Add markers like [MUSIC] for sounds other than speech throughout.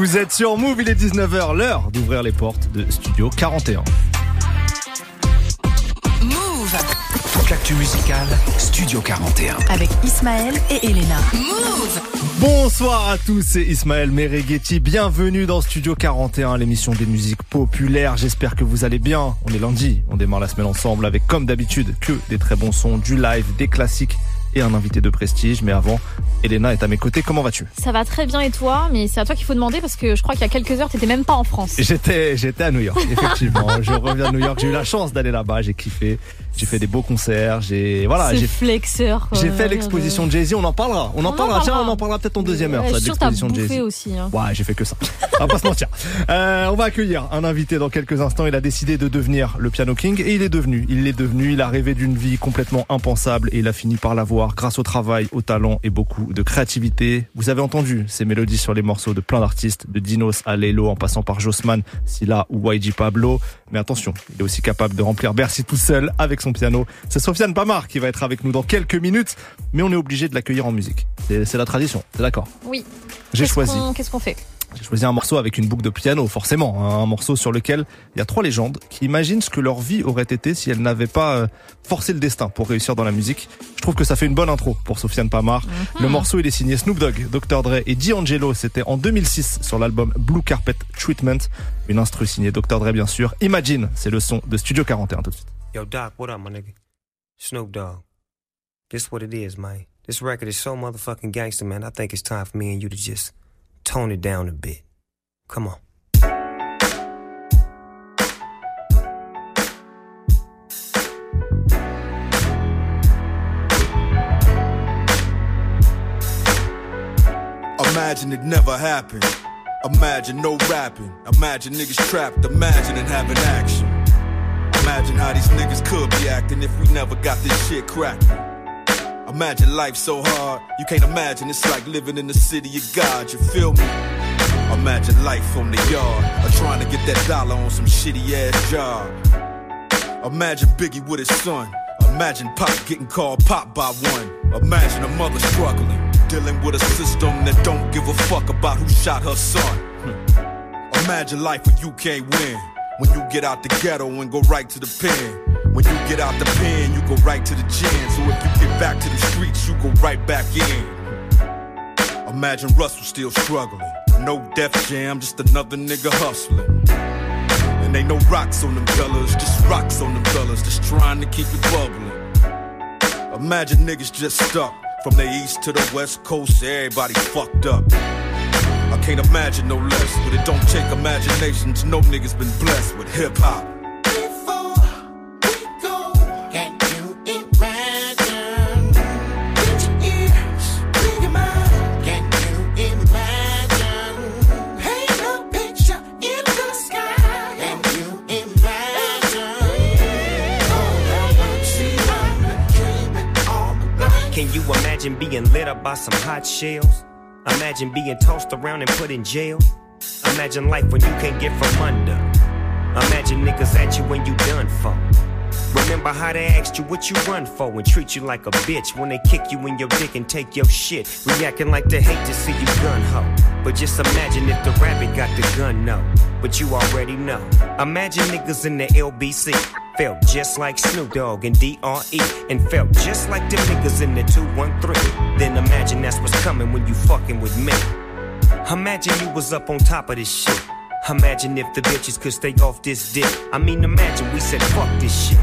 Vous êtes sur Move, il est 19h, l'heure d'ouvrir les portes de Studio 41. Move Toute l'actu musicale, Studio 41. avec Ismaël et Elena. Move Bonsoir à tous, c'est Ismaël Mereghetti. Bienvenue dans Studio 41, l'émission des musiques populaires. J'espère que vous allez bien. On est lundi, on démarre la semaine ensemble avec, comme d'habitude, que des très bons sons, du live, des classiques et un invité de prestige. Mais avant, Elena est à mes côtés. Comment vas-tu? Ça va très bien et toi? Mais c'est à toi qu'il faut demander parce que je crois qu'il y a quelques heures, t'étais même pas en France. J'étais, j'étais à New York, [LAUGHS] effectivement. je reviens de New York. J'ai eu la chance d'aller là-bas. J'ai kiffé. J'ai fait des beaux concerts. J'ai, voilà, j'ai flexeur. quoi. J'ai fait l'exposition de Jay-Z, on en parlera. On en en parlera. Tiens, on en parlera peut-être en deuxième heure, Ouais, ça, l'exposition de Jay-Z. aussi. hein. Ouais, j'ai fait que ça. On va pas se mentir. Euh, on va accueillir un invité dans quelques instants. Il a décidé de devenir le Piano King et il est devenu. Il l'est devenu. Il a rêvé d'une vie complètement impensable et il a fini par l'avoir grâce au travail, au talent et beaucoup de créativité. Vous avez entendu ces mélodies sur les morceaux de plein d'artistes, de Dinos à Lelo en passant par Jossman, Silla ou YG Pablo. Mais attention, il est aussi capable de remplir Bercy tout seul avec son piano. C'est Sofiane Pamar qui va être avec nous dans quelques minutes, mais on est obligé de l'accueillir en musique. C'est la tradition, t'es d'accord? Oui. J'ai choisi. Qu'est-ce qu'on fait? J'ai choisi un morceau avec une boucle de piano, forcément. hein, Un morceau sur lequel il y a trois légendes qui imaginent ce que leur vie aurait été si elles n'avaient pas euh, forcé le destin pour réussir dans la musique. Je trouve que ça fait une bonne intro pour Sofiane Pamar. Le morceau, il est signé Snoop Dogg, Dr. Dre et D'Angelo. C'était en 2006 sur l'album Blue Carpet Treatment. Une instru signée Dr. Dre, bien sûr. Imagine, c'est le son de Studio 41 tout de suite. Yo, Doc, what up, my nigga? Snoop Dogg. This what it is, man. This record is so motherfucking gangster, man. I think it's time for me and you to just tone it down a bit. Come on. Imagine it never happened. Imagine no rapping. Imagine niggas trapped. Imagine it having action. Imagine how these niggas could be acting if we never got this shit cracking. Imagine life so hard, you can't imagine it's like living in the city of God, you feel me? Imagine life from the yard, or trying to get that dollar on some shitty ass job. Imagine Biggie with his son. Imagine Pop getting called Pop by one. Imagine a mother struggling, dealing with a system that don't give a fuck about who shot her son. Imagine life where you can't win. When you get out the ghetto and go right to the pen. When you get out the pen, you go right to the gym. So if you get back to the streets, you go right back in. Imagine Russell still struggling. No Def Jam, just another nigga hustling. And ain't no rocks on them fellas, just rocks on them fellas, just trying to keep it bubbling. Imagine niggas just stuck from the east to the west coast, everybody fucked up. I can't imagine no less, but it don't take imagination to know niggas been blessed with hip hop. Can you imagine? Get your ears, big your mind. Can you imagine? Paint a picture in the sky. Can you imagine? Oh, I see I'm dreaming all night. Can you imagine being lit up by some hot shells? Imagine being tossed around and put in jail? Imagine life when you can't get from under. Imagine niggas at you when you done for. Remember how they asked you what you run for and treat you like a bitch when they kick you in your dick and take your shit. Reacting like they hate to see you gun ho. But just imagine if the rabbit got the gun, no. But you already know. Imagine niggas in the LBC felt just like Snoop Dogg and DRE and felt just like the niggas in the 213. Then imagine that's what's coming when you fucking with me. Imagine you was up on top of this shit. Imagine if the bitches could stay off this dick. I mean, imagine we said fuck this shit.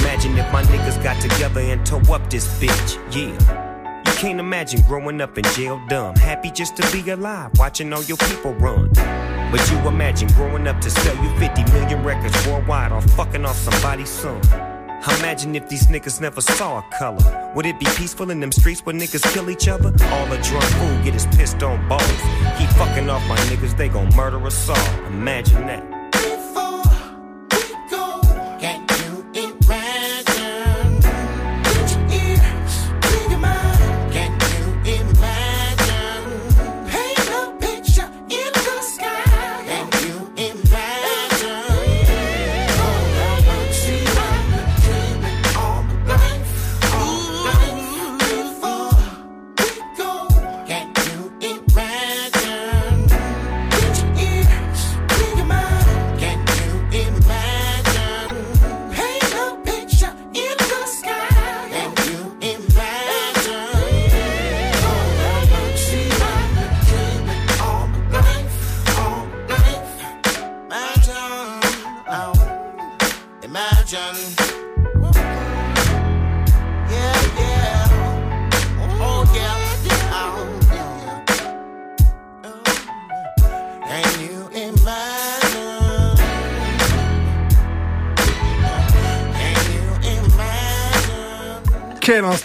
Imagine if my niggas got together and tore up this bitch. Yeah. Can't imagine growing up in jail dumb. Happy just to be alive, watching all your people run. But you imagine growing up to sell you 50 million records worldwide or fucking off somebody's son. Imagine if these niggas never saw a color. Would it be peaceful in them streets where niggas kill each other? All a drunk fool get his pissed on balls. Keep fucking off my niggas, they gon' murder us all. Imagine that.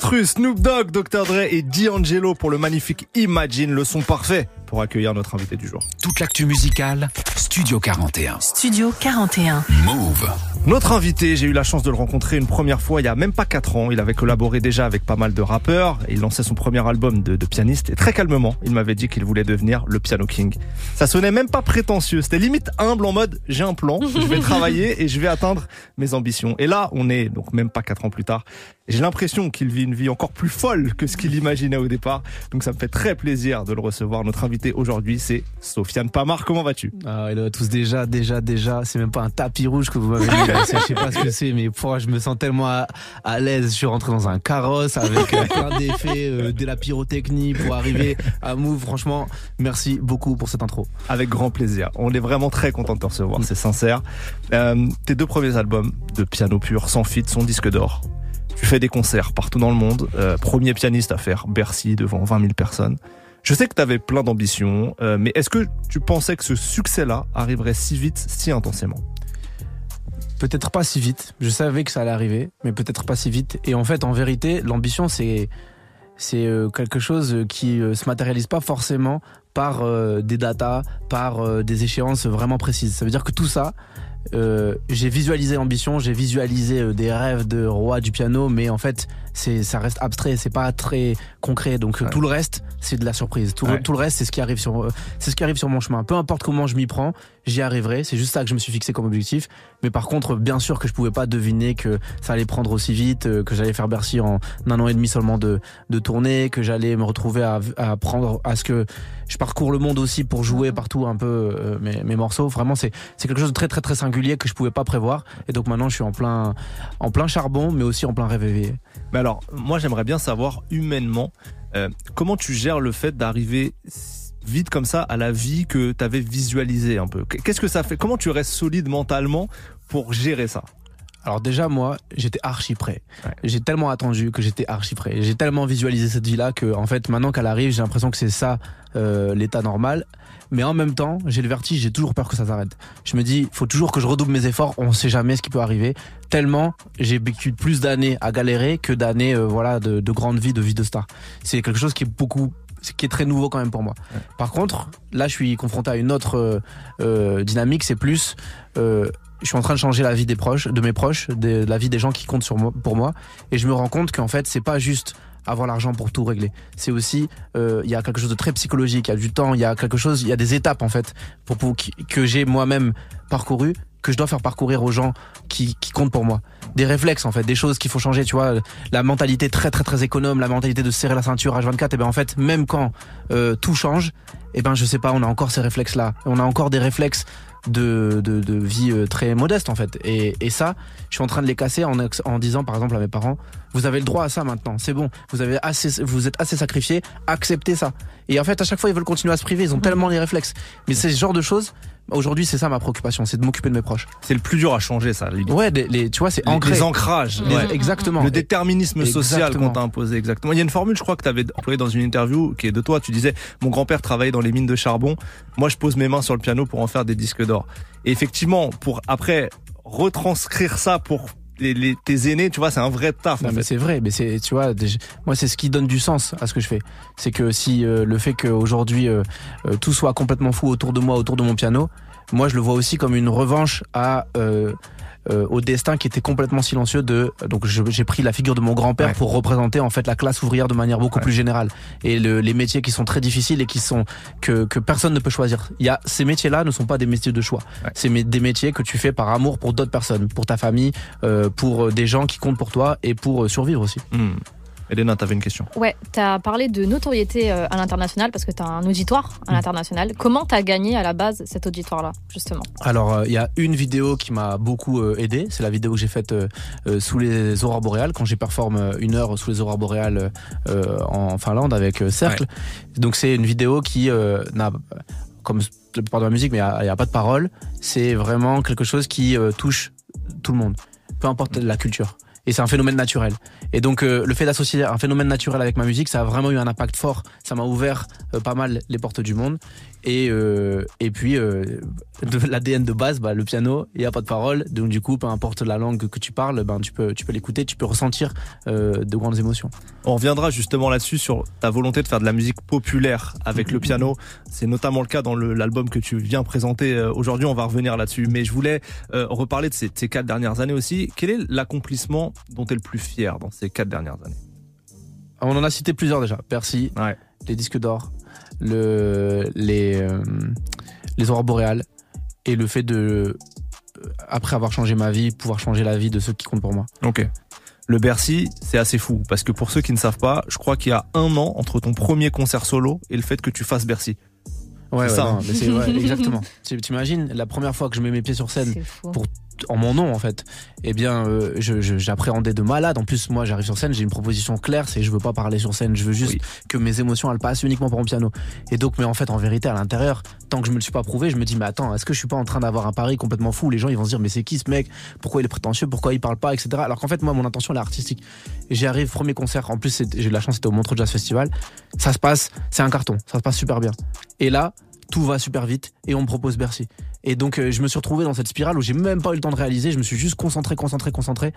Snoop Dogg, Dr. Dre et D'Angelo pour le magnifique Imagine, le son parfait pour accueillir notre invité du jour. Toute l'actu musicale, Studio 41. Studio 41. Move. Notre invité, j'ai eu la chance de le rencontrer une première fois il y a même pas 4 ans. Il avait collaboré déjà avec pas mal de rappeurs et il lançait son premier album de, de pianiste. Et très calmement, il m'avait dit qu'il voulait devenir le Piano King. Ça sonnait même pas prétentieux, c'était limite humble en mode j'ai un plan, je vais [LAUGHS] travailler et je vais atteindre mes ambitions. Et là, on est donc même pas 4 ans plus tard. J'ai l'impression qu'il vit une vie encore plus folle que ce qu'il imaginait au départ. Donc ça me fait très plaisir de le recevoir. Notre invité aujourd'hui, c'est Sofiane Pamar. Comment vas-tu? Ah, hello à tous déjà, déjà, déjà. C'est même pas un tapis rouge que vous m'avez mis. là. Je sais pas ce que c'est, mais pour, je me sens tellement à, à l'aise. Je suis rentré dans un carrosse avec euh, plein d'effets, euh, de la pyrotechnie pour arriver à Move. Franchement, merci beaucoup pour cette intro. Avec grand plaisir. On est vraiment très content de te recevoir, c'est sincère. Euh, tes deux premiers albums de piano pur, sans feat, sont disques d'or. Tu fais des concerts partout dans le monde. Euh, premier pianiste à faire Bercy devant 20 000 personnes. Je sais que tu avais plein d'ambitions, euh, mais est-ce que tu pensais que ce succès-là arriverait si vite, si intensément? Peut-être pas si vite. Je savais que ça allait arriver, mais peut-être pas si vite. Et en fait, en vérité, l'ambition, c'est c'est euh, quelque chose qui se matérialise pas forcément par des datas, par des échéances vraiment précises. Ça veut dire que tout ça, j'ai visualisé l'ambition, j'ai visualisé euh, des rêves de roi du piano, mais en fait, c'est ça reste abstrait, c'est pas très concret. Donc euh, Ouais. tout le reste, c'est de la surprise. Tout, Ouais. tout le reste, c'est ce qui arrive sur, euh, c'est ce qui arrive sur mon chemin. Peu importe comment je m'y prends, j'y arriverai. C'est juste ça que je me suis fixé comme objectif. Mais par contre, bien sûr que je pouvais pas deviner que ça allait prendre aussi vite, euh, que j'allais faire Bercy en un an et demi seulement de, de tournée, que j'allais me retrouver à, à prendre à ce que je parcours le monde aussi pour jouer partout un peu euh, mes, mes morceaux. Vraiment, c'est c'est quelque chose de très très très singulier que je pouvais pas prévoir. Et donc maintenant, je suis en plein en plein charbon, mais aussi en plein rêve éveillé. Mais alors, moi j'aimerais bien savoir humainement euh, comment tu gères le fait d'arriver vite comme ça à la vie que tu avais visualisée un peu. Qu'est-ce que ça fait? Comment tu restes solide mentalement pour gérer ça? Alors déjà moi, j'étais archi prêt. Ouais. J'ai tellement attendu que j'étais archi prêt. J'ai tellement visualisé cette vie-là que en fait maintenant qu'elle arrive, j'ai l'impression que c'est ça euh, l'état normal. Mais en même temps, j'ai le vertige, j'ai toujours peur que ça s'arrête. Je me dis, faut toujours que je redouble mes efforts. On sait jamais ce qui peut arriver. Tellement j'ai vécu plus d'années à galérer que d'années, euh, voilà, de, de grande vie, de vie de star. C'est quelque chose qui est beaucoup, qui est très nouveau quand même pour moi. Par contre, là, je suis confronté à une autre euh, euh, dynamique. C'est plus euh, je suis en train de changer la vie des proches, de mes proches, de la vie des gens qui comptent sur moi, pour moi, et je me rends compte qu'en fait, c'est pas juste avoir l'argent pour tout régler. C'est aussi, euh, il y a quelque chose de très psychologique, il y a du temps, il y a quelque chose, il y a des étapes en fait pour, que j'ai moi-même parcouru, que je dois faire parcourir aux gens qui, qui comptent pour moi. Des réflexes en fait, des choses qu'il faut changer. Tu vois, la mentalité très très très économe, la mentalité de serrer la ceinture H24. Et ben en fait, même quand euh, tout change, et ben je sais pas, on a encore ces réflexes là, on a encore des réflexes de, de, de vie euh, très modeste en fait. Et, et ça, je suis en train de les casser en, disant par exemple à mes parents, vous avez le droit à ça maintenant, c'est bon, vous avez assez, vous êtes assez sacrifiés, acceptez ça. Et en fait, à chaque fois, ils veulent continuer à se priver, ils ont tellement les réflexes. Mais c'est ce genre de choses. Aujourd'hui, c'est ça ma préoccupation, c'est de m'occuper de mes proches. C'est le plus dur à changer ça. limite. Ouais, les, les- tu vois, c'est Les- ancré. Les ancrages. Les- ouais. Exactement. Le déterminisme social qu'on t'a imposé, exactement. Il y a une formule, je crois, que tu avais employée dans une interview qui est de toi. Tu disais, mon grand-père travaillait dans les mines de charbon. Moi, je pose mes mains sur le piano pour en faire des disques d'or. Et effectivement, pour après retranscrire ça pour les, les- tes aînés, tu vois, c'est un vrai taf. Non, en mais c'est vrai, mais c'est tu vois, moi c'est ce qui donne du sens à ce que je fais. C'est que si euh, le fait qu'aujourd'hui euh, euh, tout soit complètement fou autour de moi, autour de mon piano, moi je le vois aussi comme une revanche à euh, au destin qui était complètement silencieux de donc j'ai pris la figure de mon grand-père Ouais. pour représenter en fait la classe ouvrière de manière beaucoup Ouais. plus générale et le- les métiers qui sont très difficiles et qui sont que que personne ne peut choisir. Il y a ces métiers-là ne sont pas des métiers de choix. Ouais. C'est des métiers que tu fais par amour pour d'autres personnes, pour ta famille, euh, pour euh, des gens qui comptent pour toi et pour euh, survivre aussi. Hmm. Elena, t'avais une question. Ouais, t'as parlé de notoriété euh, à l'international parce que t'as un auditoire à l'international. Comment t'as gagné à la base cet auditoire-là, justement? Alors, euh, il y a une vidéo qui m'a beaucoup euh, aidé. C'est la vidéo que j'ai faite euh, euh, sous les aurores boréales, quand j'ai performe une heure sous les aurores boréales euh, en Finlande avec euh, Cercle. Donc, c'est une vidéo qui euh, n'a, comme la plupart de la musique, mais il n'y a, pas de parole. C'est vraiment quelque chose qui euh, touche tout le monde, peu importe la culture. Et c'est un phénomène naturel. Et donc euh, le fait d'associer un phénomène naturel avec ma musique, ça a vraiment eu un impact fort. Ça m'a ouvert euh, pas mal les portes du monde. Et, euh, et puis euh, l'ADN de base, bah, le piano, il y a pas de parole. Donc du coup, peu importe la langue que tu parles, ben tu peux tu peux l'écouter, tu peux ressentir euh, de grandes émotions. On reviendra justement là-dessus sur ta volonté de faire de la musique populaire avec le piano. C'est notamment le cas dans l'album que tu viens présenter euh, aujourd'hui. On va revenir là-dessus. Mais je voulais reparler de ces, de ces quatre dernières années aussi. Quel est l'accomplissement dont tu es le plus fier dans ces quatre dernières années? On en a cité plusieurs déjà. Percy, Ouais. les disques d'or, le, les, euh, les aurores boréales et le fait de, euh, après avoir changé ma vie, pouvoir changer la vie de ceux qui comptent pour moi. Ok. Le Bercy, c'est assez fou parce que pour ceux qui ne savent pas, je crois qu'il y a un an entre ton premier concert solo et le fait que tu fasses Bercy. Ouais, C'est ouais, ça, non, hein. mais c'est ouais, [LAUGHS] exactement. T'imagines la première fois que je mets mes pieds sur scène pour en mon nom en fait, eh bien euh, j'appréhendais de malade. En plus moi j'arrive sur scène, j'ai une proposition claire, c'est je veux pas parler sur scène, je veux juste Oui. que mes émotions elles passent uniquement pour mon piano. Et donc mais en fait en vérité à l'intérieur, tant que je me le suis pas prouvé, je me dis mais attends, est-ce que je suis pas en train d'avoir un pari complètement fou? Les gens ils vont se dire mais c'est qui ce mec? Pourquoi il est prétentieux? Pourquoi il parle pas? Etc. Alors qu'en fait moi mon intention elle est artistique. J'y arrive premier concert, en plus j'ai eu la chance c'était au Montreux Jazz Festival. Ça se passe, c'est un carton, ça se passe super bien. Et là tout va super vite et on me propose Bercy. Et donc euh, je me suis retrouvé dans cette spirale où j'ai même pas eu le temps de réaliser, je me suis juste concentré, concentré, concentré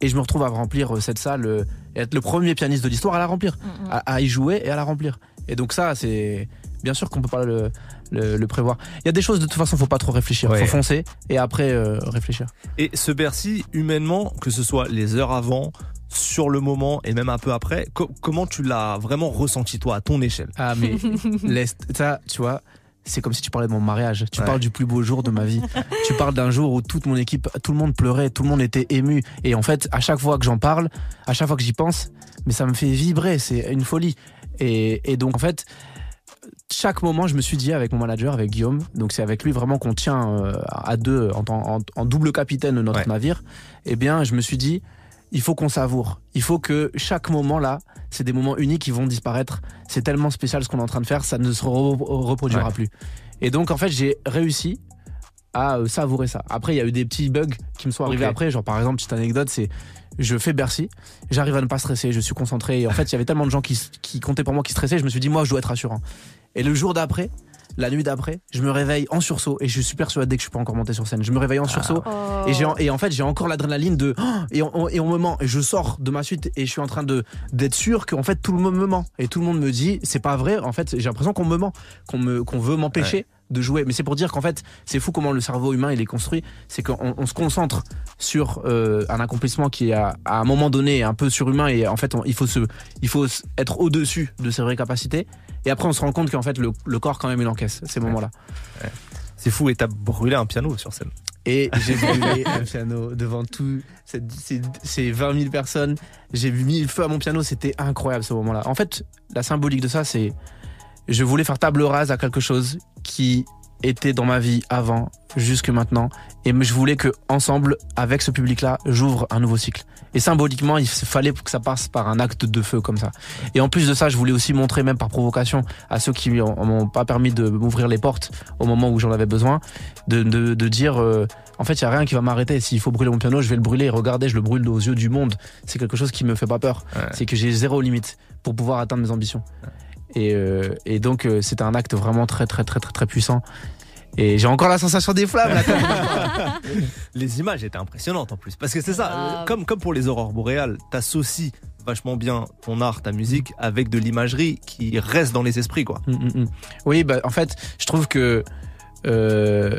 et je me retrouve à remplir euh, cette salle euh, et être le premier pianiste de l'histoire à la remplir, Mm, mm. à, à y jouer et à la remplir. Et donc ça c'est bien sûr qu'on peut pas le, le, le prévoir. Il y a des choses de toute façon faut pas trop réfléchir, Ouais. faut foncer et après euh, réfléchir. Et ce Bercy, humainement, que ce soit les heures avant, sur le moment et même un peu après, co- comment tu l'as vraiment ressenti toi à ton échelle? Ah mais [LAUGHS] laisse ça, tu vois, c'est comme si tu parlais de mon mariage. Tu Ouais. parles du plus beau jour de ma vie. [LAUGHS] tu parles d'un jour où toute mon équipe, tout le monde pleurait, tout le monde était ému. Et en fait, à chaque fois que j'en parle, à chaque fois que j'y pense, mais ça me fait vibrer. C'est une folie. Et, et donc en fait, chaque moment, je me suis dit avec mon manager, avec Guillaume, donc c'est avec lui vraiment qu'on tient euh, à deux en, tant- en- en double capitaine de notre Ouais. navire. Eh bien, je me suis dit, il faut qu'on savoure. Il faut que chaque moment là, c'est des moments uniques qui vont disparaître. C'est tellement spécial ce qu'on est en train de faire, ça ne se re- reproduira Ouais. plus. Et donc en fait, j'ai réussi à euh, savourer ça. Après, il y a eu des petits bugs qui me sont arrivés après. Genre par exemple, petite anecdote, c'est je fais Bercy, j'arrive à ne pas stresser, je suis concentré. Et en fait, il y avait tellement de gens qui, qui comptaient pour moi qui stressaient, je me suis dit moi, je dois être rassurant. Et le jour d'après, la nuit d'après, je me réveille en sursaut et je suis persuadé que je suis pas encore monté sur scène. Je me réveille en sursaut Oh. et, j'ai, et en fait, j'ai encore l'adrénaline de. Oh et, on, et on me ment. Et je sors de ma suite et je suis en train de, d'être sûr qu'en fait, tout le monde me ment. Et tout le monde me dit, c'est pas vrai. En fait, j'ai l'impression qu'on me ment. Qu'on, me, qu'on veut m'empêcher de jouer. Mais c'est pour dire qu'en fait, c'est fou comment le cerveau humain il est construit. C'est qu'on on se concentre sur euh, un accomplissement qui est à, à un moment donné un peu surhumain. Et en fait, on- il, faut se, il faut être au-dessus de ses vraies capacités. Et après, on se rend compte qu'en fait, le, le corps, quand même, il encaisse ces moments-là. C'est fou et t'as brûlé un piano sur scène. Et j'ai [LAUGHS] brûlé un piano devant tout cette- ces, ces 20 000 personnes. J'ai mis le feu à mon piano, c'était incroyable ce moment-là. En fait, la symbolique de ça, c'est je voulais faire table rase à quelque chose qui était dans ma vie avant, jusque maintenant, et je voulais que ensemble, avec ce public-là, j'ouvre un nouveau cycle. Et symboliquement, il fallait que ça passe par un acte de feu comme ça. Et en plus de ça, je voulais aussi montrer, même par provocation, à ceux qui m'ont m'ont pas permis de m'ouvrir les portes au moment où j'en avais besoin, de, de, de dire, euh, en fait, il y a rien qui va m'arrêter. S'il faut brûler mon piano, je vais le brûler. Regardez, je le brûle aux yeux du monde. C'est quelque chose qui me fait pas peur. Ouais. C'est que j'ai zéro limite pour pouvoir atteindre mes ambitions. Et, euh, et donc, euh, c'était un acte vraiment très, très, très, très, très puissant. Et j'ai encore la sensation des flammes. Là. [LAUGHS] Les images étaient impressionnantes en plus. Parce que c'est ça, euh, comme, comme pour les aurores boréales, t'associes vachement bien ton art, ta musique avec de l'imagerie qui reste dans les esprits, quoi. Mm, mm, mm. Oui, bah, en fait, je trouve que euh,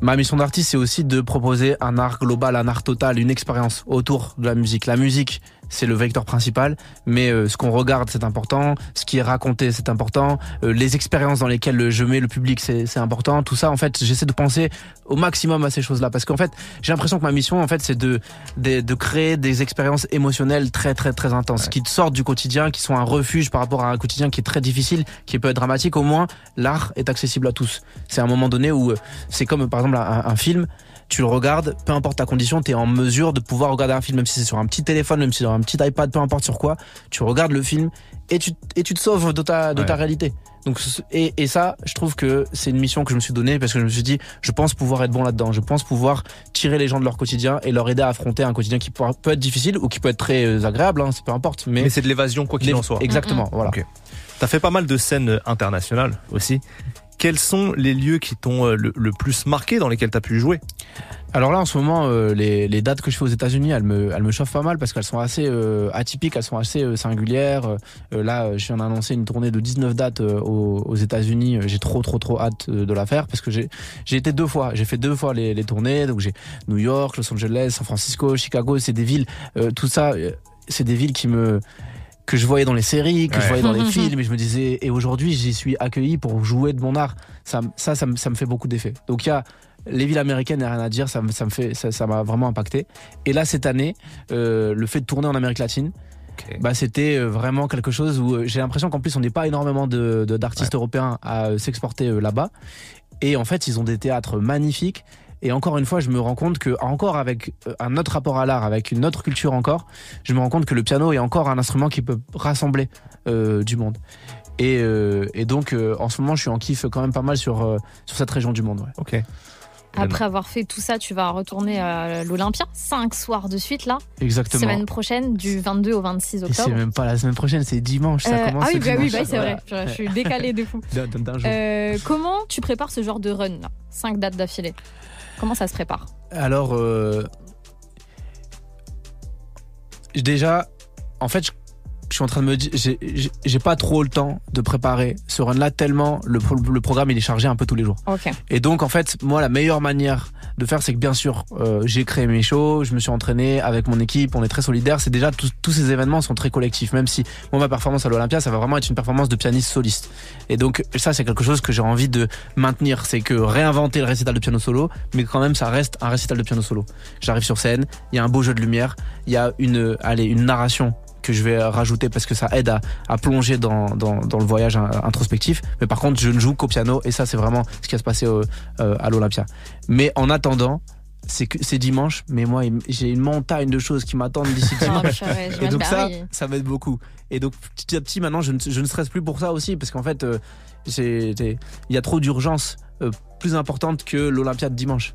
ma mission d'artiste, c'est aussi de proposer un art global, un art total, une expérience autour de la musique. La musique, c'est le vecteur principal, mais euh, ce qu'on regarde, c'est important. Ce qui est raconté, c'est important. Euh, les expériences dans lesquelles je mets le public, c'est important. Tout ça, en fait, j'essaie de penser au maximum à ces choses-là, parce qu'en fait, j'ai l'impression que ma mission, en fait, c'est de, de de créer des expériences émotionnelles très très très intenses, Ouais. qui te sortent du quotidien, qui sont un refuge par rapport à un quotidien qui est très difficile, qui peut être dramatique. Au moins, l'art est accessible à tous. C'est un moment donné où euh, c'est comme par exemple un, un film. Tu le regardes, peu importe ta condition, tu es en mesure de pouvoir regarder un film, même si c'est sur un petit téléphone, même si c'est sur un petit iPad, peu importe sur quoi. Tu regardes le film et tu, et tu te sauves de ta, de ta réalité. Donc et, et ça, je trouve que c'est une mission que je me suis donnée parce que je me suis dit, je pense pouvoir être bon là-dedans. Je pense pouvoir tirer les gens de leur quotidien et leur aider à affronter un quotidien qui peut peut être difficile ou qui peut être très euh, agréable, hein, c'est peu importe. Mais, Mais c'est de l'évasion quoi qu'il en soit. Exactement, voilà. Ok. T'as fait pas mal de scènes internationales aussi. Quels sont les lieux qui t'ont euh, le, plus marqué dans lesquels t'as pu jouer? Alors là, en ce moment, euh, les, dates que je fais aux États-Unis, elles me, elles me chauffent pas mal parce qu'elles sont assez euh, atypiques, elles sont assez singulières. Là, je viens d'annoncer une tournée de 19 dates aux, États-Unis. J'ai trop, trop, trop hâte de la faire parce que j'ai, été deux fois. J'ai fait deux fois les, tournées. Donc j'ai New York, Los Angeles, San Francisco, Chicago. C'est des villes, tout ça, c'est des villes qui me que je voyais dans les séries, que je voyais dans les [LAUGHS] films, et je me disais, et aujourd'hui, j'y suis accueilli pour jouer de mon art. Ça, ça, ça, me- ça me fait beaucoup d'effet. Donc il y a les villes américaines, il n'y a rien à dire, ça me, ça me fait, ça, m'a vraiment impacté. Et là, cette année, euh, le fait de tourner en Amérique latine, bah, c'était euh, vraiment quelque chose où euh, j'ai l'impression qu'en plus, on n'est pas énormément de, d'artistes européens à s'exporter là-bas. Et en fait, ils ont des théâtres magnifiques. Et encore une fois, je me rends compte que, encore avec euh, un autre rapport à l'art, avec une autre culture encore, je me rends compte que le piano est encore un instrument qui peut rassembler euh, du monde. Et, euh, et donc, euh, en ce moment, je suis en kiff quand même pas mal sur, euh, sur cette région du monde. ouais. Ok. Après avoir fait tout ça, tu vas retourner à l'Olympia, cinq soirs de suite là, Exactement. semaine prochaine, du 22 au 26 Et c'est octobre. même pas la semaine prochaine, c'est dimanche. Ça Euh, commence ah oui, bah oui, bah oui, c'est vrai. Voilà. Je, je suis décalée de fou. [LAUGHS] Jour. Euh, comment tu prépares ce genre de run là? Cinq dates d'affilée. Comment ça se prépare Alors, euh, déjà, en fait, je, je suis en train de me dire, j'ai- pas trop le temps de préparer ce run-là tellement le, pro- le programme il est chargé un peu tous les jours. Ok. Et donc, en fait, moi, la meilleure manière de faire, c'est que bien sûr, euh, j'ai créé mes shows, je me suis entraîné avec mon équipe, on est très solidaires. C'est déjà tous tous ces événements sont très collectifs. Même si moi, ma performance à l'Olympia, ça va vraiment être une performance de pianiste soliste. Et donc, ça, c'est quelque chose que j'ai envie de maintenir. C'est que réinventer le récital de piano solo, mais quand même, ça reste un récital de piano solo. J'arrive sur scène, il y a un beau jeu de lumière, il y a une, allez, une narration que je vais rajouter parce que ça aide à, à plonger dans, dans, dans le voyage in- introspectif. Mais par contre, je ne joue qu'au piano et ça, c'est vraiment ce qui va se passer au- euh, à l'Olympia. Mais en attendant, c'est que c'est dimanche, mais moi, j'ai une montagne de choses qui m'attendent d'ici Ah, [LAUGHS] dimanche. Et donc ça, ça m'aide beaucoup. Et donc petit à petit, maintenant, je ne, je ne stresse plus pour ça aussi, parce qu'en fait, euh, il y a trop d'urgences euh, plus importantes que l'Olympia de dimanche.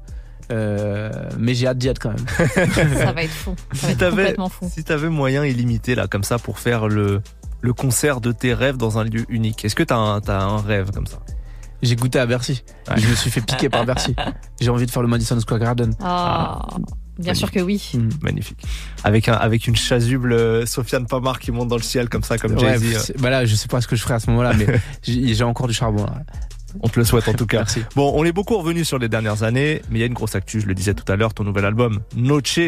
Euh, mais j'ai hâte d'y être quand même. [LAUGHS] Ça va être fou. Ça va Si être t'avais complètement fou. si t'avais moyen illimité là comme ça pour faire le le concert de tes rêves dans un lieu unique, est-ce que t'as un, t'as un rêve comme ça? J'ai goûté à Bercy. Ouais. Je me suis fait piquer par Bercy. J'ai envie de faire le Madison Square Garden. Ah, bien sûr que oui. Mm. Magnifique. Avec un avec une chasuble euh, Sofiane Pamar qui monte dans le ciel comme ça comme Ouais, Jay-Z. euh, c'est- bah là, je sais pas ce que je ferai à ce moment-là, mais [LAUGHS] j'ai j'ai encore du charbon. Là. On te le souhaite en tout cas. Merci. Bon, on est beaucoup revenu sur les dernières années, mais il y a une grosse actu, je le disais tout à l'heure, ton nouvel album, Noche.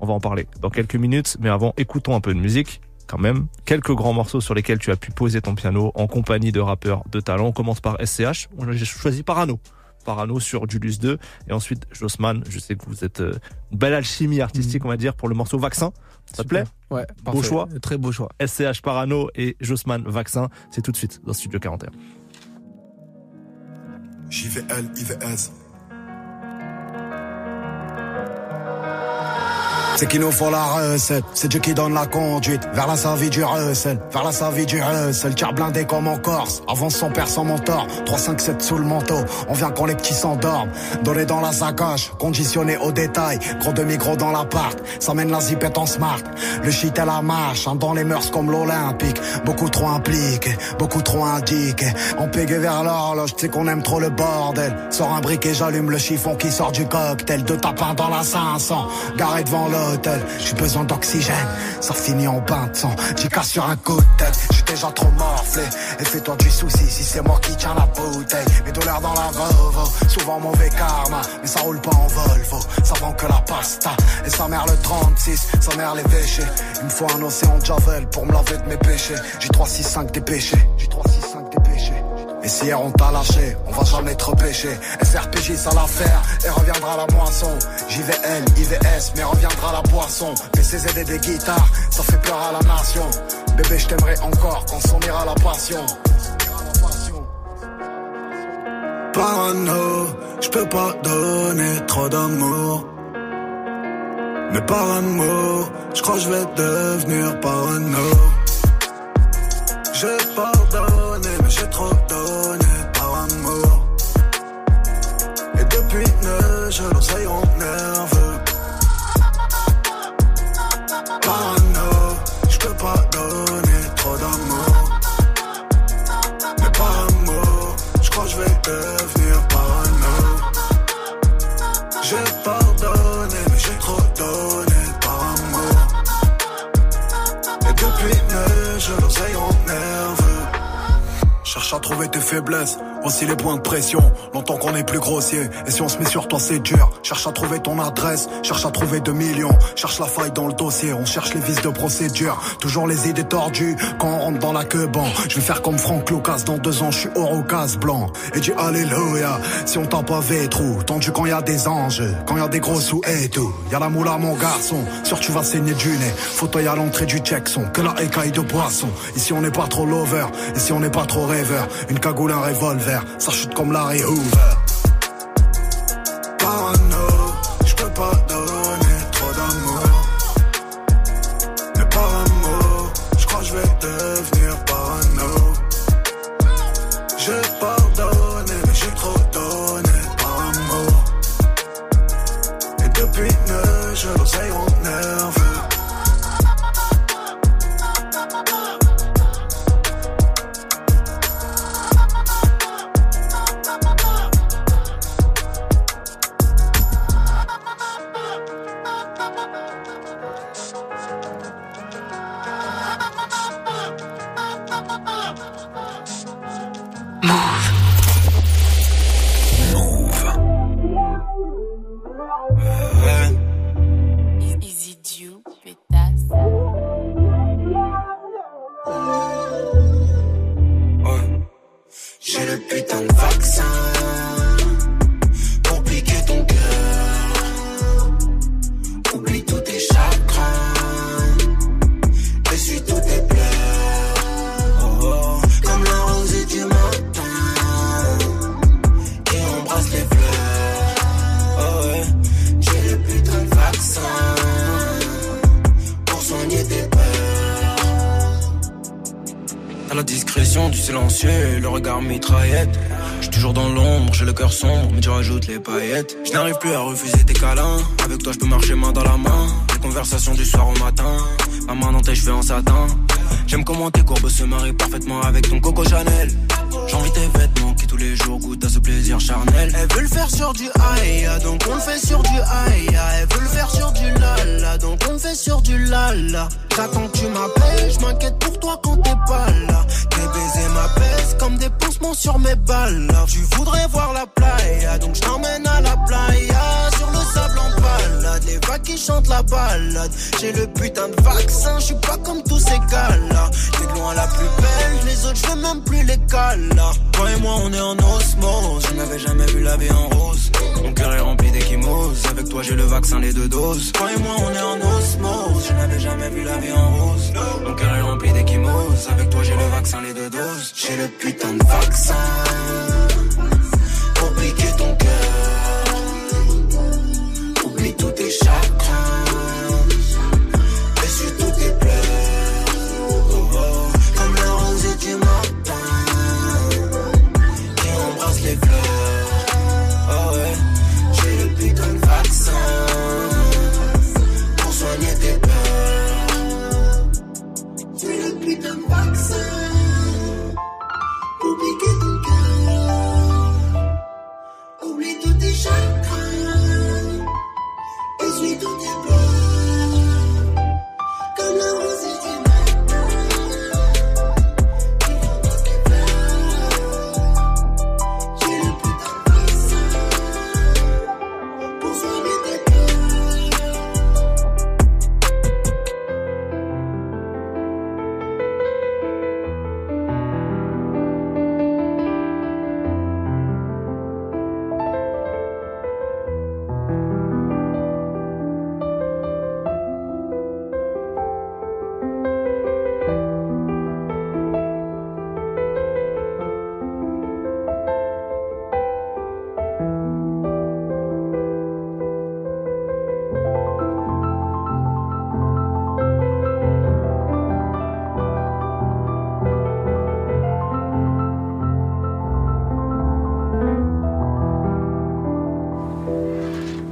On va en parler dans quelques minutes, mais avant, écoutons un peu de musique. Quand même, quelques grands morceaux sur lesquels tu as pu poser ton piano en compagnie de rappeurs de talent. On commence par SCH. J'ai choisi Parano. Parano sur Julius 2. Et ensuite, Jossman. Je sais que vous êtes euh, une belle alchimie artistique, on va dire, pour le morceau Vaccin. Ça te plaît? Ouais, Beau choix. Très beau choix. SCH Parano et Jossman Vaccin. C'est tout de suite dans Studio 41. JVL, IVS. C'est qu'il nous faut la recette, c'est Dieu qui donne la conduite. Vers la savie du recel, vers la savie du recel. Tire blindé comme en Corse, avance son père sans mentor. 3, 5, 7 sous le manteau, on vient quand les petits s'endorment. Donné dans la sacoche, conditionné au détail. Gros demi-gros dans l'appart, ça mène la zipette en smart. Le shit à la marche, hein, dans les mœurs comme l'Olympique. Beaucoup trop impliqué, beaucoup trop indiqué On pégué vers l'horloge, tu sais qu'on aime trop le bordel. Sors un briquet, j'allume le chiffon qui sort du cocktail. Deux tapins dans la 500, garé devant l'hôtel J'ai besoin d'oxygène, ça finit en bain de sang. J'y casse sur un tête, j'suis déjà trop morflé. Et fais-toi du souci si c'est moi qui tiens la bouteille. Mes douleurs dans la Volvo, souvent mauvais karma Mais ça roule pas en Volvo, ça vend que la pasta. Et sa mère le 36, sa mère les péchés Il me faut un océan de Javel pour me laver de mes péchés. J'ai 3, 6, 5 des péchés J'ai 3, 6, 5 des péchés et si hier on t'a lâché, on va jamais te repêcher. SRPJ ça l'affaire, et reviendra la moisson. JVL, IVS, mais reviendra la boisson. PCZD des guitares, ça fait peur à la nation. Bébé, je t'aimerai encore quand s'unira la passion. Parano, je peux pas donner trop d'amour. Mais par amour, je crois que je vais devenir parano. Je pardonne j'ai trop donné par amour. Et depuis neuf, je l'oseille rend nerveux. Cherche à tes faiblesses, aussi les points de pression. Longtemps qu'on est plus grossier, et si on se met sur toi, c'est dur. Cherche à trouver ton adresse, cherche à trouver 2 millions. Cherche la faille dans le dossier, on cherche les vices de procédure. Toujours les idées tordues quand on rentre dans la queue ban. Je vais faire comme Franck Lucas, dans deux ans, je suis au casse blanc. Et dis Alléluia, si on t'a pas trou. Tendu quand y a des anges, quand y a des gros sous et tout. Y a la moula, mon garçon, sûr tu vas saigner du nez. Fauteuil à l'entrée du Jackson, que la écaille de poisson. Ici on n'est pas trop lover, ici on n'est pas trop rêveur. Une cagoule, un revolver, ça chute comme Larry Hoover. Silencieux le regard mitraillette. J'suis toujours dans l'ombre, j'ai le cœur sombre, mais tu rajoutes les paillettes. Je n'arrive plus à refuser tes câlins. Avec toi, je peux marcher main dans la main. Les conversations du soir au matin. Ma main dans tes cheveux en satin. J'aime comment tes courbes se marient parfaitement avec ton Coco Chanel. J'envie tes vêtements qui tous les jours goûtent à ce plaisir charnel. Elle veut le faire sur du aïe, donc on le fait sur du aïe. Elle veut le faire sur du lala, donc on le fait sur du lala. J'attends que tu m'appelles, je m'inquiète pour toi quand t'es pas là. Tes baisers m'apaisent comme des pansements sur mes balles. Tu voudrais voir la playa, donc je t'emmène à la playa. Sur le sable en les vagues qui chantent la balade. J'ai le putain de vaccin, je suis pas comme tous ces gars-là. T'es loin la plus belle, les autres je même plus les là. Toi et moi, on est en osmose. Je n'avais jamais vu la vie en rose. Mon cœur est rempli d'échymoses. Avec toi, j'ai le vaccin, les deux doses. Toi et moi, on est en osmose. Je n'avais jamais vu la vie en rose. Mon cœur est rempli d'échymoses. Avec toi, j'ai le vaccin, les deux doses. J'ai le putain de vaccin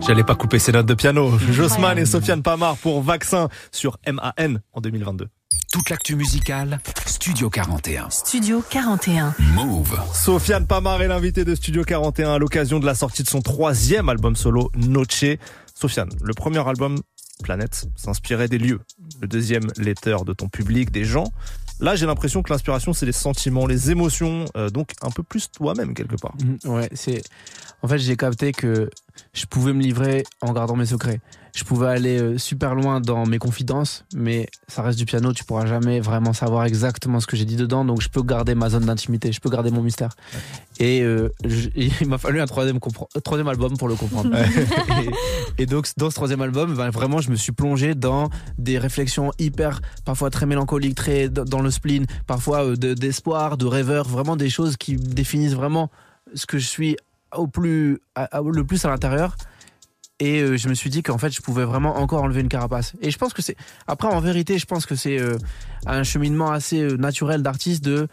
J'allais pas couper ces notes de piano. Jossman et Sofiane Pamar pour Vaccin sur MAN en 2022. Toute l'actu musicale, Studio 41. Studio 41. Move. Sofiane Pamar est l'invité de Studio 41 à l'occasion de la sortie de son troisième album solo, Noche. Sofiane, le premier album, Planète, s'inspirait des lieux. Le deuxième, Letter de ton public, des gens. Là, j'ai l'impression que l'inspiration, c'est les sentiments, les émotions, euh, donc un peu plus toi-même quelque part. Mhm, Ouais, c'est. En fait, j'ai capté que je pouvais me livrer en gardant mes secrets. Je pouvais aller euh, super loin dans mes confidences, mais ça reste du piano. Tu pourras jamais vraiment savoir exactement ce que j'ai dit dedans, donc je peux garder ma zone d'intimité, je peux garder mon mystère. Et euh, je- [LAUGHS] il m'a fallu un troisième, euh, troisième album pour le comprendre. [LAUGHS] et, et donc, dans ce troisième album, ben, vraiment, je me suis plongé dans des réflexions hyper, parfois très mélancoliques, très dans le spleen, parfois de- d'espoir, de rêveur, vraiment des choses qui définissent vraiment ce que je suis au plus, le plus à l'intérieur. Et euh, je me suis dit qu'en fait, je pouvais vraiment encore enlever une carapace. Et je pense que c'est. Après, en vérité, je pense que c'est euh, un cheminement assez euh, naturel d'artiste de.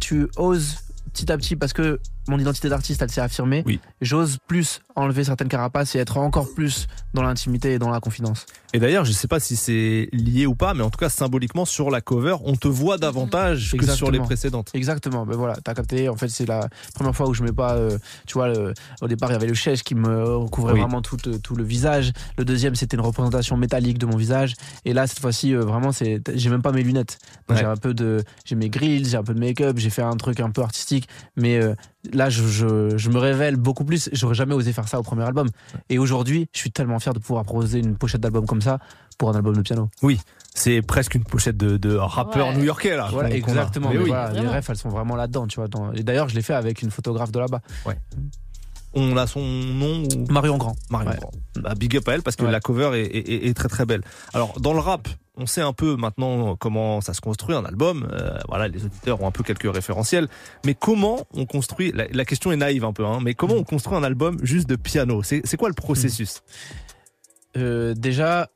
Tu oses petit à petit, parce que mon identité d'artiste, elle s'est affirmée. Oui. J'ose plus enlever certaines carapaces et être encore plus dans l'intimité et dans la confidence. Et d'ailleurs, je sais pas si c'est lié ou pas, mais en tout cas, symboliquement, sur la cover, on te voit davantage que sur les précédentes. Exactement, ben voilà, t'as capté. En fait, c'est la première fois où je mets pas, euh, tu vois, le- au départ, il y avait le chèche qui me recouvrait Oui. vraiment tout, euh, tout le visage. Le deuxième, c'était une représentation métallique de mon visage. Et là, cette fois-ci, euh, vraiment, c'est, j'ai même pas mes lunettes. Ouais. j'ai un peu de, j'ai mes grilles, j'ai un peu de make-up, j'ai fait un truc un peu artistique. Mais euh, là, je, je, je me révèle beaucoup plus. J'aurais jamais osé faire ça au premier album. Et aujourd'hui, je suis tellement fier de pouvoir proposer une pochette d'album comme ça pour un album de piano. Oui, c'est presque une pochette de, de rappeur Ouais. new-yorkais là. Voilà, exactement. Mais Mais oui. voilà, les refs, elles sont vraiment là-dedans, tu vois. dans- Et d'ailleurs, je l'ai fait avec une photographe de là-bas, On a son nom ou? Marion Grand. Marion Ouais. Grand. Bah, big up à elle parce que Ouais. la cover est- est très très belle. Alors dans le rap, on sait un peu maintenant comment ça se construit un album. Euh, voilà, les auditeurs ont un peu quelques référentiels. Mais comment on construit la, la question est naïve un peu, hein, mais comment on construit un album juste de piano? C'est quoi le processus? Euh, déjà,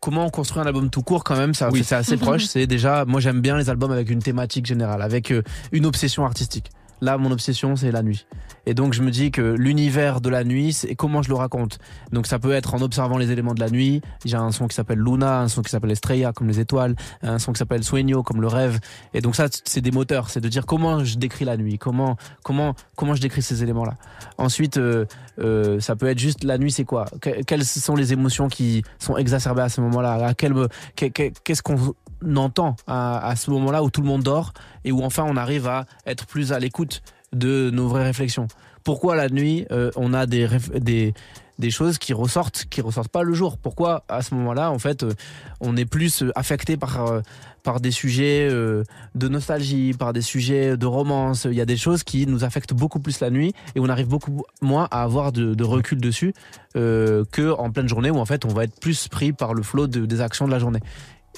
comment on construit un album tout court quand même, ça, Oui. c'est assez [LAUGHS] proche. C'est déjà, moi j'aime bien les albums avec une thématique générale, avec euh, une obsession artistique. Là, mon obsession, c'est la nuit. Et donc, je me dis que l'univers de la nuit, c'est comment je le raconte. Donc, ça peut être en observant les éléments de la nuit. J'ai un son qui s'appelle Luna, un son qui s'appelle Estrella, comme les étoiles, un son qui s'appelle Sueño, comme le rêve. Et donc, ça, c'est des moteurs. C'est de dire comment je décris la nuit, comment, comment, comment je décris ces éléments-là. Ensuite, euh, euh, ça peut être juste la nuit, c'est quoi? Que- Quelles sont les émotions qui sont exacerbées à ce moment-là? Qu'est-ce qu'on entend à, ce moment-là où tout le monde dort et où enfin on arrive à être plus à l'écoute de nos vraies réflexions. Pourquoi la nuit euh, on a des, des des choses qui ressortent qui ressortent pas le jour? Pourquoi à ce moment-là en fait euh, on est plus euh, affecté par par des sujets de nostalgie, par des sujets de romance? Il y a des choses qui nous affectent beaucoup plus la nuit et on arrive beaucoup moins à avoir de, recul dessus euh, que en pleine journée où en fait on va être plus pris par le flot de- des actions de la journée.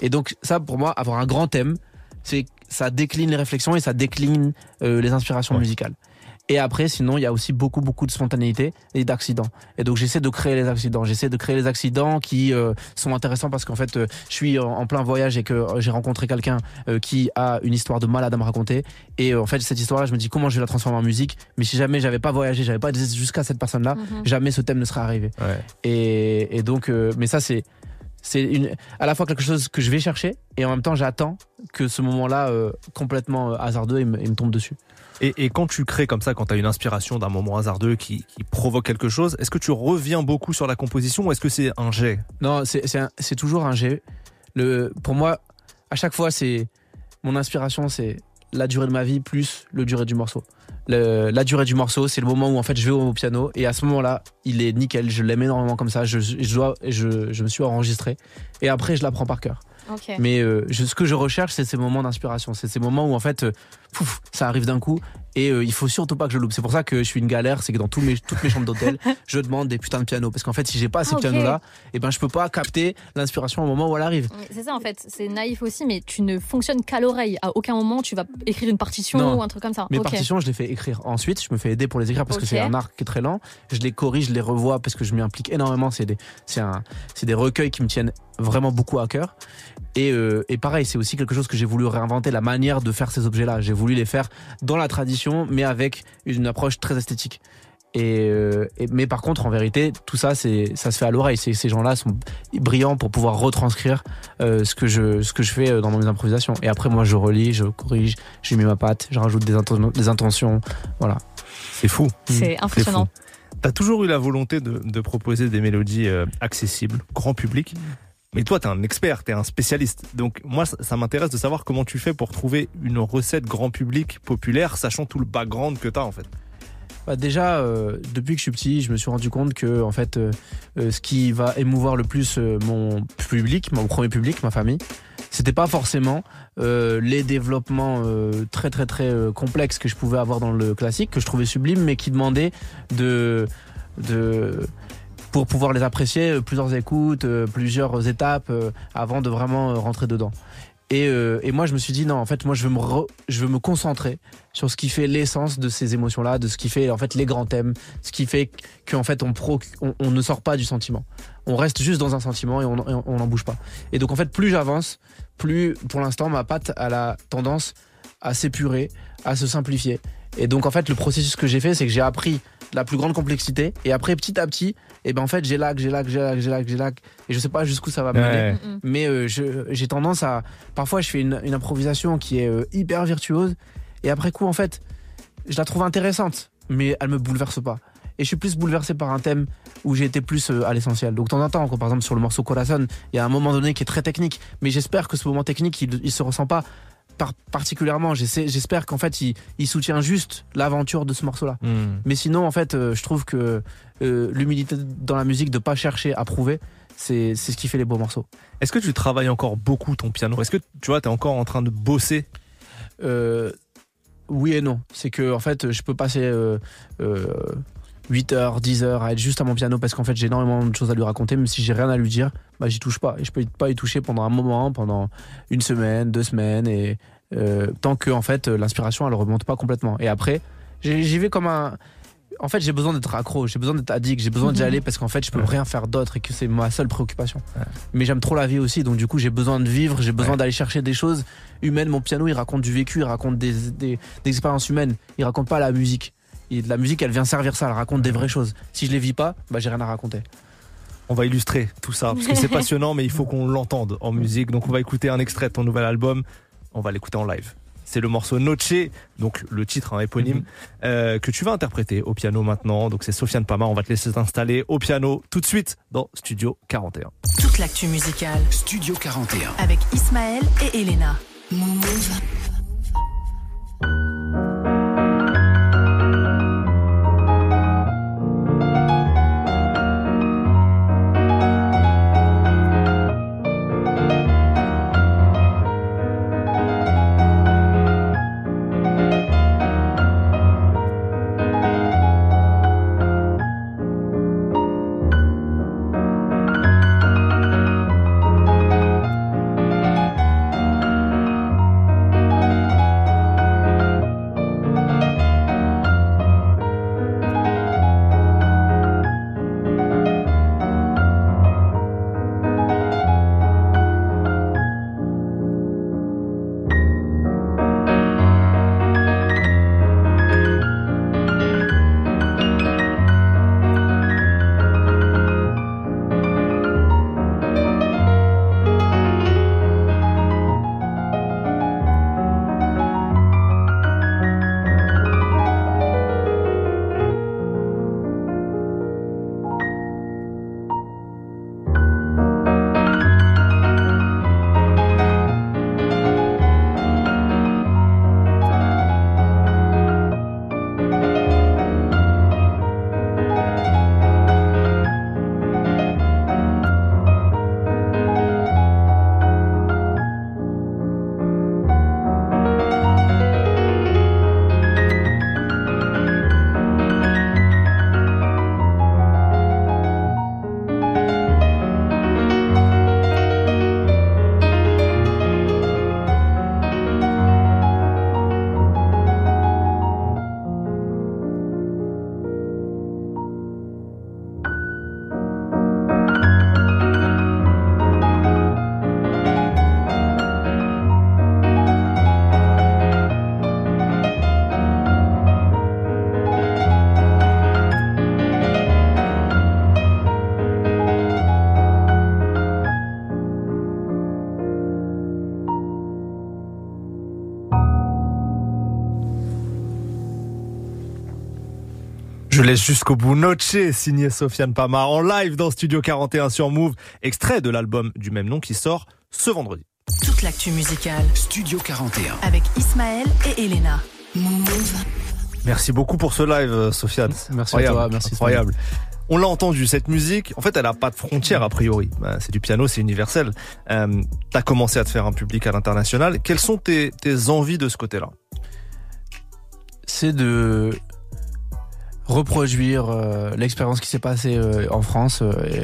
Et donc ça pour moi avoir un grand thème, c'est ça décline les réflexions et ça décline euh, les inspirations Ouais. musicales. Et après, sinon, il y a aussi beaucoup, beaucoup de spontanéité et d'accidents. Et donc, j'essaie de créer les accidents. J'essaie de créer les accidents qui euh, sont intéressants parce qu'en fait, euh, je suis en, en plein voyage et que euh, j'ai rencontré quelqu'un euh, qui a une histoire de malade à me raconter. Et euh, en fait, cette histoire-là, je me dis comment je vais la transformer en musique? Mais si jamais j'avais pas voyagé, j'avais pas été jusqu'à cette personne-là, Mhm. jamais ce thème ne serait arrivé. Ouais. Et, et donc, euh, mais ça, c'est c'est une, à la fois quelque chose que je vais chercher et en même temps, j'attends que ce moment-là, euh, complètement euh, hasardeux, il me, il me tombe dessus. Et, et quand tu crées comme ça, quand tu as une inspiration d'un moment hasardeux qui, qui provoque quelque chose, est-ce que tu reviens beaucoup sur la composition ou est-ce que c'est un jet? Non, c'est c'est un- c'est toujours un G. Le, pour moi, à chaque fois, c'est mon inspiration, c'est la durée de ma vie plus le durée du morceau. Le- la durée du morceau, c'est le moment où en fait je vais au piano et à ce moment-là, il est nickel. Je l'aime énormément comme ça. Je, je, dois, je, je me suis enregistré et après je l'apprends par cœur. Mais euh, je- ce que je recherche, c'est ces moments d'inspiration. C'est ces moments où en fait, euh, pouf, ça arrive d'un coup et euh, il faut surtout pas que je loupe. C'est pour ça que je suis une galère, c'est que dans tous mes, toutes mes chambres d'hôtel, [LAUGHS] je demande des putains de pianos parce qu'en fait, si j'ai pas ces Ah, ok. pianos-là, et ben je peux pas capter l'inspiration au moment où elle arrive. C'est ça en fait, c'est naïf aussi, mais tu ne fonctionnes qu'à l'oreille. À aucun moment tu vas écrire une partition Non. ou un truc comme ça. Mes partitions, je les fais écrire ensuite. Je me fais aider pour les écrire parce que c'est un art qui est très lent. Je les corrige, je les revois parce que je m'y implique énormément. Des, c'est des recueils qui me tiennent vraiment beaucoup à cœur. Et, euh, et pareil, c'est aussi quelque chose que j'ai voulu réinventer la manière de faire ces objets-là. J'ai voulu les faire dans la tradition, mais avec une approche très esthétique. Et, euh, et- mais par contre, en vérité, tout ça, c'est ça se fait à l'oreille. Ces gens-là sont brillants pour pouvoir retranscrire euh, ce que je ce que je fais euh, dans mes improvisations. Et après, moi, je relis, je corrige, je mets ma patte, je rajoute des, inten- des intentions. Voilà. C'est fou. C'est impressionnant. T'as toujours eu la volonté de, de proposer des mélodies euh, accessibles, grand public. Mais toi, t'es un expert, t'es un spécialiste. Donc moi, ça, m'intéresse de savoir comment tu fais pour trouver une recette grand public populaire, sachant tout le background que t'as en fait. Bah déjà, euh, depuis que je suis petit, je me suis rendu compte que en fait, euh, euh, ce qui va émouvoir le plus euh, mon public, mon premier public, ma famille, c'était pas forcément euh, les développements très très très complexes que je pouvais avoir dans le classique, que je trouvais sublime, mais qui demandaient de de pour pouvoir les apprécier, euh, plusieurs écoutes, euh, plusieurs étapes euh, avant de vraiment rentrer dedans. Et, moi, je me suis dit non, en fait, moi, je veux me concentrer sur ce qui fait l'essence de ces émotions-là, de ce qui fait en fait les grands thèmes, ce qui fait qu'en fait on, on, ne sort pas du sentiment. On reste juste dans un sentiment et on n'en bouge pas. Et donc en fait, plus j'avance, plus pour l'instant ma patte a la tendance à s'épurer, à se simplifier. Et donc en fait, le processus que j'ai fait, c'est que j'ai appris la plus grande complexité et après petit à petit, et ben en fait, j'ai lag, j'ai lag, j'ai lag, j'ai lag, j'ai lag et je sais pas jusqu'où ça va mener. Ouais. Mais euh, je- j'ai tendance à. Parfois, je fais une, une improvisation qui est euh, hyper virtuose. Et après coup, en fait, je la trouve intéressante. Mais elle me bouleverse pas. Et je suis plus bouleversé par un thème où j'ai été plus euh, à l'essentiel. Donc, de temps en temps, quand, par exemple, sur le morceau Corazon, il y a un moment donné qui est très technique. Mais j'espère que ce moment technique, il, il se ressent pas par- particulièrement. J'espère qu'en fait, il, il soutient juste l'aventure de ce morceau-là. Hmm. Mais sinon, en fait, euh, je trouve que euh, l'humilité dans la musique de pas chercher à prouver, c'est ce qui fait les beaux morceaux. Est-ce que tu travailles encore beaucoup ton piano? Est-ce que tu vois, t'es encore en train de bosser? Euh, oui et non. C'est que en fait, je peux passer euh, euh, 8 heures, 10 heures à être juste à mon piano parce qu'en fait, j'ai énormément de choses à lui raconter, même si j'ai rien à lui dire, bah j'y touche pas. Et je peux pas y toucher pendant un moment, pendant une semaine, deux semaines, et euh, tant que en fait l'inspiration elle remonte pas complètement. Et après, j'y vais comme un. En fait, j'ai besoin d'être accro, j'ai besoin d'être addict, j'ai besoin d'y Mhm. aller parce qu'en fait, je peux Ouais. rien faire d'autre et que c'est ma seule préoccupation. Ouais. Mais j'aime trop la vie aussi, donc du coup, j'ai besoin de vivre, j'ai besoin Ouais. d'aller chercher des choses humaines. Mon piano, il raconte du vécu, il raconte des, des, des expériences humaines, il raconte pas la musique. Et la musique, elle vient servir ça, elle raconte des vraies choses. Si je les vis pas, bah j'ai rien à raconter. On va illustrer tout ça parce que c'est [LAUGHS] passionnant, mais il faut qu'on l'entende en musique. Donc on va écouter un extrait de ton nouvel album. On va l'écouter en live. C'est le morceau Noche, donc le titre hein, éponyme, Mhm. euh, que tu vas interpréter au piano maintenant. Donc c'est Sofiane Pama. On va te laisser t'installer au piano tout de suite dans Studio 41. Toute l'actu musicale Studio 41. avec Ismaël et Elena. Laisse jusqu'au bout Noche, signé Sofiane Pamar en live dans Studio 41 sur Move, extrait de l'album du même nom qui sort ce vendredi. Toute l'actu musicale Studio 41. avec Ismaël et Elena. Move. Merci beaucoup pour ce live, euh, Sofiane. Merci à Incroyable, toi, merci, Incroyable. On l'a entendu, cette musique, en fait, elle a pas de frontières a priori. Bah, c'est du piano, c'est universel. Euh, T'as commencé à te faire un public à l'international. Quelles sont tes, tes envies de ce côté-là? C'est de reproduire euh, l'expérience qui s'est passée euh, en France euh, et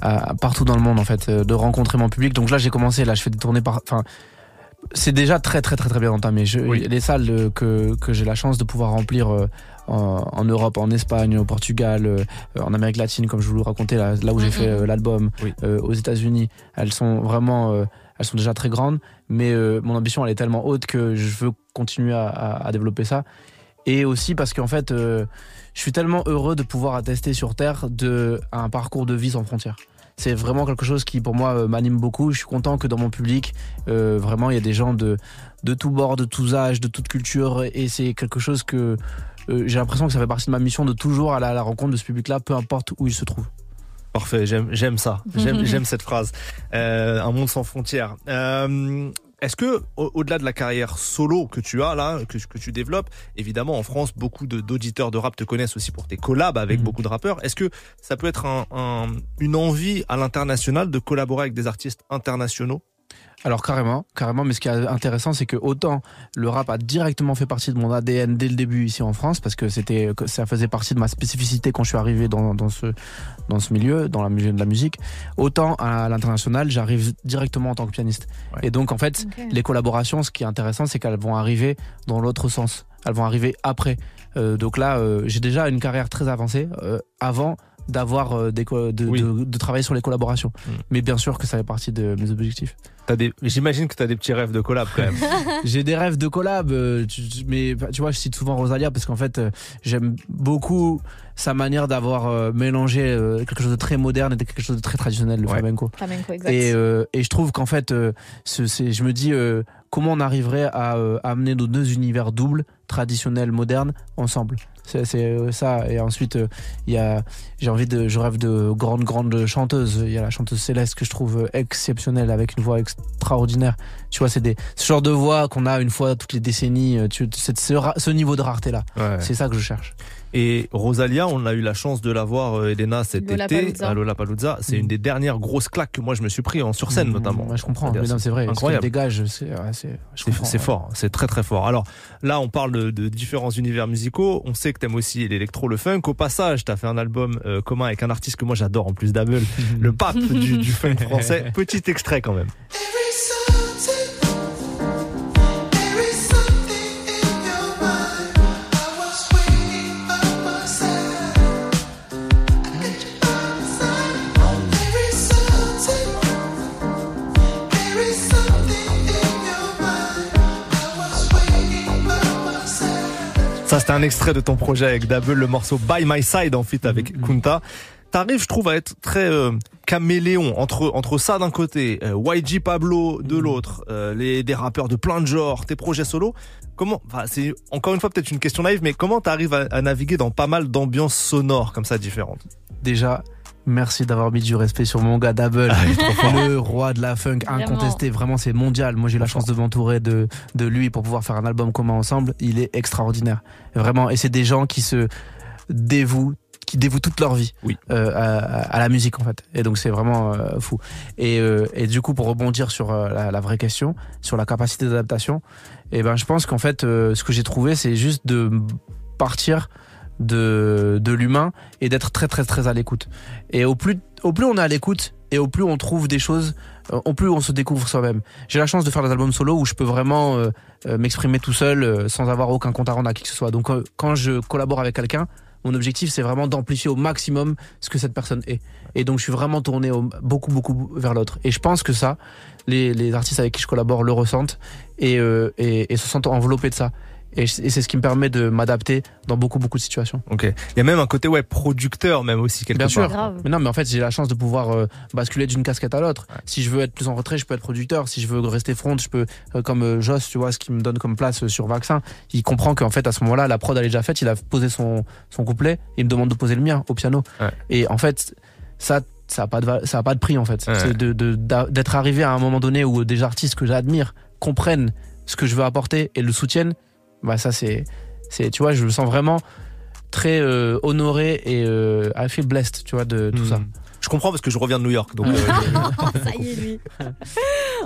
à- partout dans le monde en fait euh, de rencontrer mon public donc là j'ai commencé là je fais des tournées par enfin c'est déjà très très très très bien entamé je, Oui. les salles euh, que, que j'ai la chance de pouvoir remplir euh, en, en Europe, en Espagne, au Portugal, euh, en Amérique latine, comme je vous le racontais, là, là où j'ai fait euh, l'album, Oui. euh, aux États-Unis, elles sont vraiment, euh, elles sont déjà très grandes, mais euh, mon ambition elle est tellement haute que je veux continuer à, à- à développer ça. Et aussi parce qu'en fait, euh, je suis tellement heureux de pouvoir attester sur Terre de un parcours de vie sans frontières. C'est vraiment quelque chose qui pour moi euh, m'anime beaucoup. Je suis content que dans mon public, euh, vraiment, il y a des gens de de tous bords, de tous âges, de toute culture, et c'est quelque chose que euh, j'ai l'impression que ça fait partie de ma mission de toujours aller à la rencontre de ce public-là, peu importe où il se trouve. Parfait, j'aime j'aime ça. J'aime [LAUGHS] j'aime cette phrase. Euh, un monde sans frontières. Euh, est-ce que au- au-delà de la carrière solo que tu as là, que, que tu développes, évidemment en France beaucoup d'auditeurs de rap te connaissent aussi pour tes collabs avec Mhm. beaucoup de rappeurs. Est-ce que ça peut être un- un- une envie à l'international de collaborer avec des artistes internationaux? Alors carrément, carrément, mais ce qui est intéressant, c'est que autant le rap a directement fait partie de mon ADN dès le début ici en France, parce que c'était, ça faisait partie de ma spécificité quand je suis arrivé dans, dans ce dans ce milieu, dans la milieu de la musique, autant à l'international, j'arrive directement en tant que pianiste. Ouais. Et donc en fait, les collaborations, ce qui est intéressant, c'est qu'elles vont arriver dans l'autre sens. Elles vont arriver après. Euh, donc là, euh, j'ai déjà une carrière très avancée euh, avant d'avoir euh, des de, Oui. de, de travailler sur les collaborations. Mm. Mais bien sûr que ça fait partie de mes objectifs. T'as des, j'imagine que tu as des petits rêves de collab quand même. [LAUGHS] J'ai des rêves de collab, euh, mais tu vois, je cite souvent Rosalia parce qu'en fait, euh, j'aime beaucoup sa manière d'avoir mélangé quelque chose de très moderne et quelque chose de très traditionnel, le Ouais. flamenco. Flamenco, exact. Et, euh, et je trouve qu'en fait, je me dis euh, comment on arriverait à euh, amener nos deux univers doubles, traditionnels, modernes, ensemble. C'est euh, ça. Et ensuite, euh, il y a, j'ai envie de, je rêve de grandes, grandes chanteuses. Il y a la chanteuse Céleste que je trouve exceptionnelle avec une voix extraordinaire. Tu vois, c'est des, ce genre de voix qu'on a une fois toutes les décennies. euh, Tu, c'est ce, niveau de rareté là. Ouais. C'est ça que je cherche. Et Rosalia, on a eu la chance de la voir, euh, Elena, cet été Lollapalooza. à Lollapalooza. C'est une des dernières grosses claques que moi je me suis pris en sur scène Mmh, notamment. ouais, je comprends. C'est-à-dire, Mais non, c'est vrai. incroyable. Dégage, c'est, ouais, c'est, je C'est comprends, c'est ouais. fort, c'est très très fort. Alors là, on parle de, de différents univers musicaux. On sait que t'aimes aussi l'électro, le funk. Au passage, t'as fait un album euh, commun avec un artiste que moi j'adore en plus d'Abel, [LAUGHS] le pape du, du funk français. Petit extrait quand même. Ça, c'était un extrait de ton projet avec Dabel, le morceau By My Side en fit avec Kunta. T'arrives, je trouve, à être très euh, caméléon entre entre ça d'un côté, euh, YG Pablo de l'autre, euh, les des rappeurs de plein de genres, tes projets solo. Comment, enfin, c'est encore une fois peut-être une question naïve, mais comment t'arrives à, à naviguer dans pas mal d'ambiances sonores comme ça différentes? Déjà, merci d'avoir mis du respect sur mon gars Double, le roi de la funk incontesté. Vraiment, c'est mondial. Moi, j'ai eu la chance de m'entourer de, de lui pour pouvoir faire un album commun ensemble. Il est extraordinaire. Vraiment. Et c'est des gens qui se dévouent qui dévouent toute leur vie Oui. euh, à, à la musique en fait et donc c'est vraiment euh, fou et, euh, et du coup pour rebondir sur euh, la, la vraie question sur la capacité d'adaptation et ben je pense qu'en fait euh, ce que j'ai trouvé c'est juste de partir de, de l'humain et d'être très très très à l'écoute. Et au plus, au plus on est à l'écoute et au plus on trouve des choses, euh, au plus on se découvre soi-même. J'ai la chance de faire des albums solo où je peux vraiment euh, euh, m'exprimer tout seul sans avoir aucun compte à rendre à qui que ce soit. Donc quand je collabore avec quelqu'un, mon objectif c'est vraiment d'amplifier au maximum ce que cette personne est. Et donc je suis vraiment tourné au- beaucoup beaucoup vers l'autre. Et je pense que ça, les, les artistes avec qui je collabore le ressentent et, et, et se sentent enveloppés de ça. Et, c'est ce qui me permet de m'adapter dans beaucoup, beaucoup de situations. Ok. Il y a même un côté ouais producteur même aussi quelque Bien part. sûr. Grave. Mais non, mais en fait, j'ai la chance de pouvoir euh, basculer d'une casquette à l'autre. Si je veux être plus en retrait, je peux être producteur. Si je veux rester front, je peux, euh, comme euh, Joss, tu vois, ce qui me donne comme place euh, sur Vaccin. Il comprend qu'en fait, à ce moment-là, la prod, elle est déjà faite. Il a posé son, son couplet. Il me demande de poser le mien au piano. Ouais. Et en fait, ça, ça a pas de, ça a pas de prix, en fait. Ouais. De, d'être arrivé à un moment donné où des artistes que j'admire comprennent ce que je veux apporter et le soutiennent. Bah, ça, c'est, c'est, tu vois, je me sens vraiment très euh, honoré et euh, I feel blessed, tu vois, de tout Hmm. ça. Je comprends parce que je reviens de New York donc. euh, [LAUGHS] Ça y est, lui. [LAUGHS]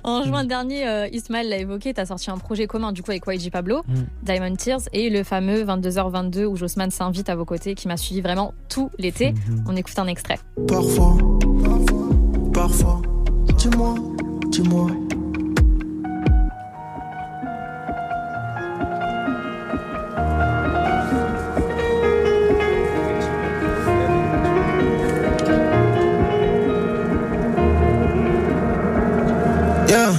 En juin dernier, euh, Ismaël l'a évoqué, tu as sorti un projet commun du coup avec YG Pablo, Mm. Diamond Tears, et le fameux 22h22 où Jossman s'invite à vos côtés qui m'a suivi vraiment tout l'été. Mhm. On écoute un extrait. Parfois, parfois, dis-moi, dis-moi. Yeah.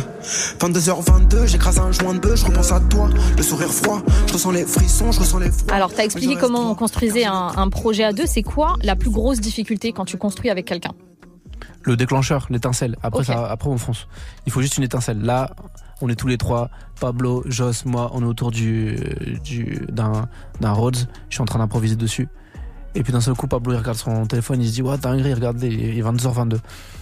22h22, j'écrase un joint de bœuf, je repense à toi, le sourire froid, je ressens les frissons, je ressens les froids. Alors, tu as expliqué comment on construisait un, un projet à deux. C'est quoi la plus grosse difficulté quand tu construis avec quelqu'un? Le déclencheur, l'étincelle. Après, ça, après, on fonce. Il faut juste une étincelle. Là, on est tous les trois. Pablo, Joss, moi, on est autour du, du, d'un, d'un Rhodes. Je suis en train d'improviser dessus. Et puis d'un seul coup, Pablo, il regarde son téléphone, il se dit, ouais, dinguerie, regarde, il est 22h22.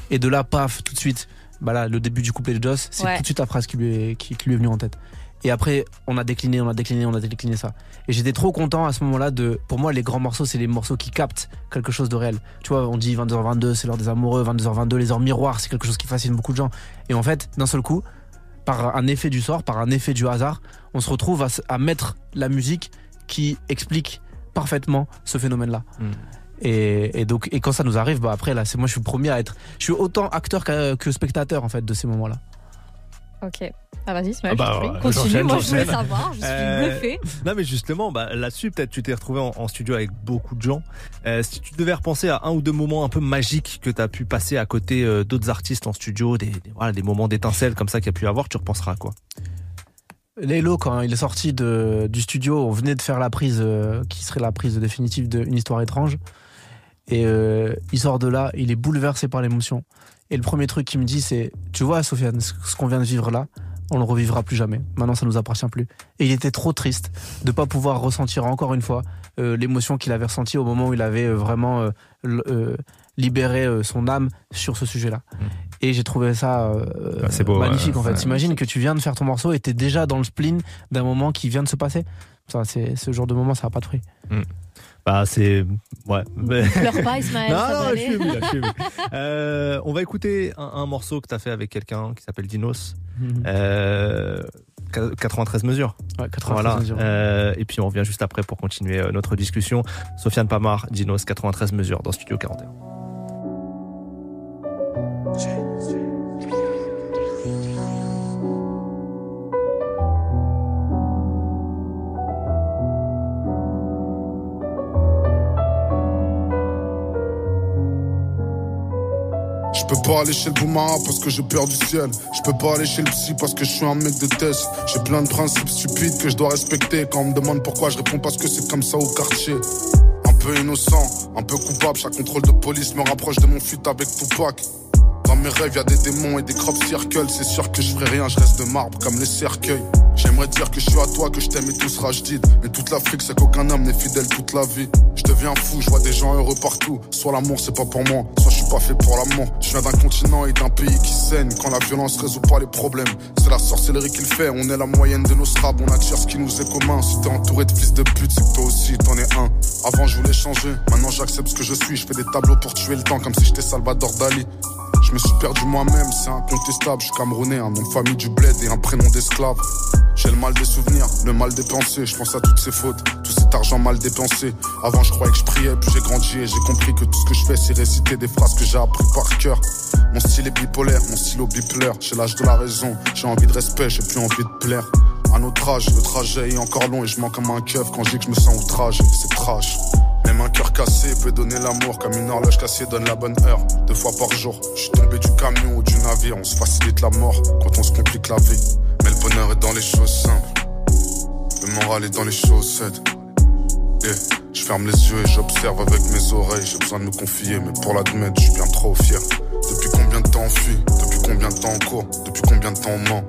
Et de là, paf, tout de suite, bah là, le début du couplet de Joss, c'est Ouais. tout de suite la phrase qui lui, est, qui, qui lui est venue en tête. Et après, on a décliné, on a décliné, on a décliné ça. Et j'étais trop content à ce moment-là de. Pour moi, les grands morceaux, c'est les morceaux qui captent quelque chose de réel. Tu vois, on dit 22h22, c'est l'heure des amoureux, 22h22, les heures miroirs, c'est quelque chose qui fascine beaucoup de gens. Et en fait, d'un seul coup, par un effet du sort, par un effet du hasard, on se retrouve à mettre la musique qui explique parfaitement ce phénomène-là. Mm. Et, et donc, et quand ça nous arrive, bah après, là, c'est moi, je suis le premier à être. Je suis autant acteur que, que spectateur, en fait, de ces moments-là. Ok. Ah, vas-y, Ismaël, Ah bah, ouais, Continue, moi je voulais savoir, je suis Euh, bluffée. Non mais justement, bah, là-dessus peut-être tu t'es retrouvé en, en studio avec beaucoup de gens. Euh, si tu devais repenser à un ou deux moments un peu magiques que tu as pu passer à côté euh, d'autres artistes en studio, des, des- voilà, des moments d'étincelle comme ça qu'il y a pu avoir, tu repenseras à quoi? Lélo, quand il est sorti de, du studio, on venait de faire la prise euh, qui serait la prise définitive d'une histoire étrange. Et euh, il sort de là, il est bouleversé par l'émotion. Et le premier truc qu'il me dit, c'est Tu vois, Sofiane, ce qu'on vient de vivre là, on le revivra plus jamais. Maintenant, ça nous appartient plus. Et il était trop triste de pas pouvoir ressentir encore une fois euh, l'émotion qu'il avait ressentie au moment où il avait euh, vraiment euh, libéré son âme sur ce sujet-là. Et j'ai trouvé ça euh, Ah, beau, magnifique ouais, en fait. T'imagines que tu viens de faire ton morceau et t'es déjà dans le spleen d'un moment qui vient de se passer. Ça, c'est ce genre de moment, ça n'a pas de prix. Bah c'est ouais. mais- [LAUGHS] Pleure pas, Ismaël, non, ça va non, je suis là, je suis ému. Euh, on va écouter un, un morceau que tu as fait avec quelqu'un qui s'appelle Dinos. Euh, 93 mesures. Ouais, 93 voilà. mesures. Euh, et puis on revient juste après pour continuer euh, notre discussion. Sofiane Pamar, Dinos, 93 mesures dans Studio 41. Peux pas aller chez le Boumara parce que j'ai peur du ciel. Je peux pas aller chez le psy parce que je suis un mec de test. J'ai plein de principes stupides que je dois respecter. Quand on me demande pourquoi, je réponds parce que c'est comme ça au quartier. Un peu innocent, un peu coupable. Chaque contrôle de police me rapproche de mon fuite avec Tupac. Dans mes rêves, y a des démons et des crop circles. C'est sûr que je ferai rien, je reste de marbre comme les cercueils. J'aimerais dire que je suis à toi, que je t'aime et tout sera jadid. Mais toute l'Afrique, c'est qu'aucun homme n'est fidèle toute la vie. Je deviens fou, je vois des gens heureux partout. Soit l'amour, c'est pas pour moi, soit je suis pas fait pour l'amour. Je viens d'un continent et d'un pays qui saigne. Quand la violence résout pas les problèmes, c'est la sorcellerie qu'il fait. On est la moyenne de nos scrabs, on attire ce qui nous est commun. Si t'es entouré de fils de pute, c'est que toi aussi t'en es un. Avant, je voulais changer, maintenant j'accepte ce que je suis. Je fais des tableaux pour tuer le temps, comme si j'étais Salvador Dali. Me suis perdu moi-même, c'est incontestable. Je suis camerounais, un nom de famille du bled et un prénom d'esclave. J'ai le mal des souvenirs, le mal des pensées. Je pense à toutes ces fautes, tout cet argent mal dépensé. Avant, je croyais que je priais, puis j'ai grandi et j'ai compris que tout ce que je fais, c'est réciter des phrases que j'ai appris par cœur. Mon style est bipolaire, mon stylo bipolaire. J'ai l'âge de la raison, j'ai envie de respect, j'ai plus envie de plaire. À notre âge, le trajet est encore long et je manque comme un keuf quand je dis que je me sens outragé. C'est trash. Un cœur cassé peut donner l'amour comme une horloge cassée donne la bonne heure. Deux fois par jour, je suis tombé du camion ou du navire. On se facilite la mort quand on se complique la vie. Mais le bonheur est dans les choses simples. Le moral est dans les chaussettes. Yeah. Je ferme les yeux et j'observe avec mes oreilles. J'ai besoin de me confier, mais pour l'admettre, je suis bien trop fier. Depuis combien de temps on fuit? Depuis combien de temps on court? Depuis combien de temps on ment?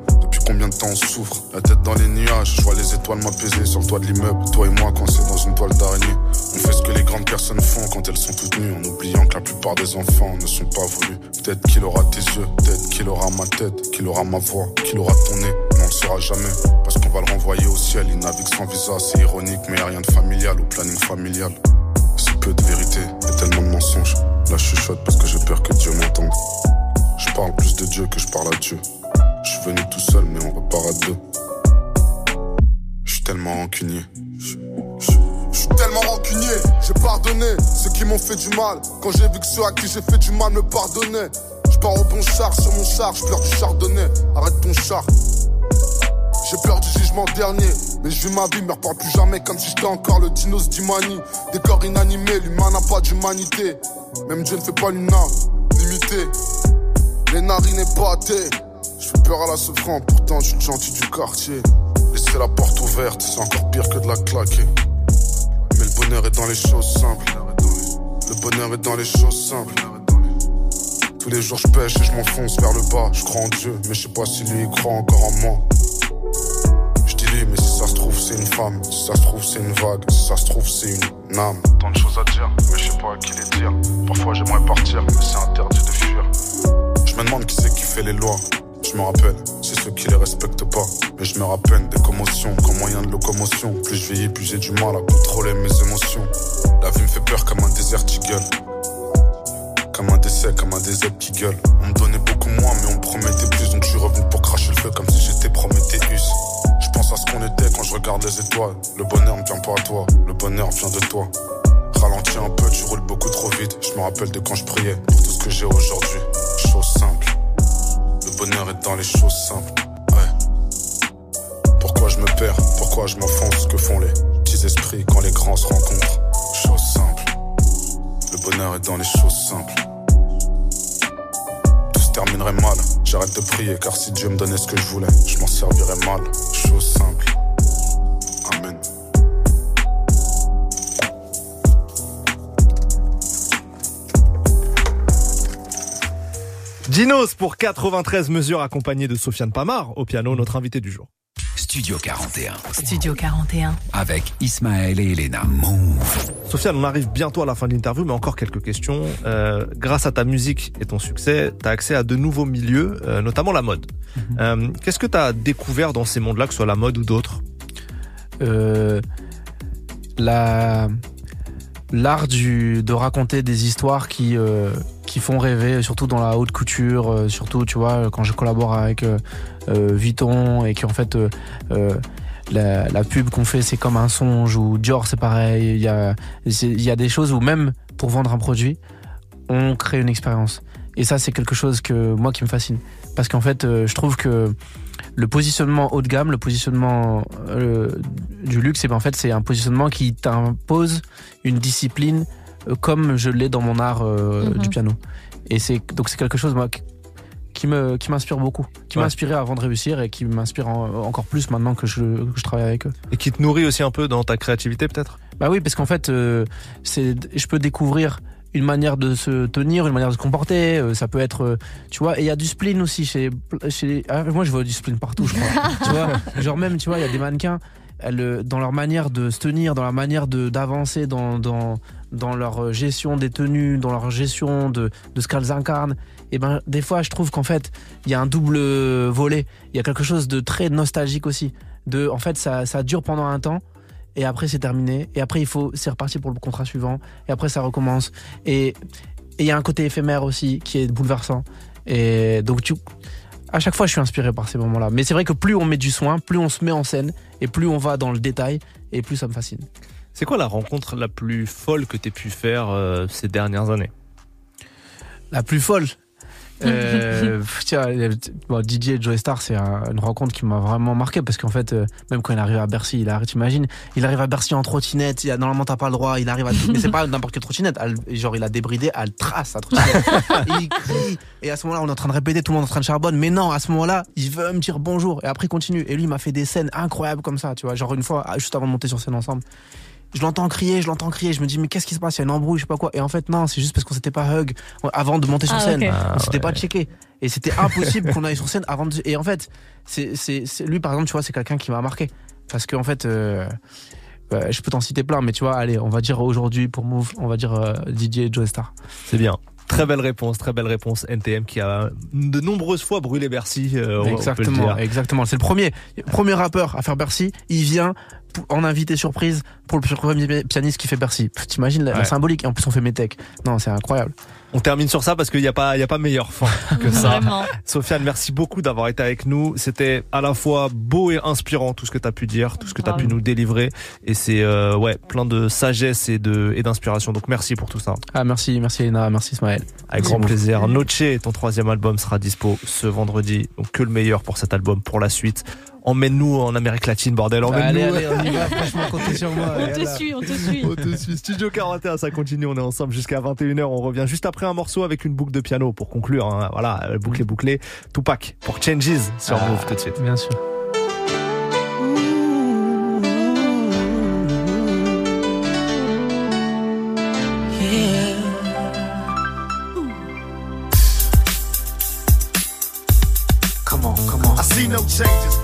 Combien de temps on souffre La tête dans les nuages, je vois les étoiles m'apaiser sur le toit de l'immeuble. Toi et moi, coincés dans une toile d'araignée. On fait ce que les grandes personnes font quand elles sont toutes nues, en oubliant que la plupart des enfants ne sont pas voulus. Peut-être qu'il aura tes yeux, peut-être qu'il aura ma tête, qu'il aura ma voix, qu'il aura ton nez. Mais on le saura jamais, parce qu'on va le renvoyer au ciel. Il navigue sans visa, c'est ironique, mais y a rien de familial au planning familial. Si peu de vérité et tellement de mensonges. Là, je chuchote parce que j'ai peur que Dieu m'entende. Je parle plus de Dieu que je parle à Dieu. Je suis venu tout seul, mais on repart à deux. Je suis tellement rancunier. Je suis tellement rancunier, j'ai pardonné ceux qui m'ont fait du mal. Quand j'ai vu que ceux à qui j'ai fait du mal me pardonnaient. Je pars au bon char sur mon char, je pleure du chardonnay. Arrête ton char. J'ai peur du jugement dernier, mais je vis ma vie, me reparle plus jamais comme si j'étais encore le dinos d'Imani. Des corps inanimés, l'humain n'a pas d'humanité. Même Dieu ne fait pas l'unanimité. Les narines épatées, je fais peur à la souffrance, pourtant je suis gentil du quartier. Laisser la porte ouverte, c'est encore pire que de la claquer. Mais le bonheur est dans les choses simples. Le bonheur est dans les choses simples. Tous les jours je pêche et je m'enfonce vers le bas. Je crois en Dieu, mais je sais pas si lui il croit encore en moi. Je dis lui, mais si ça se trouve c'est une femme, si ça se trouve c'est une vague, si ça se trouve c'est une âme. Tant de choses à dire, mais je sais pas à qui les dire. Parfois j'aimerais partir, mais c'est interdit de fuir. Je me demande qui c'est qui fait les lois. Je me rappelle, c'est ceux qui les respectent pas. Mais je me rappelle des commotions comme moyen de locomotion. Plus je vieillis, plus j'ai du mal à contrôler mes émotions. La vie me fait peur comme un désert qui gueule. Comme un décès, comme un désert qui gueule. On me donnait beaucoup moins, mais on me promettait plus. Donc je suis revenu pour cracher le feu comme si j'étais Prométhéeus. Je pense à ce qu'on était quand je regarde les étoiles. Le bonheur ne vient pas à toi, le bonheur vient de toi. Ralentis un peu, tu roules beaucoup trop vite. Je me rappelle de quand je priais pour tout ce que j'ai aujourd'hui. Le bonheur est dans les choses simples. Ouais. Pourquoi je me perds? Pourquoi je m'enfonce? Que font les petits esprits quand les grands se rencontrent? Chose simple. Le bonheur est dans les choses simples. Tout se terminerait mal. J'arrête de prier car si Dieu me donnait ce que je voulais, je m'en servirais mal. Chose simple. Dinos pour 93 mesures accompagné de Sofiane Pamar au piano, notre invité du jour. Studio 41. Studio 41. Avec Ismaël et Elena. Move. Sofiane, on arrive bientôt à la fin de l'interview, mais encore quelques questions. Euh, grâce à ta musique et ton succès, tu as accès à de nouveaux milieux, euh, notamment la mode. Euh, Qu'est-ce que tu as découvert dans ces mondes-là, que ce soit la mode ou d'autres? Euh, la l'art du de raconter des histoires qui euh, qui font rêver surtout dans la haute couture euh, surtout tu vois quand je collabore avec euh, euh, Vuitton et qu'en fait euh, euh, la, la pub qu'on fait c'est comme un songe ou Dior c'est pareil. Il y a il y a des choses où même pour vendre un produit on crée une expérience. Et ça c'est quelque chose que moi qui me fascine. Parce qu'en fait je trouve que le positionnement haut de gamme, le positionnement euh, du luxe, et ben en fait c'est un positionnement qui t'impose une discipline euh, comme je l'ai dans mon art euh, Mhm. du piano. Et c'est donc c'est quelque chose moi qui- qui me qui m'inspire beaucoup, qui Ouais. m'a inspiré avant de réussir et qui m'inspire en- encore plus maintenant que je, que je travaille avec eux. Et qui te nourrit aussi un peu dans ta créativité, peut-être? Bah oui, parce qu'en fait, euh, c'est, je peux découvrir une manière de se tenir, une manière de se comporter. euh, ça peut être, euh, tu vois, et il y a du spleen aussi chez, chez. ah, moi, je vois du spleen partout, je crois. [LAUGHS] tu vois, genre même, tu vois, il y a des mannequins. Elles, euh, dans leur manière de se tenir, dans leur manière d'avancer, dans, dans dans leur gestion des tenues, dans leur gestion de, de ce qu'elles incarnent, et ben des fois je trouve qu'en fait il y a un double volet, il y a quelque chose de très nostalgique aussi. De, en fait ça, ça dure pendant un temps, et après c'est terminé. Et après il faut c'est reparti pour le contrat suivant. Et après ça recommence. Et il y a un côté éphémère aussi qui est bouleversant. Et donc tu à chaque fois je suis inspiré par ces moments là mais c'est vrai que plus on met du soin plus on se met en scène et plus on va dans le détail et plus ça me fascine. C'est quoi la rencontre la plus folle que tu pu faire euh, ces dernières années? La plus folle? Euh, [LAUGHS] tiens, bon, DJ et Joe Star, c'est un- une rencontre qui m'a vraiment marqué parce qu'en fait, euh, même quand il arrive à Bercy, il arrive, t'imagines, il arrive à Bercy en trottinette, il a, normalement t'as pas le droit, il arrive à, mais c'est pas n'importe quelle trottinette, genre il a débridé, elle trace la trottinette. Et [LAUGHS] il crie, et à ce moment-là, on est en train de répéter, tout le monde est en train de charbonne, mais non, à ce moment-là, il veut me dire bonjour, et après il continue. Et lui, il m'a fait des scènes incroyables comme ça, tu vois, genre une fois, juste avant de monter sur scène ensemble. Je l'entends crier, je l'entends crier, je me dis mais qu'est-ce qui se passe, il y a une embrouille, je sais pas quoi. Et en fait non, c'est juste parce qu'on s'était pas hug avant de monter sur Ah, scène. on Ah, s'était ouais. pas checké. Et c'était impossible qu'on aille sur scène avant de... Et en fait, c'est, c'est, c'est- lui par exemple, tu vois, c'est quelqu'un qui m'a marqué. Parce qu'en fait, euh, euh, je peux t'en citer plein, mais tu vois, allez, on va dire aujourd'hui pour Move, on va dire euh, DJ Joe Star. C'est bien. Très belle réponse, très belle réponse. NTM qui a de nombreuses fois brûlé Bercy. euh, exactement, exactement. C'est le premier, premier rappeur à faire Bercy. Il vient en invité surprise pour le premier pianiste qui fait Bercy. T'imagines la, la symbolique Et en plus, on fait Metec. Non, c'est incroyable. On termine sur ça parce qu'il n'y a pas, il y a pas meilleure fin [LAUGHS] que ça. Vraiment. Sofiane, merci beaucoup d'avoir été avec nous. C'était à la fois beau et inspirant tout ce que tu as pu dire, tout ce que tu as pu nous délivrer. Et c'est euh, ouais, plein de sagesse et de et d'inspiration. Donc merci pour tout ça. Ah, merci, merci Elena, merci Ismaël. Avec grand plaisir. Noche, ton troisième album sera dispo ce vendredi. Donc que le meilleur pour cet album, pour la suite. Emmène-nous en Amérique latine, bordel. Allez, Emmène-nous. allez, on y va. [LAUGHS] Franchement, comptez sur moi. On te suit, on te suit. On te suit. Studio 41, ça continue. On est ensemble jusqu'à 21h. On revient juste après un morceau avec une boucle de piano pour conclure. hein. Voilà, euh, bouclé, bouclé. Tupac pour Changes sur Ah, Move tout de suite. Bien sûr. Come on, come on. I see no changes.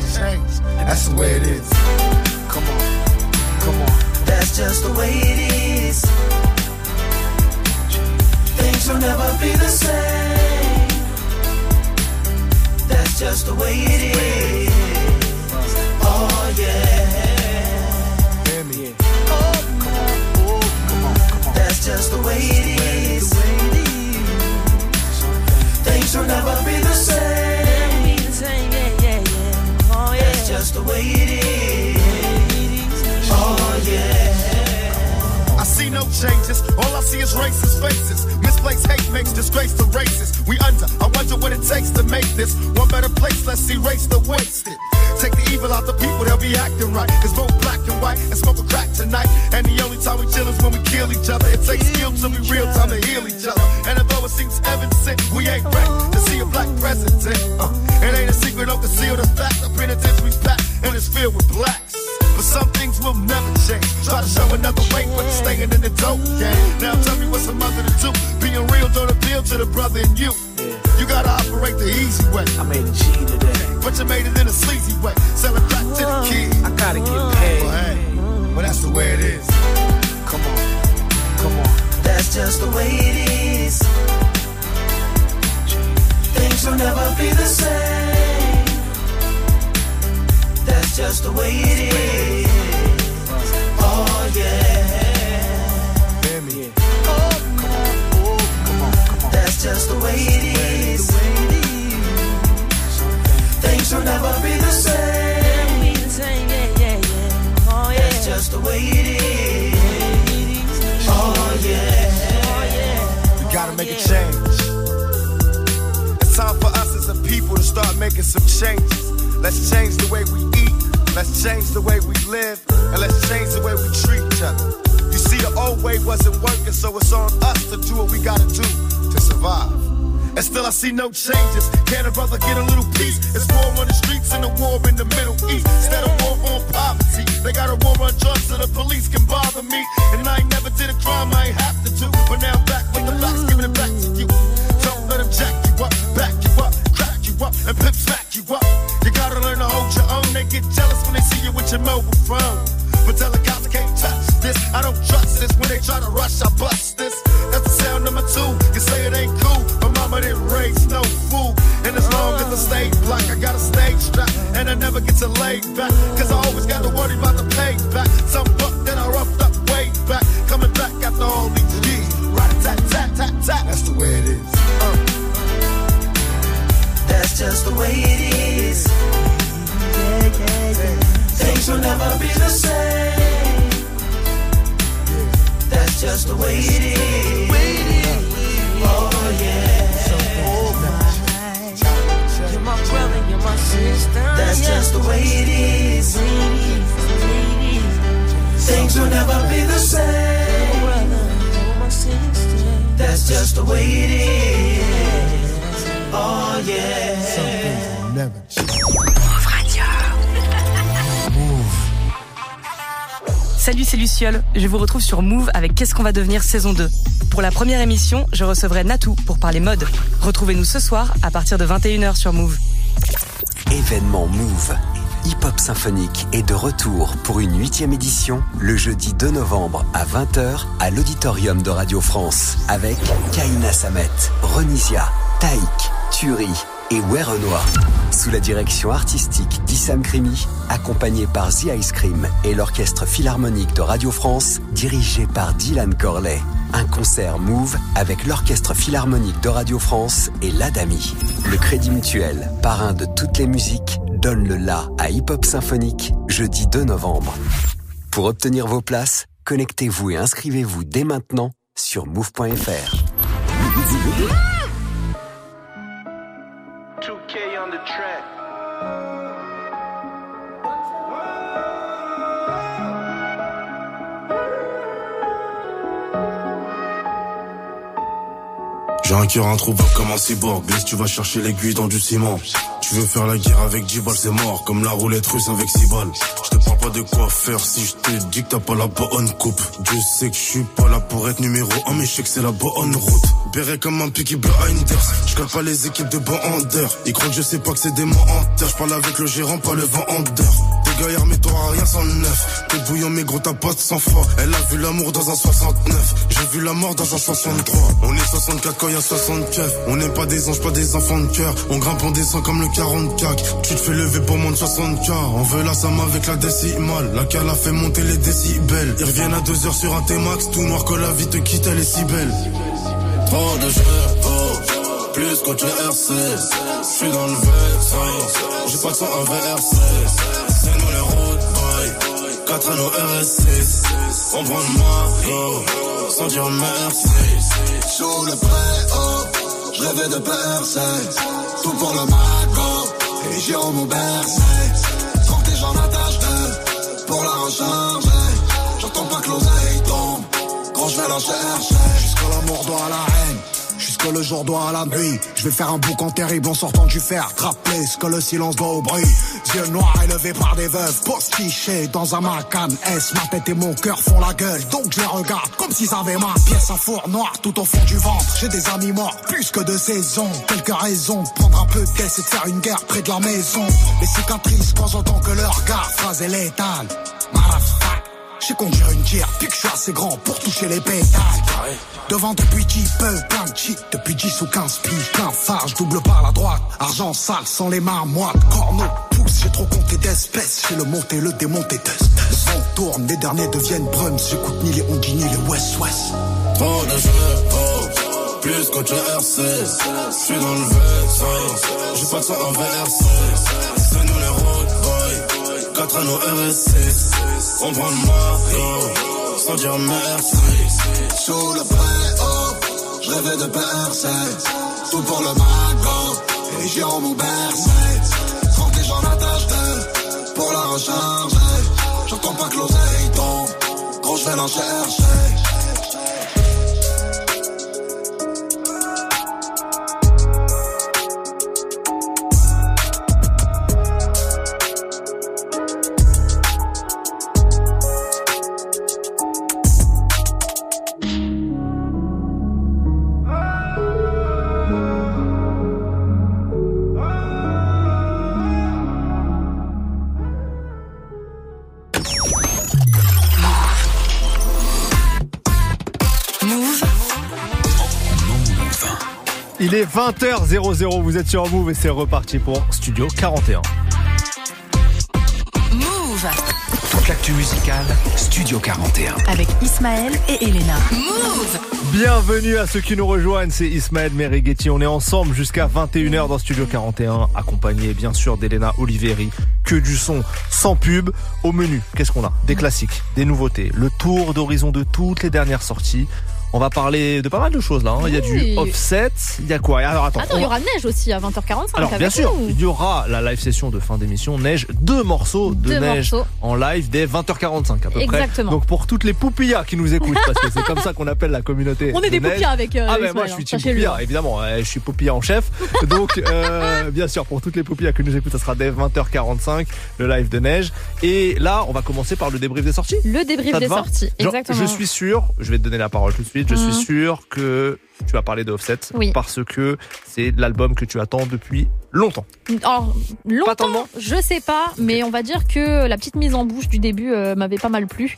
then changed. That's the way it is. Come on, come on. That's just the way it is. Things will never be the same. That's just the way it is. Oh yeah. Qu'on va devenir saison 2. Pour la première émission, je recevrai Natou pour parler mode. Retrouvez-nous ce soir à partir de 21h sur Move. Événement Move. Hip Hop Symphonique est de retour pour une huitième édition le jeudi 2 novembre à 20h à l'auditorium de Radio France avec Kaina Samet, Renisia, Taïk, Turi et Renoir. Sous la direction artistique d'Issam Krimi, accompagné par The Ice Cream et l'orchestre philharmonique de Radio France, dirigé par Dylan Corley. Un concert Move avec l'orchestre philharmonique de Radio France et l'Adami. Le Crédit Mutuel, parrain de toutes les musiques, donne le la à Hip Hop Symphonique jeudi 2 novembre. Pour obtenir vos places, connectez-vous et inscrivez-vous dès maintenant sur move.fr. J'ai un cœur introuvable comme un cyborg. Blesse, tu vas chercher l'aiguille dans du ciment. Tu veux faire la guerre avec 10 balles, c'est mort. Comme la roulette russe avec 6 balles. Je te parle pas de quoi faire si je te dis que t'as pas la bonne coupe. Dieu sait que je suis pas là pour être numéro 1, mais je sais que c'est la bonne route. Béret comme un Peaky Blinders. Je colle pas les équipes de bandeurs. Ils croient que je sais pas que c'est des menteurs. Je parle avec le gérant, pas le vendeur. Gaillard, mais t'auras rien sans le neuf. T'es bouillant, mais gros, t'as pas de sang. Elle a vu l'amour dans un 69. J'ai vu la mort dans un 63. On est 64 quand y a 60 keufs. On n'est pas des anges, pas des enfants de cœur. On grimpe, on descend comme le 44. Tu te fais lever pour moins de 60k. On veut la somme avec la décimale. La cale a fait monter les décibels. Ils reviennent à 2 heures sur un T-Max. Tout noir que la vie te quitte, elle est si belle. Trop de chevaux, plus qu'autre RC. J'suis dans le V5, j'ai pas de sang à. 4 anneaux RS6. On prend le maillot, sans dire merci. Sous le préau, je rêvais de percer. Tout pour le magot, et Jérôme au bercer. Quand tes gens attache de, pour la recharger. J'entends pas que l'oseille tombe, quand je vais la chercher. Jusqu'à la mort à la haine. Jusque le jour doit à la nuit. Je vais faire un boucan terrible en sortant du fer. Trapper ce que le silence doit au bruit. Yeux noirs élevés par des veuves. Postichés dans un Macan S. Ma tête et mon cœur font la gueule. Donc je regarde comme s'ils avaient ma pièce. Un four noir tout au fond du ventre. J'ai des amis morts plus que de saison. Quelques raisons de prendre un peu de et de faire une guerre près de la maison. Les cicatrices quand j'entends que leur regard phrase est létale. J'ai conduire une tire, puis que je suis assez grand pour toucher les pétales. Devant depuis 10 peu, plein de shit, depuis 10 ou 15 piges, plein farge, double par la droite, argent sale sans les mains moites, corneau, pouce, j'ai trop compté d'espèces, j'ai le monté, le démonté test. Le tourne, les derniers deviennent bruns, j'écoute ni les Ondy ni les West West. Trop de chevaux, plus qu'autre RC. J'suis dans le V5, j'ai pas de en. C'est nous les road 4 anneaux RS6. On prend le maillot, sans dire merci. Sous le préau, je rêvais de percer. Tout pour le magot, et Jérôme au bercer. Quand tes gens attache de, pour la recharger. J'entends pas que l'oseille tombe, quand je vais la chercher. Il est 20h00, vous êtes sur Move et c'est reparti pour Studio 41. Move Toute l'actu musicale, Studio 41. avec Ismaël et Elena. Move Bienvenue à ceux qui nous rejoignent, c'est Ismaël Merighetti. On est ensemble jusqu'à 21h dans Studio 41, accompagné bien sûr d'Elena Oliveri. Que du son, sans pub. Au menu, qu'est-ce qu'on a? Des classiques, des nouveautés, le tour d'horizon de toutes les dernières sorties. On va parler de pas mal de choses là. hein. Il y a du offset, il y a quoi? Alors attends. Attends, il y aura neige aussi à 20h45. Alors bien sûr, il y aura la live session de fin d'émission Neige, deux morceaux de Deux neige morceaux. en live dès 20h45 à peu Exactement. près. Donc pour toutes les poupillas qui nous écoutent, parce que c'est comme ça qu'on appelle la communauté. [LAUGHS] On est de des poupillas avec, euh, Ah ben moi je hein, suis team sachez-le. poupilla, évidemment, je suis poupilla en chef. [LAUGHS] Donc euh, bien sûr pour toutes les poupillas qui nous écoutent, ça sera dès 20h45 le live de Neige. Et là on va commencer par le débrief des sorties. Le débrief des sorties, Genre, exactement. Je suis sûr, je vais te donner la parole tout de suite, je suis sûr que tu vas parler de Offset Oui. parce que c'est l'album que tu attends depuis longtemps. Alors, longtemps, je sais pas, mais on va dire que la petite mise en bouche du début euh, m'avait pas mal plu.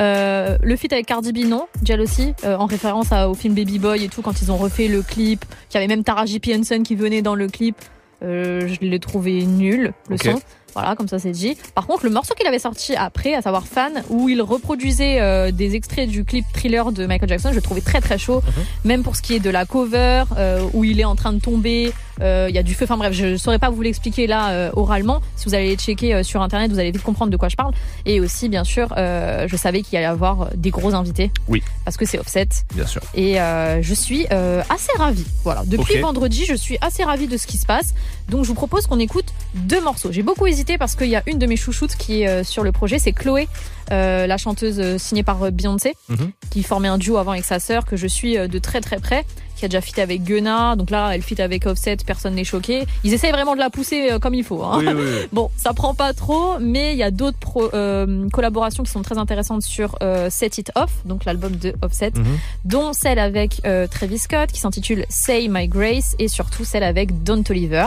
Euh, le feat avec Cardi B, non, Jealousy, euh, en référence à- au film Baby Boy et tout, quand ils ont refait le clip, qu'il y avait même Taraji P. Henson qui venait dans le clip, je l'ai trouvé nul, le son. Voilà, comme ça c'est dit. Par contre, le morceau qu'il avait sorti après, à savoir Fan, où il reproduisait euh, des extraits du clip Thriller de Michael Jackson, je le trouvais très très chaud. Même pour ce qui est de la cover, euh, où il est en train de tomber, il y a du feu. Enfin bref, je saurais pas vous l'expliquer là euh, oralement. Si vous allez les checker euh, sur internet, vous allez vite comprendre de quoi je parle. Et aussi, bien sûr, euh, je savais qu'il y allait avoir euh, des gros invités. Oui. Parce que c'est Offset. Bien sûr. Et euh, je suis euh, assez ravie. Voilà. Depuis vendredi, je suis assez ravie de ce qui se passe. Donc je vous propose qu'on écoute deux morceaux. J'ai beaucoup hésité parce qu'il y a une de mes chouchoutes qui est euh, sur le projet, c'est Chloé, euh, la chanteuse euh, signée par euh, Beyoncé, Mhm. qui formait un duo avant avec sa sœur que je suis de très très près, qui a déjà fit avec Gunna. Donc là, elle fit avec Offset, personne n'est choqué. Ils essayent vraiment de la pousser comme il faut. hein. Oui, oui, oui. [LAUGHS] Bon, ça prend pas trop, mais il y a d'autres euh, collaborations qui sont très intéressantes sur euh, Set It Off, donc l'album de Offset, Mhm. dont celle avec Travis Scott qui s'intitule Say My Grace et surtout celle avec Don Toliver.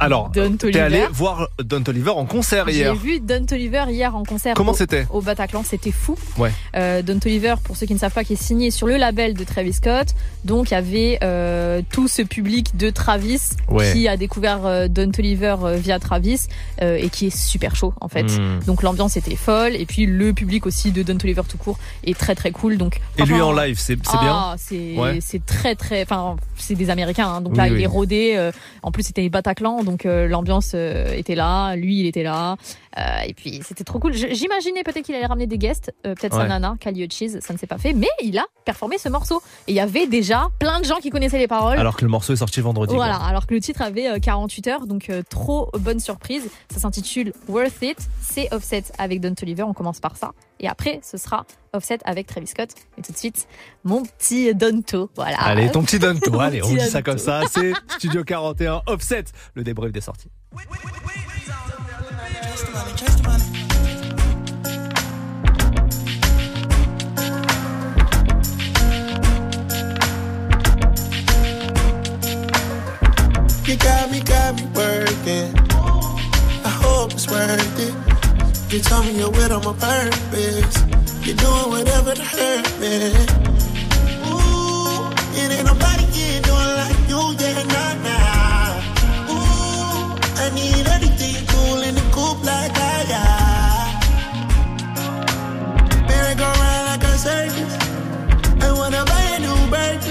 Alors, Don t'es allé voir Don Toliver en concert J'ai hier. vu Don Toliver hier en concert. Comment c'était Au Bataclan, c'était fou. Ouais. Euh, Don Toliver, pour ceux qui ne savent pas, qui est signé sur le label de Travis Scott. Donc, il y avait euh, tout ce public de Travis Ouais. qui a découvert euh, Don Toliver euh, via Travis et qui est super chaud en fait. Mm. Donc l'ambiance était folle et puis le public aussi de Don Toliver tout court est très très cool. Donc Et lui en live, c'est bien ah, c'est Ouais. très très enfin c'est des américains hein. donc Oui, là oui. il est rodé en plus c'était Bataclan donc euh, l'ambiance euh, était là lui il était là Euh, et puis c'était trop cool Je- j'imaginais peut-être qu'il allait ramener des guests peut-être sa Ouais. nana Kali Cheese ça ne s'est pas fait mais il a performé ce morceau et il y avait déjà plein de gens qui connaissaient les paroles Alors que le morceau est sorti vendredi. voilà, alors que le titre avait euh, 48 heures, donc euh, trop bonne surprise. Ça s'intitule Worth It. C'est Offset avec Don Toliver, on commence par ça. Et après, ce sera Offset avec Travis Scott. Et tout de suite, mon petit Donto. Voilà. Allez, ton petit Donto, [LAUGHS] allez, on dit ça comme ça. C'est Studio 41 Offset, le débrief des sorties. You got me, got me working. I hope it's worth it. You told me you're with on my purpose. You're doing whatever to hurt me. Ooh, it ain't nobody here doing like you, yeah, nah, nah. Ooh, I need everything cool in the coupe like I got. Merry go round like a circus. I wanna buy a new bird.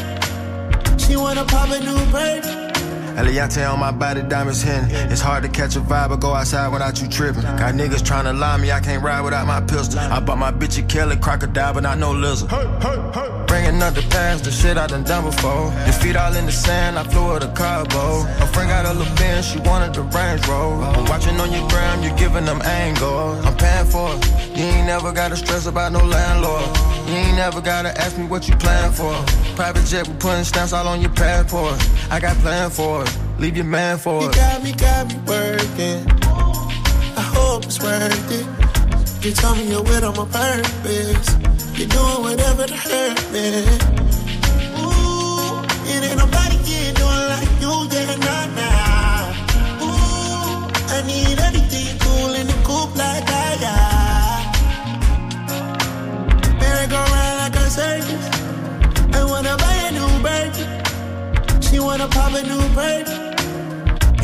She wanna pop a new bird. Eliante on my body, diamonds hitting. It's hard to catch a vibe or go outside without you tripping. Got niggas tryna lie me, I can't ride without my pistol. I bought my bitch a Kelly crocodile, but not no lizard. Bringing up the past, the shit I done done before. Your feet all in the sand, I flew her to Cabo. My friend got a little Benz, she wanted the Range Rover. I'm watching on your gram, you're giving them angles. I'm paying for it. You ain't never gotta stress about no landlord. You ain't never gotta ask me what you plan for. Private jet, we putting stamps all on your passport. I got plan for it. Leave your man for You it. got me, got me working. I hope it's worth it. You tell me you're with on my purpose. You're doing whatever to hurt me. Ooh, it ain't nobody here doing like you, yeah, nah, nah. Ooh, I need everything cool in the coupe like I got. Merry go round like a circus. I wanna buy a new bird. She wanna pop a new perk.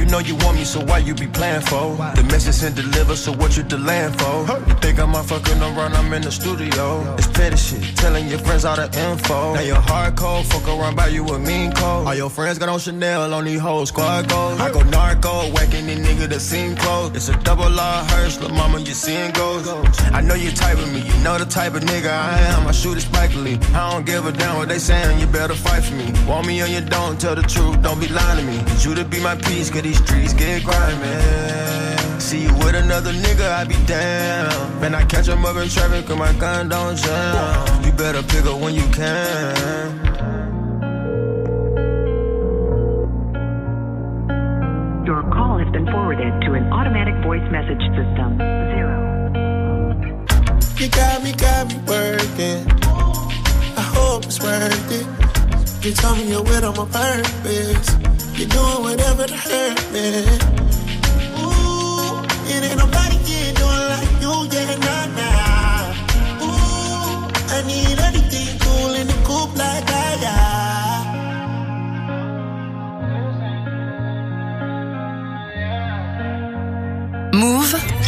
Know you want me, so why you be playing for? The message ain't deliver, so what you delaying for? You think I'm out fucking around, I'm in the studio. It's petty shit, telling your friends all the info. Now you're cold, fuck around by you with mean cold. All your friends got on Chanel, on these hoes, squad goals. I go narco, whacking the nigga that seem close. It's a double law hearse, little mama, you seeing ghosts. I know you type of me, you know the type of nigga I am. I shoot it spikily. I don't give a damn what they saying, you better fight for me. Want me or you don't, tell the truth, don't be lying to me. Need you to be my peace, cause these streets get grimy. See you with another nigga, I be down. Man, I catch him up in traffic, cause my gun don't jam. You better pick up when you can. Your call has been forwarded to an automatic voice message system. Zero. You got me, got me working. I hope it's worth it. You told me you're with on my purpose. You're doing whatever to hurt me. Ooh, it ain't nobody here doing like you, yeah, nah, nah. Ooh, I need everything cool in the coupe like that, yeah. Move.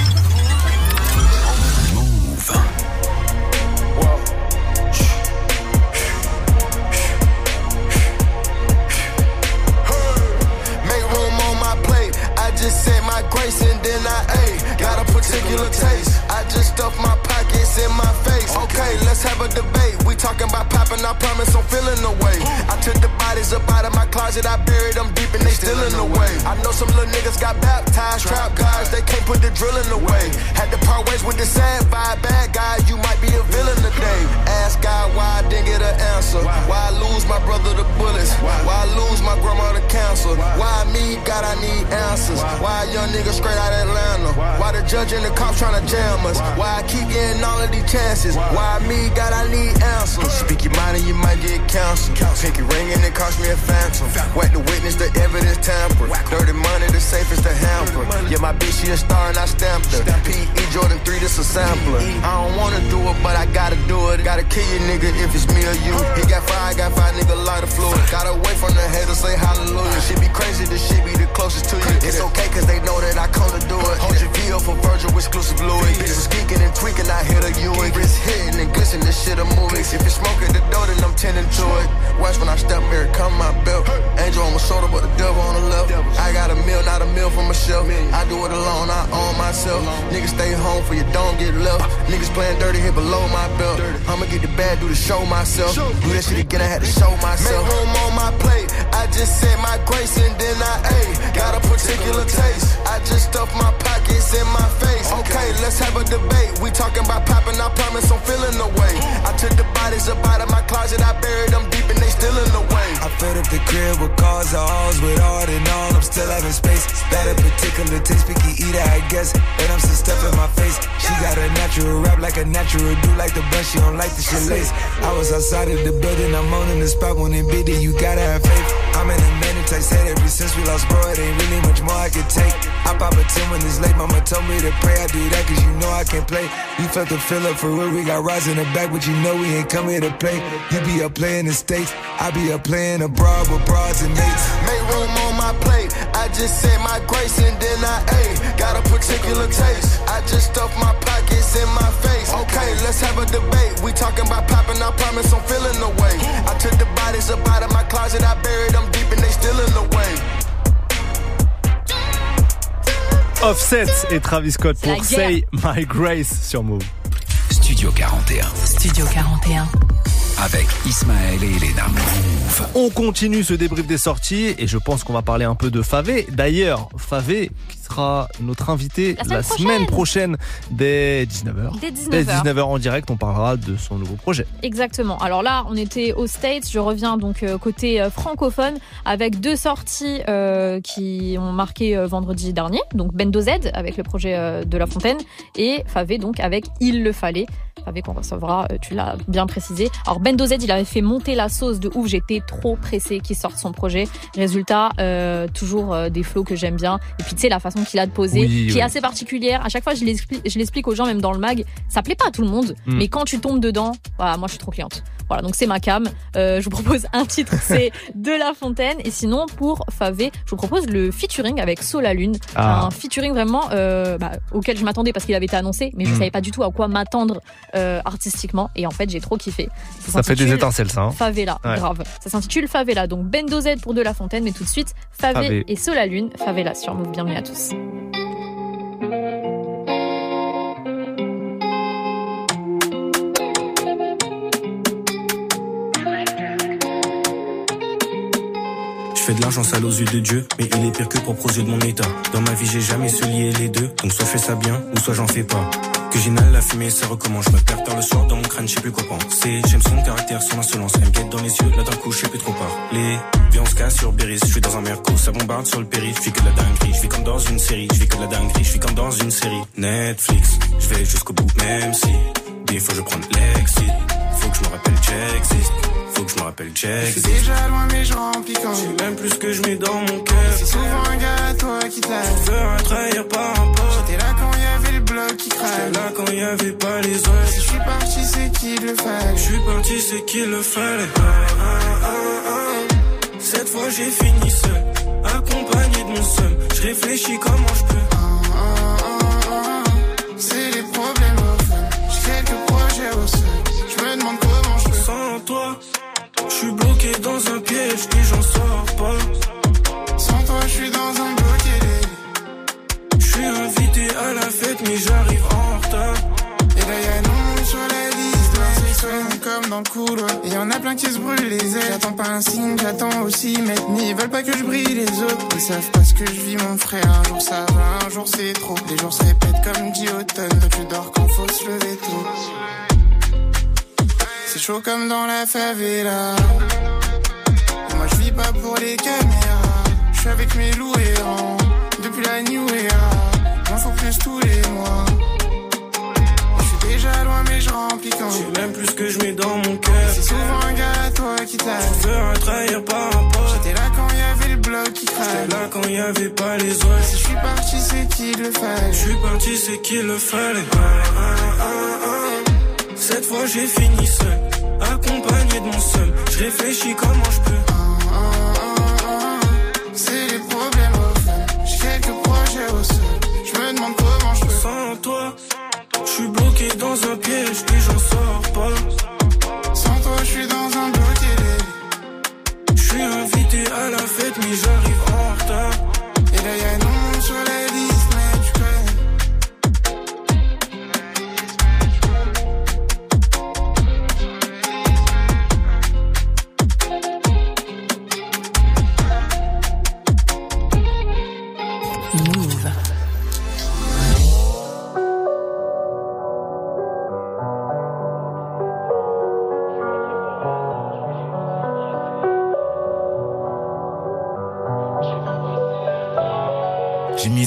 And then I ate. Got a particular taste. I just stuffed my pockets in my face. Okay, let's have a debate. We talking about popping. I promise I'm feeling the way. I took the bodies up out of my closet. I buried them deep and they still in the way. I know some little niggas got baptized. Trap guys, they can't put the drill in the way. Had to part ways with the sad vibe. Bad guy, you might be a villain today. Ask God why I didn't get an answer. Why I lose my brother to bullets? Why I lose my grandma to cancer? Why me? God, I need answers. Why a young nigga straight out Atlanta? Why the judge and the cops trying to jam us? Why I keep getting all of these chances? Why me? God, I need answers. Speak your mind and you might get canceled. Pinky ring and it cost me a phantom. Whack the witness, the evidence tamper. Dirty money, the safest to hamper. Yeah, my bitch, she a star and I stamped her. P.E. Jordan 3, this a sampler. I don't wanna do it, but I gotta do it. Gotta kill you, nigga, if it's me or you. He got five, got five, nigga, light of fluid. Got away from the haters, say hallelujah. Shit be crazy, this shit be the closest to you. It's okay, cause they know that I come to do it. Hold your V up for Virgil, exclusive Louis. Bitches geeking and tweaking, I hit a U. Wrist hitting and glisten, this shit a movie. If it's smoking the door, then I'm tending to it. Watch when I step here, come my belt. Angel on my shoulder, but the devil on the left. I got a meal, not a meal for myself. I do it alone, I own myself. Niggas stay home for you, don't get left. Niggas playing dirty here below my belt. I'ma get the bad, do the show myself. Do that shit again, I had to show myself. Make on my plate. I just said my grace and then I ate. Got a particular taste. I just stuffed my pockets in my face. Okay, let's have a debate. We talking about popping, I promise I'm feeling the way. I took the bodies up out of my closet, I buried them deep and they still in the way. I filled up the crib with cars, halls with all and all. I'm still having space. That a particular taste, picky eater, I guess. And I'm some stuff in my face. She got a natural rap like a natural do like the best. She don't like the shit lace. I was outside of the building, I'm on in the spot when it bid you gotta have faith. I'm in a minute, I said ever since we lost, bro, it ain't really much more I could take. I pop a 10 when it's late, mama told me to pray. I do that cause you know I can't play. You felt the fill up for real, we got rise in the back, but you know we ain't come here to play. You be up playing the States, I be up playing abroad with broads and mates. Make room on my plate. I just said my grace and then I ate. Got a particular taste. I just stuffed my pockets in my face. Okay, let's have a debate. We talking about popping, I promise I'm feeling the way. I took the bodies up out of my closet, I buried them deep and they still in the way. Offset et Travis Scott pour. Say My Grace sur Move. Studio 41 Studio 41. avec Ismaël et Elena. Move. On continue ce débrief des sorties et je pense qu'on va parler un peu de Favé. D'ailleurs, Favé sera notre invité La semaine prochaine dès 19h. Dès 19h. Dès 19h en direct, on parlera de son nouveau projet. Exactement. Alors là, on était aux States. Je reviens donc euh, côté euh, francophone avec deux sorties euh, qui ont marqué vendredi dernier. Donc Bendo Z avec le projet de La Fontaine et Favé donc avec Il le fallait. Favé qu'on recevra, euh, tu l'as bien précisé. Alors Bendo Z, il avait fait monter la sauce de ouf. J'étais trop pressée qu'il sorte son projet. Résultat, euh, toujours euh, des flows que j'aime bien. Et puis tu sais la façon qu'il a de poser, Oui, qui oui. est assez particulière. À chaque fois, je l'explique, je l'explique aux gens, même dans le mag. Ça plaît pas à tout le monde, Mm. mais quand tu tombes dedans, voilà, moi je suis trop cliente. Voilà, donc c'est ma cam. Euh, je vous propose un titre, [LAUGHS] c'est De La Fontaine. Et sinon, pour Favé, je vous propose le featuring avec Sola Lune. Ah. Un featuring vraiment euh, bah, auquel je m'attendais parce qu'il avait été annoncé, mais je Mm. savais pas du tout à quoi m'attendre euh, artistiquement. Et en fait, j'ai trop kiffé. Ça fait des étincelles, ça. hein. Favela, Ouais. grave. Ça s'intitule Favela. Donc Bendo Z pour De La Fontaine, mais tout de suite, Favé, Favé. et Sola Lune, Favela sur Move. Bienvenue à tous. Je fais de l'argent sale aux yeux de Dieu, mais il est pire que propre aux yeux de mon état. Dans ma vie, j'ai jamais su lier les deux, donc soit je fais ça bien, ou soit j'en fais pas. Que j'inhale la fumée, ça recommence. Je me perds tard le soir dans mon crâne, je sais plus quoi penser. J'aime son caractère, son insolence. Elle me guette dans les yeux, là d'un coup, je sais plus trop parler. Viens, on se casse sur Béris, je suis dans un merco, ça bombarde sur le périph'. Je que de la dinguerie, je vis comme dans une série. Je fais que de la dinguerie, je vis comme dans une série. Netflix, je vais jusqu'au bout, même si des fois je prends l'exit. Faut que je me rappelle j'existe. Faut que je me rappelle que Je suis déjà loin, mais je remplis quand Je sais même plus que je mets dans mon cœur. C'est souvent un gars à toi qui l'a Je veux un trahir par un pote. J'étais là quand il y avait le bloc qui craque. J'étais là quand il y avait pas les autres. Si je suis parti, c'est qu'il le fallait. Je suis parti, c'est qu'il le fallait. Ah, ah, ah, ah. Cette fois j'ai fini seul, accompagné de mon seul. Je réfléchis comment je peux. C'est je suis bloqué dans un piège et j'en sors pas. Sans toi, je suis dans un bloqué. Je suis invité à la fête, mais j'arrive en retard. Et là, y'a non sur la liste. Ouais, comme dans le couloir. Et y en a plein qui se brûlent les ailes. J'attends pas un signe, j'attends aussi. Mais ils veulent pas que je brille les autres. Ils savent pas ce que je vis, mon frère. Un jour ça va, un jour c'est trop. Les jours se répètent comme dit automne. Toi, tu dors quand faut se lever tôt. C'est chaud comme dans la favela. Et moi, je vis pas pour les caméras. Je suis avec mes loups errants. Depuis la New Era. J'en faut plus tous les mois. Je suis déjà loin, mais je remplis quand Je sais même plus que je mets dans mon cœur. C'est souvent un gars à toi qui t'a Je veux un trahir par un pote. J'étais là quand y avait le bloc qui craque. J'étais là quand y avait pas les autres. Si je suis parti, c'est qu'il le fallait. Je suis parti, c'est qu'il le fallait. Ah, ah, ah. Cette fois j'ai fini seul, accompagné de mon seul. Je réfléchis comment je peux. C'est les problèmes au fun. J'ai quelques projets au sol. Je me demande comment je peux. Sans toi, je suis bloqué dans un piège et j'en sors pas. Sans toi, je suis dans un bloqué. Je suis invité à la fête, mais j'arrive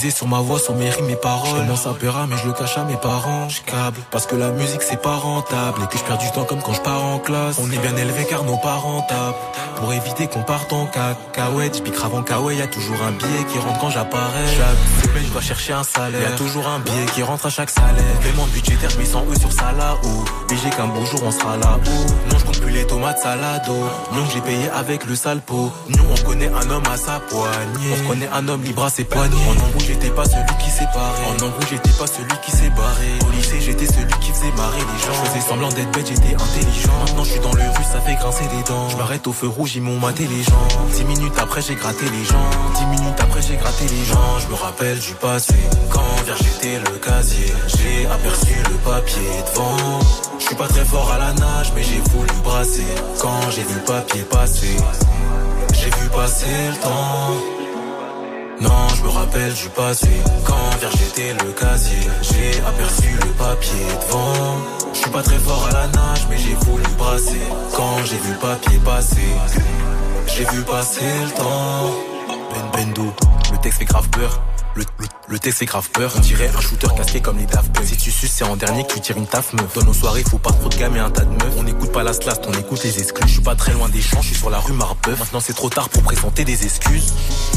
réalisé sur ma voix, sur mes rimes, mes paroles. Je commence un peu rare, mais je le cache à mes parents. Je câble, parce que la musique c'est pas rentable. Et que je perds du temps comme quand je pars en classe. On est bien élevé car nos parents tapent. Pour éviter qu'on parte en cacahuète. Je avant kawaii, y a toujours un billet qui rentre quand j'apparais. Chaque semaine, je dois chercher un salaire. Y a toujours un billet qui rentre à chaque salaire. Paiement budgétaire, je mets 100 E sur Salah. Mais j'ai qu'un beau jour, on sera là-haut. Non, je compte plus les tomates salado. Non, j'ai payé avec le sale pot. Nous, on connaît un homme à sa poignée. On connaît un homme libre à ses poignets. En embrouille, j'étais pas celui qui s'est barré. En embrouille, j'étais pas celui qui s'est barré. Au lycée, j'étais celui qui faisait marrer les gens. Je faisais semblant d'être bête, j'étais intelligent. Maintenant, je suis dans le rue, ça fait grincer des dents. Je m'arrête au feu rouge, ils m'ont maté les gens. Dix minutes après, j'ai gratté les gens. Dix minutes après, j'ai gratté les gens. Je me rappelle du passé. Quand vers j'étais le casier, j'ai aperçu le papier devant. Je suis pas très fort à la nage, mais j'ai voulu brasser. Quand j'ai vu le papier passer, j'ai vu passer le temps. Non, je me rappelle du passé. Quand vers j'étais le casier, j'ai aperçu le papier devant. Je suis pas très fort à la nage, mais j'ai voulu brasser. Quand j'ai vu le papier passer, j'ai vu passer le temps. Ben Bendo, le texte fait grave peur. Le texte grave peur. On dirait un shooter casqué comme les Daft. Si tu suces, c'est en dernier que tu tires une taf meuf. Dans nos soirées, faut pas trop de gamme et un tas de meufs. On n'écoute pas la slast, on écoute les exclus. Je suis pas très loin des champs, je suis sur la rue Marbeuf. Maintenant c'est trop tard pour présenter des excuses.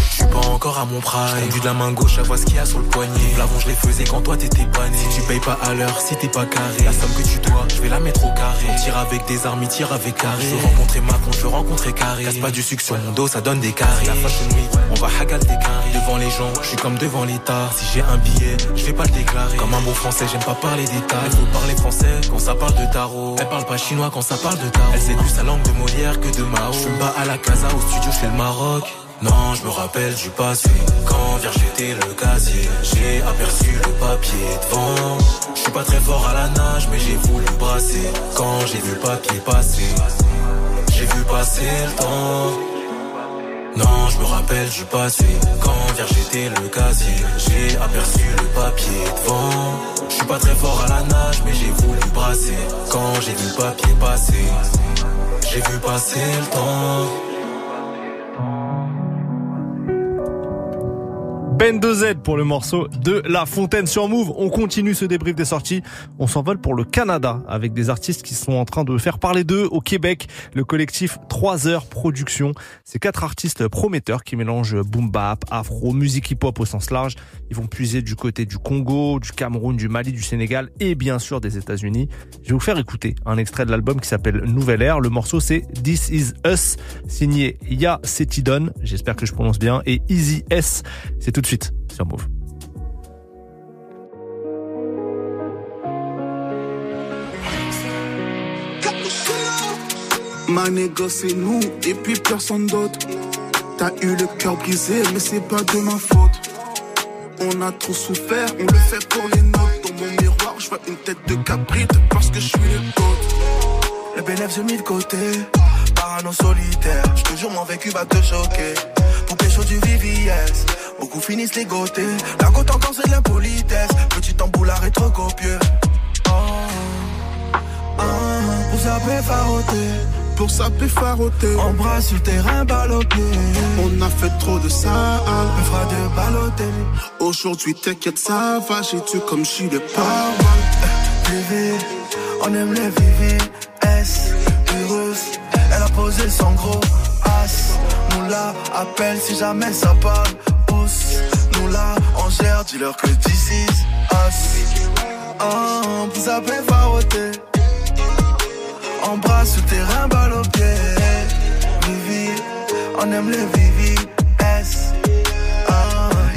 Je suis pas encore à mon prime. Vu de la main gauche, à voir ce qu'il y a sur le poignet. L'avant, je les faisais quand toi t'étais pas né. Si tu payes pas à l'heure, si t'es pas carré, la somme que tu dois, je vais la mettre au carré. Tire avec des armes, il tire avec carré. Je veux rencontrer Macron, je veux rencontrer carré. Casse pas du sucre sur mon dos, ça donne des carrés. La fashion week, on va hagal des carrés. Devant les gens, je suis comme devant l'État. Si j'ai un billet, je vais pas le déclarer. Comme un bon français, j'aime pas parler d'état. Il faut parler français quand ça parle de tarot. Elle parle pas chinois quand ça parle de tarot. Elle sait plus sa langue de Molière que de Mao. Je fume pas à la casa, au studio, je le Maroc. Non, je me rappelle du passé. Quand vierge j'étais le casier, j'ai aperçu le papier devant. Je suis pas très fort à la nage, mais j'ai voulu brasser. Quand j'ai vu le papier passer, j'ai vu passer le temps. Non, je me rappelle du passé. Quand vierge j'étais le casier, j'ai aperçu le papier devant. Je suis pas très fort à la nage, mais j'ai voulu brasser. Quand j'ai vu le papier passer, j'ai vu passer le temps. Ben 2Z pour le morceau de La Fontaine sur Move. On continue ce débrief des sorties. On s'envole pour le Canada avec des artistes qui sont en train de faire parler d'eux au Québec. Le collectif 3 heures production. C'est quatre artistes prometteurs qui mélangent boom bap, afro, musique hip hop au sens large. Ils vont puiser du côté du Congo, du Cameroun, du Mali, du Sénégal et bien sûr des États-Unis. Je vais vous faire écouter un extrait de l'album qui s'appelle Nouvelle Ère. Le morceau c'est This Is Us, signé Ya Setidon. J'espère que je prononce bien et Easy S. C'est tout suite sur Move. Ma négo c'est nous et puis personne d'autre. T'as eu le cœur brisé mais c'est pas de ma faute. On a trop souffert, on le fait pour les nôtres. Dans mon miroir, je vois une tête de cabrite parce que je suis le côte. Le bénéfice j'ai mis de côté, parano solitaire. Je te jure mon vécu va te choquer. Pour pécho du VVS, beaucoup finissent les ligotés. La côte encore c'est de l'impolitesse. Petit emboulard est trop copieux. Oh, oh, pour saper faroter. Pour saper faroter. En bras sur terrain, pied. On a fait trop de ça. Me fera de balloter. Aujourd'hui, t'inquiète, ça va. J'ai tué comme je suis le pas. Vivi, on aime les Vivi. Posé son gros as. Nous la appelle si jamais ça parle. Pousse, nous la on gère. Dis-leur que this is us. Vous avez faroté. Embrasse sur terrain, balle au. Vivi, on aime les Vivi.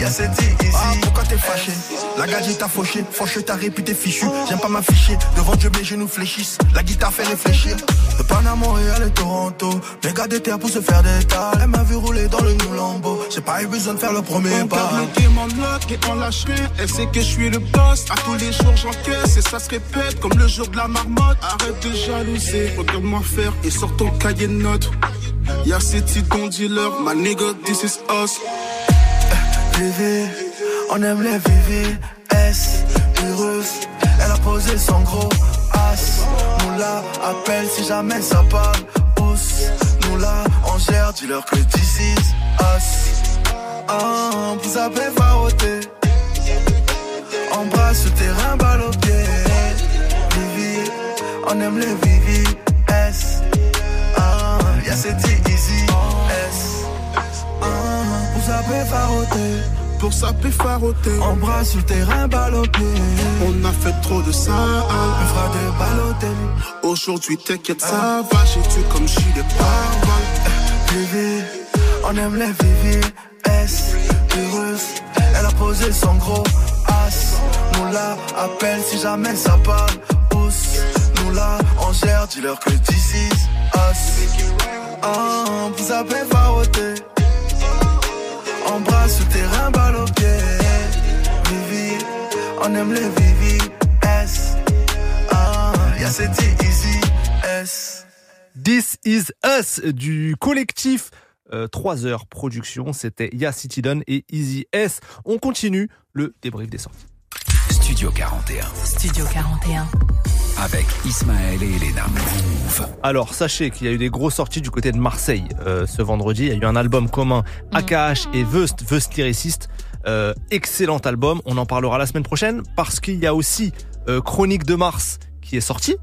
Y'a cette ici. Ah, pourquoi t'es fâché? La gadget t'a fauché, fauché ta réputé fichu. J'aime pas m'afficher, devant Dieu mes genoux fléchissent. La guitare fait réfléchir. De Panama, Montréal et Toronto. Méga des terres pour se faire des tas. Elle m'a vu rouler dans le New Lambo. J'ai pas eu besoin de faire le premier On pas. garde le démon lock et on lâche rien. Elle sait que je suis le boss. À tous les jours j'encaisse et ça se répète comme le jour de la marmotte. Arrête de jalouser, regarde-moi faire et sors ton cahier de notes. Y'a ces titons dealers, my nigga, this is us. On aime les Vivi. S, heureuse. Elle a posé son gros as. Nous la appelle si jamais ça parle. Pousse, nous la on gère. Dis-leur que this is us. Oh, vous avez faroté. Embrasse sur terrain, balle. Vivi, on aime les Vivi. S, ah, y'a cette easy. S, ah, vous avez faroté. Pour saper faroter. Embrasse sur terrain, balle au pied. On a fait trop de ça. Me fera de balloter. Aujourd'hui, t'inquiète, ça va. J'ai tué comme je suis des. Vivi, on aime les Vivi. S, heureuse. Elle a posé son gros as. Nous la appelle si jamais ça parle. Pousse, nous la on gère. Dis-leur que this is us. Oh, vous avez Embrasse sur terrain, balle au pied. Vivi, on aime les Vivi. S, ah, y'a cette easy. S. This is Us du collectif euh, 3 heures production. C'était Ya Citydon et Easy S. On continue le débrief des sorties. Studio 41. Studio 41. Avec Ismaël et Elena. Move. Alors, sachez qu'il y a eu des grosses sorties du côté de Marseille euh, ce vendredi. Il y a eu un album commun AKH et Veust, Veust Lyriciste. Euh, excellent album. On en parlera la semaine prochaine parce qu'il y a aussi euh, Chronique de Mars qui est sorti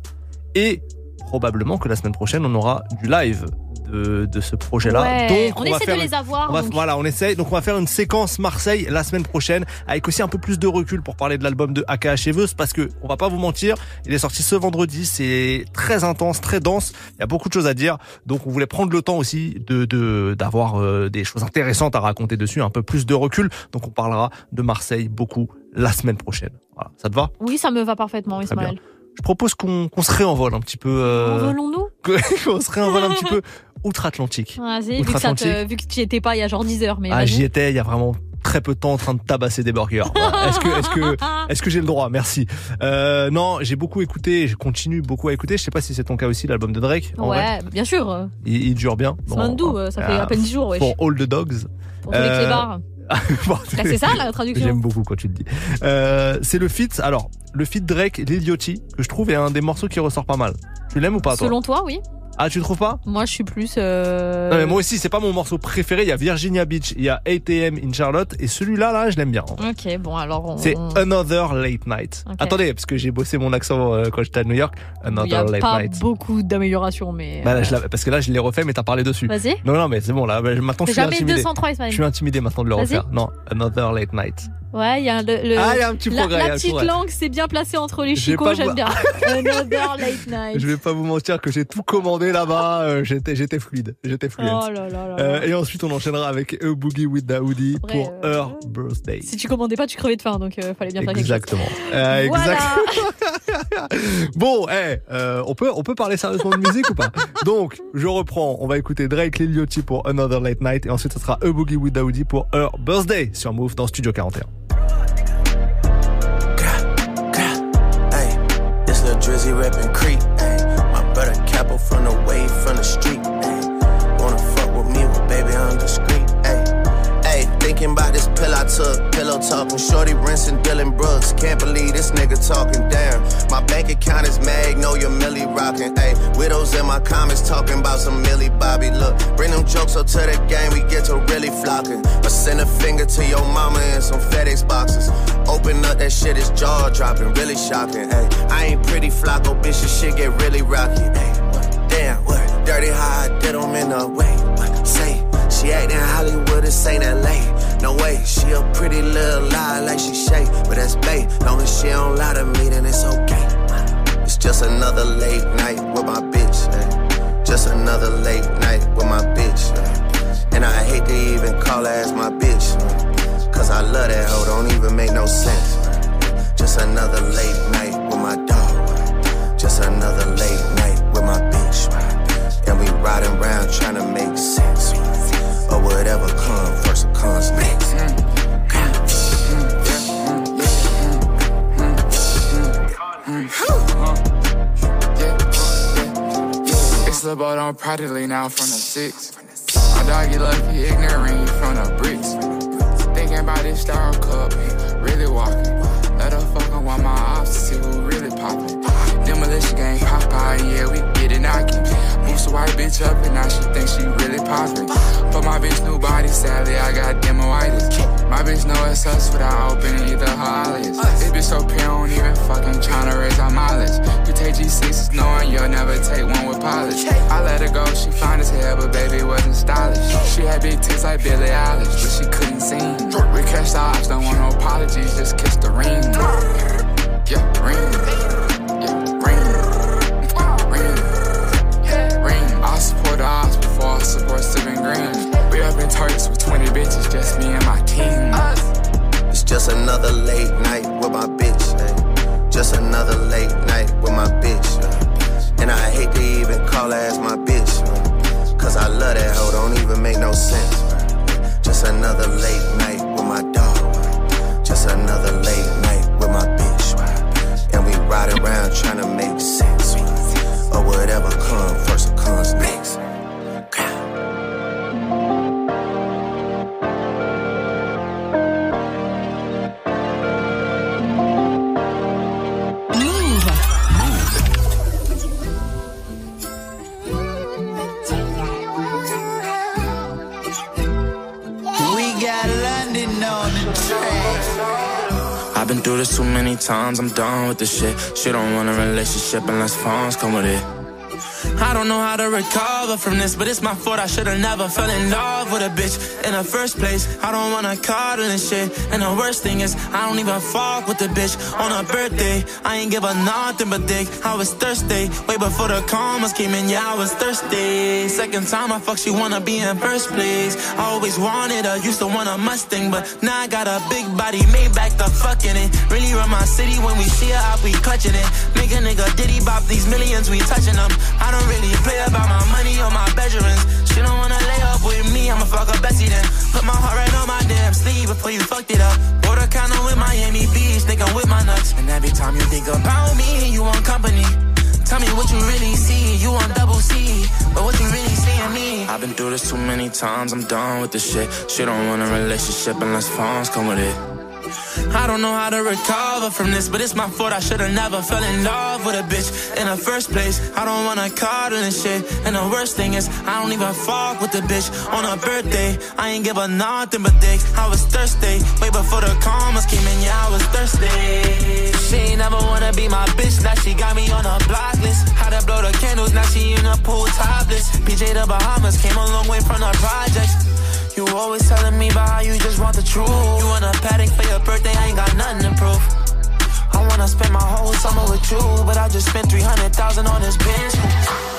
et probablement que la semaine prochaine on aura du live de, de ce projet-là. Ouais, Donc on, va essaie faire de les avoir. on va- donc- voilà, on essaye. Donc on va faire une séquence Marseille la semaine prochaine avec aussi un peu plus de recul pour parler de l'album de AKH Eveuse parce que on va pas vous mentir, il est sorti ce vendredi, c'est très intense, très dense, il y a beaucoup de choses à dire. Donc on voulait prendre le temps aussi de de- d'avoir euh, des choses intéressantes à raconter dessus, un peu plus de recul. Donc on parlera de Marseille beaucoup la semaine prochaine. Voilà, ça te va? Oui, ça me va parfaitement. Ismaël. Je propose qu'on qu'on se réenvole un petit peu euh, Envolons-nous? [LAUGHS] qu'on se réenvole un petit peu [LAUGHS] outre-Atlantique. Vas-y, vu que, ça te- Outre-Atlantique. vu que tu y étais pas il y a genre 10 heures. Mais Ah, j'y étais il y a vraiment très peu de temps en train de tabasser des burgers. [LAUGHS] Voilà. Est-ce que, est-ce que, est-ce que j'ai le droit? Merci. Euh, non, j'ai beaucoup écouté, je continue beaucoup à écouter. Je sais pas si c'est ton cas aussi, l'album de Drake. en vrai. Ouais, bien sûr. Il, il dure bien. C'est Bon, Mandou, euh, ça fait euh, à peine 10 jours, wesh. Pour All the Dogs. Pour tous les Euh, clébards. [LAUGHS] Bon, Bah, c'est ça, la traduction. J'aime beaucoup quand tu le dis. Euh, c'est le feat. Alors, le feat Drake, Lil Yachty, que je trouve est un des morceaux qui ressort pas mal. Tu l'aimes ou pas, toi? Selon toi, oui. Ah, tu le trouves pas? Moi, je suis plus. euh, Non, mais moi aussi, c'est pas mon morceau préféré. Il y a Virginia Beach, il y a 8am in Charlotte, et celui-là, là, je l'aime bien. Ok, bon, alors. On... C'est Another Late Night. Attendez, parce que j'ai bossé mon accent euh, quand j'étais à New York. Il n'y Another a Late pas Night. beaucoup d'améliorations, mais. Bah, là, euh, je l'avais- parce que là, je l'ai refait, mais t'as parlé dessus. Vas-y. Non, non, mais c'est bon, là, bah, maintenant je suis jamais intimidé. 203, Ismaël. Je suis intimidé maintenant de le refaire. Non, Another Late Night. Ouais, il y a le, le- Ah, il y a un petit la, progrès, la petite langue, c'est bien placé entre les chicots, j'aime vous- bien. [LAUGHS] Another late night. Je vais pas vous mentir que j'ai tout commandé là-bas. euh, j'étais, j'étais fluide. J'étais fluide. Oh là là là Euh, et ensuite, on enchaînera avec A Boogie with Daoudi pour euh, Her Birthday. Si tu commandais pas, tu crevais de faim, donc fallait bien faire quelque chose. Exactement. [LAUGHS] Bon, eh, euh, on peut on peut parler sérieusement de musique ou pas? Donc, je reprends. On va écouter Drake Lil Yachty pour Another Late Night et ensuite ce sera A Boogie with Daoudi pour Her Birthday sur Move dans Studio 41. Reppin' took, pillow talking. Shorty rinsing Dylan Brooks. Can't believe this nigga talking Damn, My bank account is Magnolia Millie rocking. Hey, widows in my comments talking about some Millie Bobby. Look, bring them jokes up to the game, we get to really flocking. Or send a finger to your mama in some FedEx boxes. Open up, that shit is jaw dropping, really shocking. Hey, I ain't pretty flocko, bitch, this shit get really rocky. What? Damn, what? Dirty how I did 'em in the way. Say, she actin' Hollywood, this ain't LA. No way, she a pretty little lie like she shake, but that's bait. Long as she don't lie to me, then it's okay. It's just another late night with my bitch. eh. Just another late night with my bitch. eh. And I hate to even call her as my bitch. eh. Cause I love that hoe, don't even make no sense. Just another late night with my dog. eh. Just another late night with my bitch. eh. And we riding around trying to make sense. Or whatever comes first or comes. It's the boat on practically now from the six. My dog, lucky, ignorant, from the bricks. Thinking about this star cup, really walking. Let her fucking want my ops to see who really poppin'. Demolition gang pop out, yeah, we get it knocking. Boost a white bitch up and now she thinks she really poppin'. But my bitch new body, sadly, I got demoitis. My bitch know it's us without opening either her eyelids. This bitch so pure, don't even fucking tryna raise our mileage. You take G6s knowing you'll never take one with polish. I let her go, she fine as hell, but baby wasn't stylish. She had big tits like Billie Eilish, but she couldn't sing. We catch the ops, don't want no apologies, just kiss the ring. Yeah, ring. In Turks with 20 bitches, just me and my team. It's just another late night with my bitch. Just another late night with my bitch. And I hate to even call her as my bitch. Cause I love that hoe, don't even make no sense. Just another late night with my dog. Just another late night with my bitch. And we ride around trying to make sense. Or whatever comes first comes next. Through this too many times, I'm done with this shit. She don't want a relationship unless phones come with it. I don't know how to recover from this, but it's my fault. I should've never fell in love with a bitch in the first place. I don't wanna cuddle and shit. And the worst thing is, I don't even fuck with the bitch on her birthday. I ain't give her nothing but dick. I was thirsty, way before the commas came in. Yeah, I was thirsty. Second time I fuck, she wanna be in first place. I always wanted her, used to want a Mustang, but now I got a big body, made back the fucking it. Really run my city when we see her, I be clutching it. Make a nigga diddy bop these millions, we touching them. I don't really play about my money or my bedrooms. She don't wanna lay up with me, I'ma fuck her Bessie then. Put my heart right on my damn sleeve before you fucked it up. Border a condo with Miami Beach, think I'm with my nuts. And every time you think about me, you want company. Tell me what you really see, you want double C, but what you really see in me. I've been through this too many times, I'm done with this shit. She don't want a relationship unless phones come with it. I don't know how to recover from this, but it's my fault. I should've never fell in love with a bitch in the first place. I don't wanna cuddle and shit. And the worst thing is, I don't even fuck with the bitch on her birthday. I ain't give her nothing but dick. I was thirsty, way before the commas came in. Yeah, I was thirsty. She ain't never wanna be my bitch. Now she got me on a block list. How to blow the candles, now she in the pool topless. PJ the Bahamas came a long way from the projects. You always telling me about how you just want the truth. You want a paddock for your birthday, I ain't got nothing to prove. I wanna spend my whole summer with you, but I just spent 300,000 on this bench.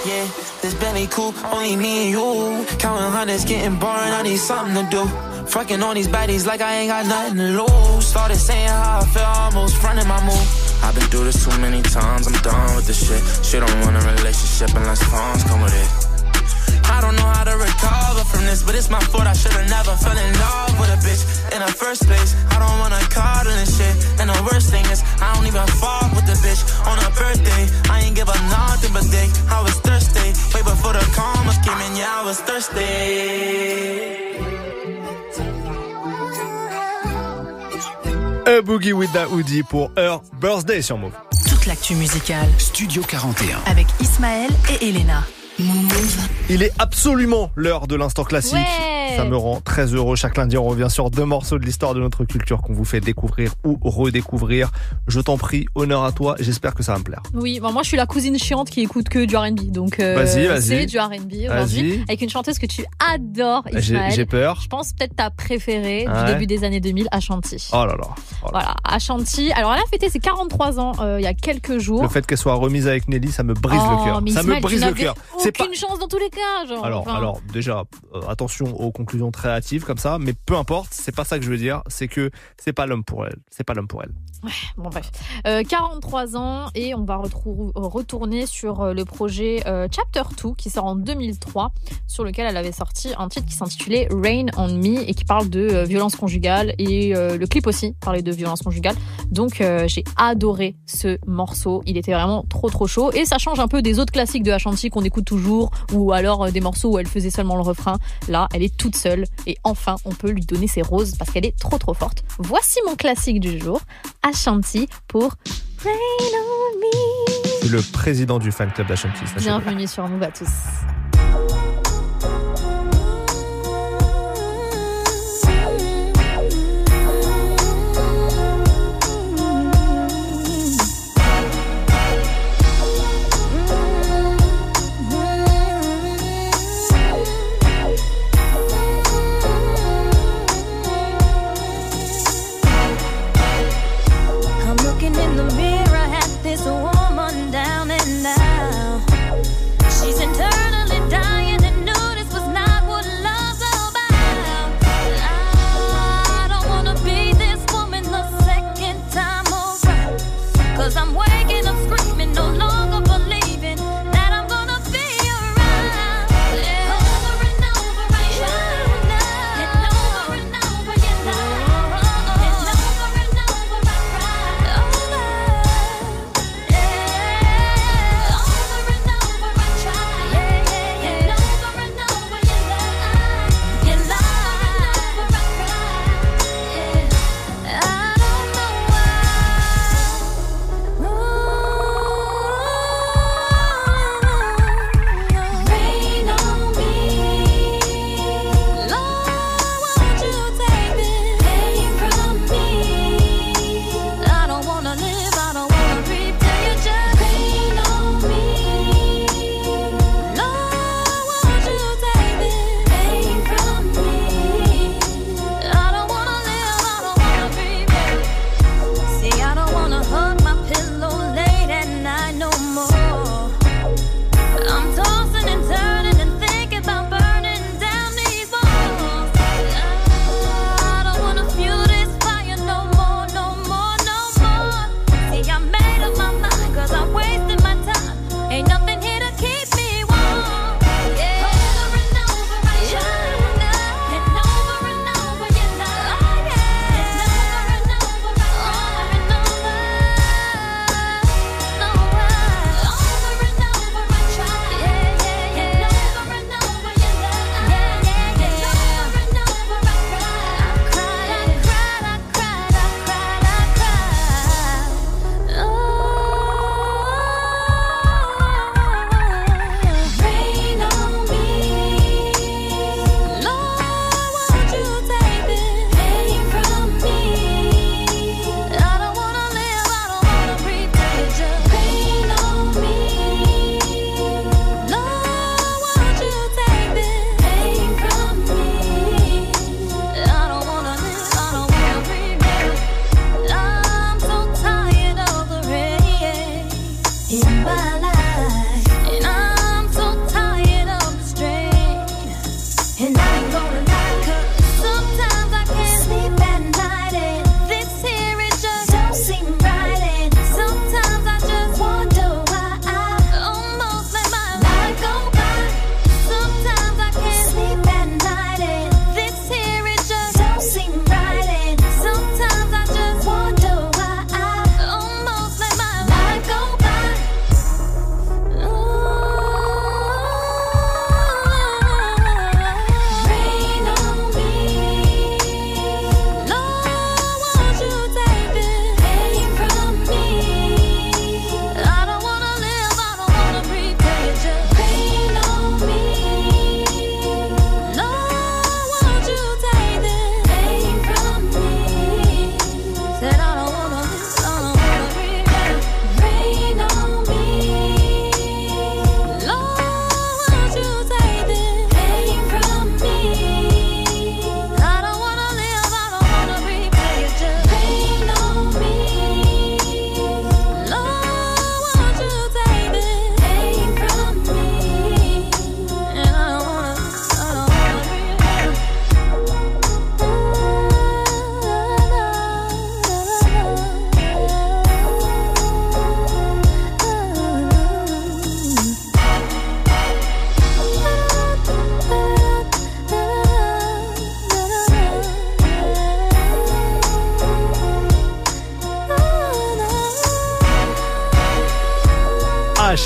Yeah, this Bentley coupe, only me and you. Counting hundreds, getting boring, I need something to do. Fucking on these baddies like I ain't got nothing to lose. Started saying how I feel, almost fronting my move. I've been through this too many times, I'm done with this shit. She don't want a relationship unless phones come with it. I don't know how to recover from this, but it's my fault. I should've never fell in love with a bitch in the first place. I don't wanna cuddle and shit. And the worst thing is, I don't even fuck with the bitch on her birthday. I ain't give her nothing but dick. I was thirsty, way before the commas came in. Yeah, I was thirsty. A Boogie with the Hoodie pour Her Birthday sur Move. Toute l'actu musicale. Studio 41. Avec Ismaël et Elena. Il est absolument l'heure de l'instant classique. Ça me rend très heureux. Chaque lundi, on revient sur deux morceaux de l'histoire de notre culture qu'on vous fait découvrir ou redécouvrir. Je t'en prie, honneur à toi. J'espère que ça va me plaire. Oui, bon, moi je suis la cousine chiante qui écoute que du R&B, donc euh, Vas-y, vas-y. c'est du R&B aujourd'hui avec une chanteuse que tu adores, J'ai j'ai peur. Je pense peut-être ta préférée Ouais. du début des années 2000, Ashanti. Oh là là. Oh là. Voilà, Ashanti. Alors elle a fêté ses 43 ans euh, il y a quelques jours. Le fait qu'elle soit remise avec Nelly, ça me brise Oh, le cœur. mais Ça me Ismaël, brise le cœur. C'est pas. Aucune chance dans tous les cas, genre. Alors, enfin. alors déjà, euh, attention aux conclusions très hâtives comme ça, mais peu importe, c'est pas ça que je veux dire, c'est que c'est pas l'homme pour elle, c'est pas l'homme pour elle. Bon bref, Euh, 43 ans et on va retourner sur euh, le projet euh, Chapter 2 qui sort en 2003 sur lequel elle avait sorti un titre qui s'intitulait Rain on Me et qui parle de euh, violence conjugale et euh, le clip aussi parlait de violence conjugale. Donc euh, j'ai adoré ce morceau, il était vraiment trop trop chaud et ça change un peu des autres classiques de Ashanti qu'on écoute toujours ou alors euh, des morceaux où elle faisait seulement le refrain. Là, elle est toute seule et enfin on peut lui donner ses roses parce qu'elle est trop trop forte. Voici mon classique du jour. Ashanti pour Rain on Me. C'est le président du fan club d'Ashanti. Bienvenue sur Move à tous.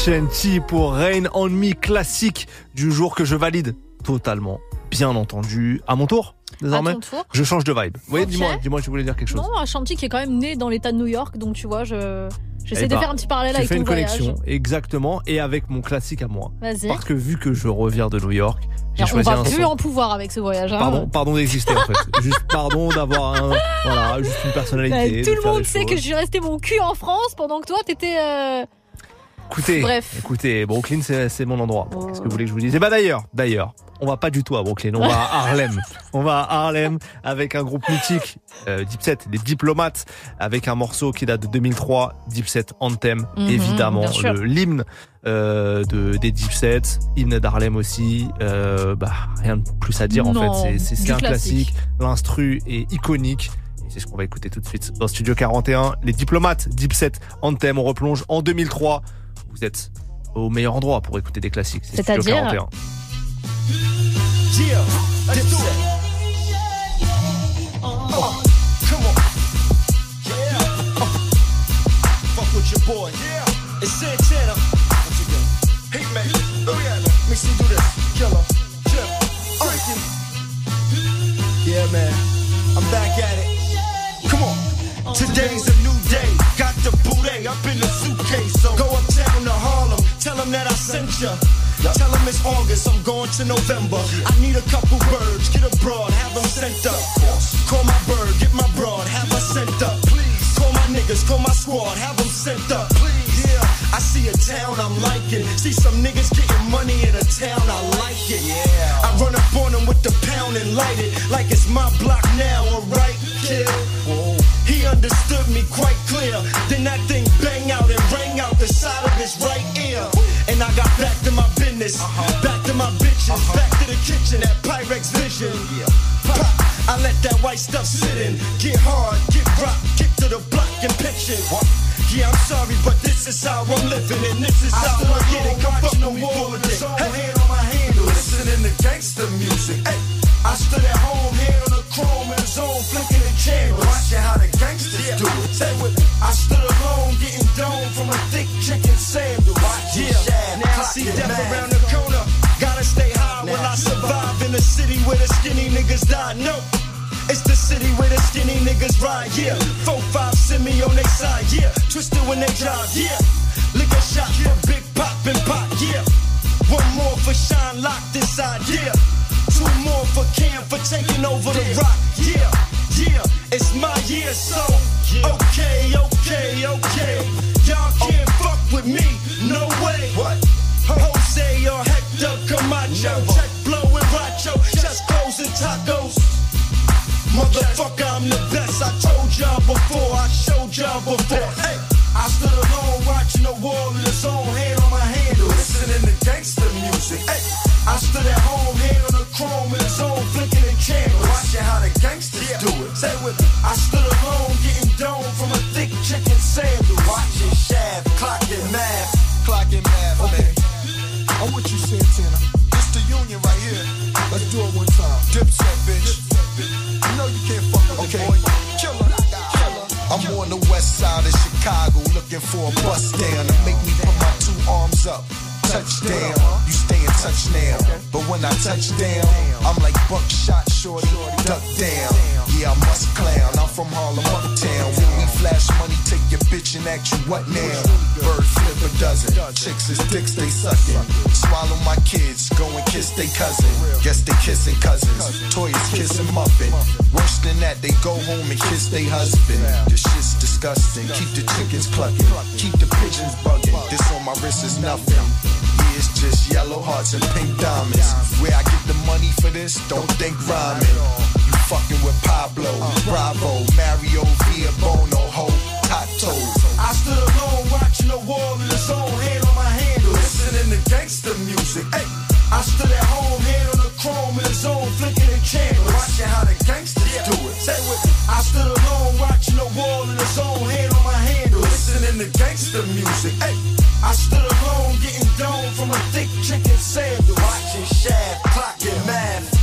Shanti pour Rain on Me classique du jour que je valide totalement. Bien entendu. À mon tour désormais. À ton tour. Je change de vibe. Oui, dis-moi, dis-moi, tu voulais dire quelque chose. Non, Ashanti qui est quand même né dans l'état de New York, donc tu vois, je j'essaie Eh de ben, faire un petit parallèle tu avec fais ton une voyage. connexion, exactement, et avec mon classique à moi. Vas-y. Parce que vu que je reviens de New York, j'ai on choisi va un plus son. en pouvoir avec ce voyage. hein. Pardon, pardon d'exister en fait. [LAUGHS] Juste pardon d'avoir un, voilà, juste une Bah, personnalité. tout de le monde sait choses. que je suis resté mon cul en France pendant que toi t'étais. Euh... Écoutez, Bref. écoutez, Brooklyn c'est mon endroit. Qu'est-ce que vous voulez que je vous dise? Et bah d'ailleurs, d'ailleurs, on va pas du tout à Brooklyn, on va à Harlem. [LAUGHS] On va à Harlem avec un groupe mythique, euh, Deep Set, les Diplomates, avec un morceau qui date de 2003, Deep Set Anthem, Mhm, évidemment, l'hymne euh, de des Deep Set, hymne d'Harlem aussi. Euh, bah rien de plus à dire en fait, c'est un classique. classique. L'instru est iconique. Et C'est ce qu'on va écouter tout de suite dans Studio 41. Les diplomates, Deep Set, Anthem, on replonge en 2003. Vous êtes au meilleur endroit pour écouter des classiques. C'est Studio C'est-à-dire 41. Yeah, let's do it. Oh, come on. Yeah. Oh. Fuck with your boy. Yeah. It's Santana. Once again. Hey, man. Oh, yeah, man. Let me see you do this. Killer. Chip. Freaky. Yeah, man. I'm back at it. Come on. Today's a new day. Got the booty up in the suitcase. So go uptown to Harlem. Tell them that I sent ya. Tell them it's August, I'm going to November. I need a couple birds, get a broad, have them sent up. Call my bird, get my broad, have her sent up. Please. Call my niggas, call my squad, have them sent up. Please. Yeah, I see a town I'm liking. See some niggas getting money in a town, I like it. Yeah. I run up on them with the pound and light it like it's my block now, alright, kid. He understood me quite clear. Then that thing bang out and rang out the side of his right ear. And I got back to my business, back to my bitches, back to the kitchen at Pyrex Vision. Pop, I let that white stuff sit in. Get hard, get rock, get to the block and pitch it. Yeah, I'm sorry, but this is how I'm living, and this is how I get it. Come fuck with me for it. Hey, hand on my handle, listening to gangster music. Hey, I stood at home, hand on the chrome and the zone, flicking the. Watching how the gangsters do it. Say with me. I stood alone, getting dome from a thick chicken sandwich. Yeah, now I see death around the corner. Gotta stay high while I survive in a city where the skinny niggas die. No. It's the city where the skinny niggas ride, yeah. Four, five, send me on their side, yeah. Twisted when they drive, yeah. Lick a shot for Big Pop and Pop, yeah. One more for Shine locked inside, yeah. Two more for Cam for taking over the rock, yeah. Yeah, it's my year, so okay, okay, okay. Y'all can't fuck with me, no way. What? Jose or Hector Camacho, check blow and Racho, just clothes and tacos. Motherfucker, I'm the best. I told y'all before, I showed y'all before. Hey, I stood alone watching the wall in his own hand on my handle, listening to gangster music. Hey, I stood at home, hand on the chrome in his own flicking channel, watching how the gangsters do it. Say with me, I stood alone getting dome from a thick chicken sandwich, watching shaft, clocking math, clocking math. Okay, I'm with you, Santana. It's the union right here. Let's do it one time. Dipset, bitch. You know you can't fuck with okay. boy. Killer. Killer. I'm on the west side of Chicago looking for a bus down to make me put my two arms up. Touchdown, you stay in touch now. But when I touch down, I'm like buckshot shorty, duck down. Yeah, I must clown. I'm from Harlem, uptown. When we flash money, take your bitch and act you what now? Bird flip a dozen. Chicks is dicks, they sucking. Swallow my kids, go and kiss they cousin. Guess they kissing cousins. Toys kissing muffin. Worse than that, they go home and kiss they husband. This shit's disgusting. Keep the chickens clucking. Keep the pigeons bugging. This on my wrist is nothing. It's just yellow hearts and pink diamonds. Where I get the money for this, don't think rhyming. Fucking with Pablo, Bravo, Mario, Via Bono, Ho, Tato. I stood alone watching the wall in his own hand on my handle, listening to gangster music. Hey, I stood at home, hand on the chrome in his own flicking the channel, watching how the gangsters do it. Say with me. I stood alone watching the wall in his own hand on my handle, listening to gangster music. Hey, I stood alone getting dome from a thick chicken sandwich, watching shaft, clocking math.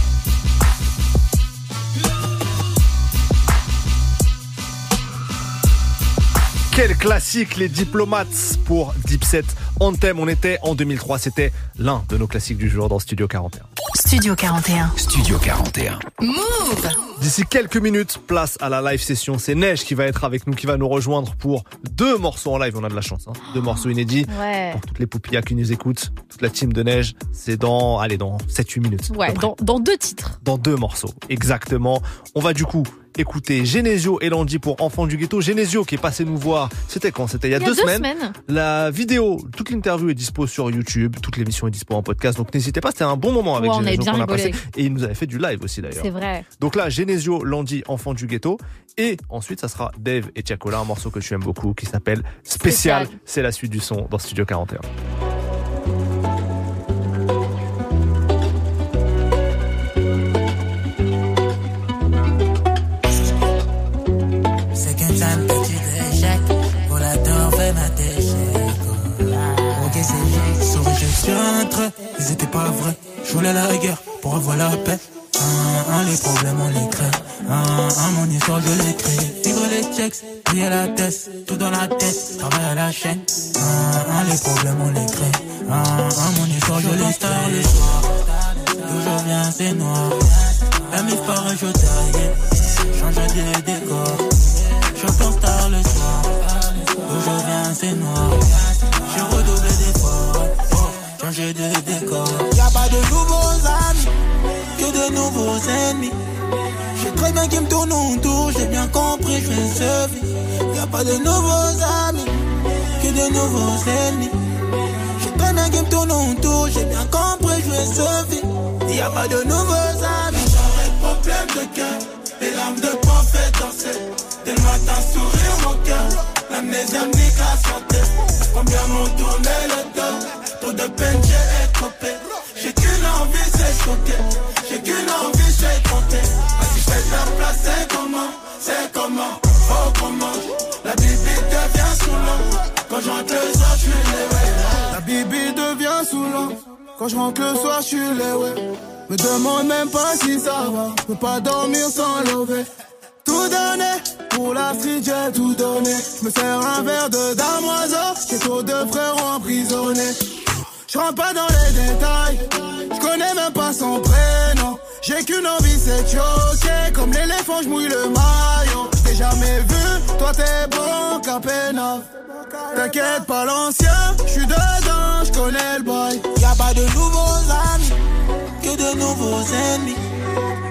Quel classique, les diplomates pour Dipset Anthem. On était en 2003, c'était l'un de nos classiques du jour dans Studio 41. Studio 41. Studio 41. Move D'ici quelques minutes, place à la live session. C'est Neige qui va être avec nous, qui va nous rejoindre pour deux morceaux en live. On a de la chance, hein. deux morceaux inédits. Ouais. Pour toutes les poupillas qui nous écoutent, toute la team de Neige, c'est dans, allez, dans 7-8 minutes. Ouais, dans, dans deux titres. dans deux morceaux. Exactement. On va du coup écouter Genesio et Landy pour Enfants du Ghetto. Genesio qui est passé nous voir, c'était quand? C'était il y a, deux, semaines. La vidéo, toute l'interview est dispo sur YouTube, toute l'émission est dispo en podcast, donc n'hésitez pas, c'était un bon moment avec a Genesio bien qu'on a passé. Et il nous avait fait du live aussi d'ailleurs. C'est vrai. Donc là, Genesio, Landy, Enfants du Ghetto. Et ensuite, ça sera Dave et Tiakola, un morceau que tu aimes beaucoup qui s'appelle. Spécial. C'est la suite du son dans Studio 41. Ils étaient pas vrais Je voulais la guerre pour avoir la paix. Un, un, les problèmes on les crée un, un, mon histoire je l'écris Vivre les checks, payer la tête Tout dans la tête, travail à la chaîne. Un, un, les problèmes on les crée un, un, mon histoire je l'écris le soir D'où je viens c'est noir. La mise par un taillé Change de décor je pense tard le soir. D'où je viens, c'est noir. Changé de décor. Y'a pas de nouveaux amis, que de nouveaux ennemis. J'ai très bien qui me tourne autour, j'ai bien compris, je vais survivre. Y'a pas de nouveaux amis, que de nouveaux ennemis. J'ai très bien qui me autour, j'ai bien compris, je vais survivre. Y'a pas de nouveaux amis. J'aurais problème de cœur, les larmes de prophète danser. Dès le matin, sourire mon cœur. L'amnésie me nique la santé. Combien m'ont tourné le dos? Trop de peine, j'ai écopé. J'ai qu'une envie, c'est choquer. J'ai qu'une envie, c'est compter. Si je fais la place, c'est comment? C'est comment? Oh, comment? La bibi devient saoulant. Quand je rentre le soir, je suis les. La bibi devient saoulant. Quand je le soir, je suis les. Me demande même pas si ça va. Peux pas dormir sans lever. Tout donné, pour la street j'ai tout donné. Je me sers un verre de damoiseau, j'ai trop de frères emprisonnés. Je rentre pas dans les détails, je connais même pas son prénom. J'ai qu'une envie, c'est choquer. Comme l'éléphant, je mouille le maillot. J't'ai jamais vu, toi t'es bon, capénaf. T'inquiète pas l'ancien, je suis dedans, je connais le bail. Y'a pas de nouveaux amis, de nouveaux ennemis.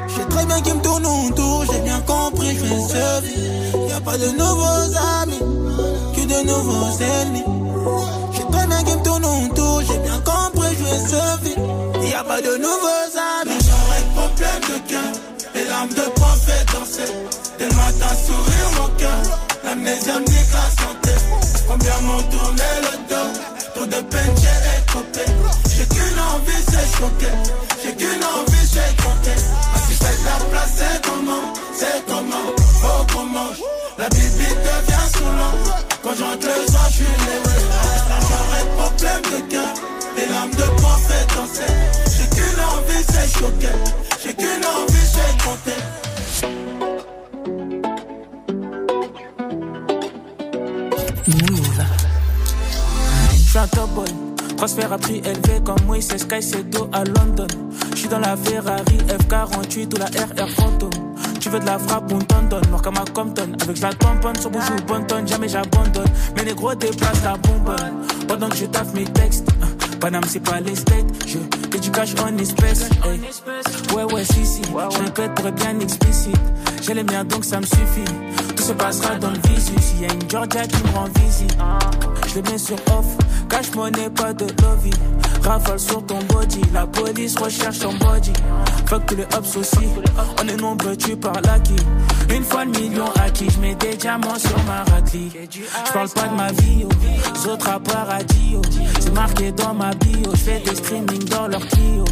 J'ai très bien qui me tourne autour, j'ai bien compris, je vais survivre. Y'a pas de nouveaux amis, que de nouveaux ennemis. J'ai très bien qui me tourne autour, j'ai bien compris, je vais survivre. Y'a pas de nouveaux amis. J'aurais problème de cœur, les larmes de prophète danser. Dès le sourire mon cœur, l'amnésie me nique la santé. Combien m'ont tourné le dos, trop de peine j'ai écopé. J'ai qu'une envie, c'est choquer. J'ai qu'une envie, c'est compter. Si je fais la place, c'est comment? C'est comment? Oh, comment? La bibi devient saoulant. Quand je rentre le soir, je suis levé. J'aurais problème de cœur, les larmes de prophète danser. J'ai qu'une envie, c'est choquer. J'ai qu'une envie, c'est compter. Move. Boy, transfert à prix élevé comme moi, c'est Sky, c'est Do à London. Je suis dans la Ferrari F48 ou la RR Phantom. Tu veux de la frappe, on t'en donne. Mort comme à Compton, avec la tamponne sur bouche ou bonne tonne, jamais j'abandonne. Mais les gros déplacent la bonbonne. Pendant que je taffe mes textes, hein, Paname c'est pas les steaks, je fais du cash en espèces. hey. Ouais, ouais, si, si, je répète pour être bien explicite. J'ai les miens donc ça me suffit. Tout se passera dans le visu. S'il y a une Georgia qui me rend visite, les mets sur off. Cash money, pas de lobby. Rafale sur ton body, la police recherche ton body. Fuck tous les hops aussi. On est nombreux, tu parles à qui? Une fois le million acquis, je mets des diamants sur ma raclée. Je parle pas de ma vie, oh. autres à paradis. oh. C'est marqué dans ma bio, je fais des streaming dans leur Clio.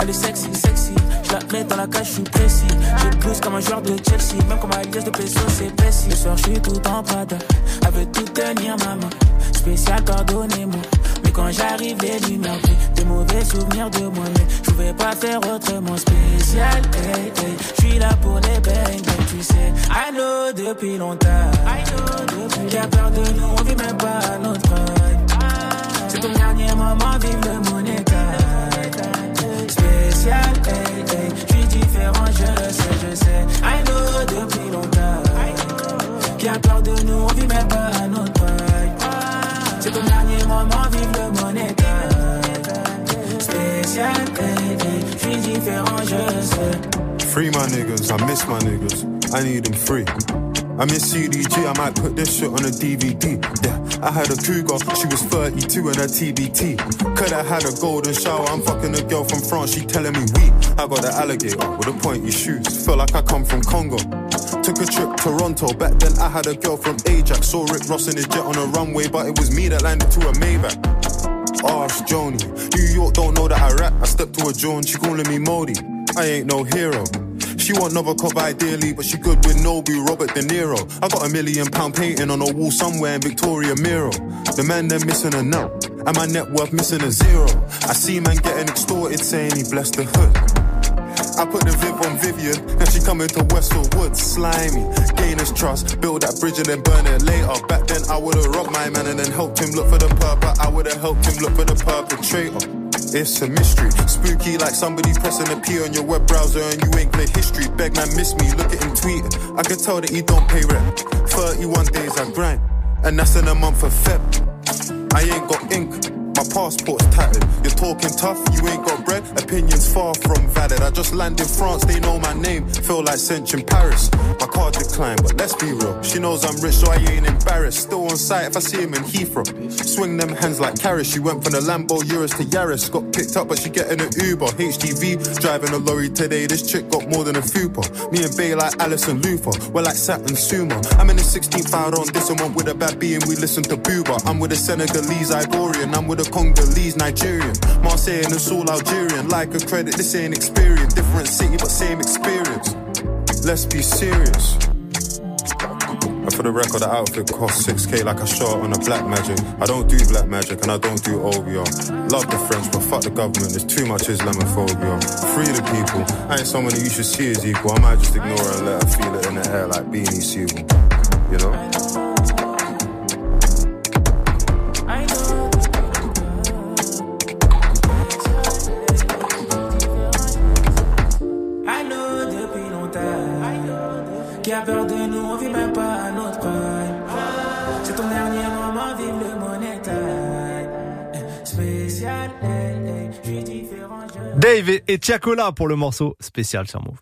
Elle est sexy, sexy. Je la mets dans la cage, je suis précis. J'ai plus comme un joueur de Chelsea, même comme Alias de Peso, c'est précis. Ce soir, je suis tout en Prada, avec tout tenir ma main. Spécial, pardonnez-moi. Mes quand j'arrive, les lumières. De mauvais souvenirs de moi, mais je pouvais pas faire autrement spécial. Hey, hey. Je suis là pour les bang, bang, tu sais. I know depuis longtemps. I know depuis. Qui a peur de nous, on vit même pas à notre. C'est ton dernier moment, vive le monétaire. Spécial, hey, hey. Je suis différent, je le sais, je sais. I know depuis longtemps. Qui a peur de nous, on vit même pas à notre. C'est ton dernier moment, vive le. Spécial, hey. Je suis différent, je sais. Free my niggas, I miss my niggas. I need them free. I miss CDG, I might put this shit on a DVD. Yeah, I had a cougar, she was 32 and a TBT. Coulda had a golden shower, I'm fucking a girl from France, she telling me we. I got an alligator with a pointy shoes, feel like I come from Congo. Took a trip to Toronto, back then I had a girl from Ajax. Saw Rick Ross in his jet on a runway, but it was me that landed to a Maybach. Arse Joni, New York don't know that I rap. I stepped to a John, she calling me Modi. I ain't no hero. She want another cop ideally, but she good with Nobu, Robert De Niro. I got a million pound painting on a wall somewhere in Victoria Miro. The man they're missing a nut, and my net worth missing a zero. I see man getting extorted saying he blessed the hood. I put the Viv on Vivian, now she coming to Westfield Woods, slimy. Gain his trust, build that bridge and then burn it later. Back then I would've robbed my man and then helped him look for the purple. I would've helped him look for the perpetrator. It's a mystery, spooky like somebody pressing a P on your web browser and you ain't play history. Beg man, miss me, look at him tweeting. I can tell that he don't pay rent. 31 days I grind, and that's in a month of Feb. I ain't got ink, my passport's tattered. You're talking tough, you ain't got bread. Opinions far from valid. I just landed in France, they know my name. Feel like cinch in Paris. My card declined, but let's be real. She knows I'm rich, so I ain't embarrassed. Still on site if I see him in Heathrow. Swing them hands like carrots. She went from the Lambo Urus to Yaris. Got picked up, but she getting an Uber. HGV driving a lorry today. This chick got more than a fupa. Me and Bay like Alison Luther. We're like Saturn Sumo. I'm in the 16th out on this one with a bad B and we listen to Booba. I'm with a Senegalese Ivorian. I'm with a Congolese Nigerian. Marseille and all Algerian. Like a credit, this ain't experience. Different city, but same experience. Let's be serious. And for the record, the outfit cost 6k like a shot on a black magic. I don't do black magic and I don't do OBR. Love the French, but fuck the government. There's too much Islamophobia. Free the people. I ain't someone that you should see as equal. I might just ignore her and let her feel it in the air like Beanie Siegel. You know? Dave et- et Tiakola pour le morceau spécial sur Move.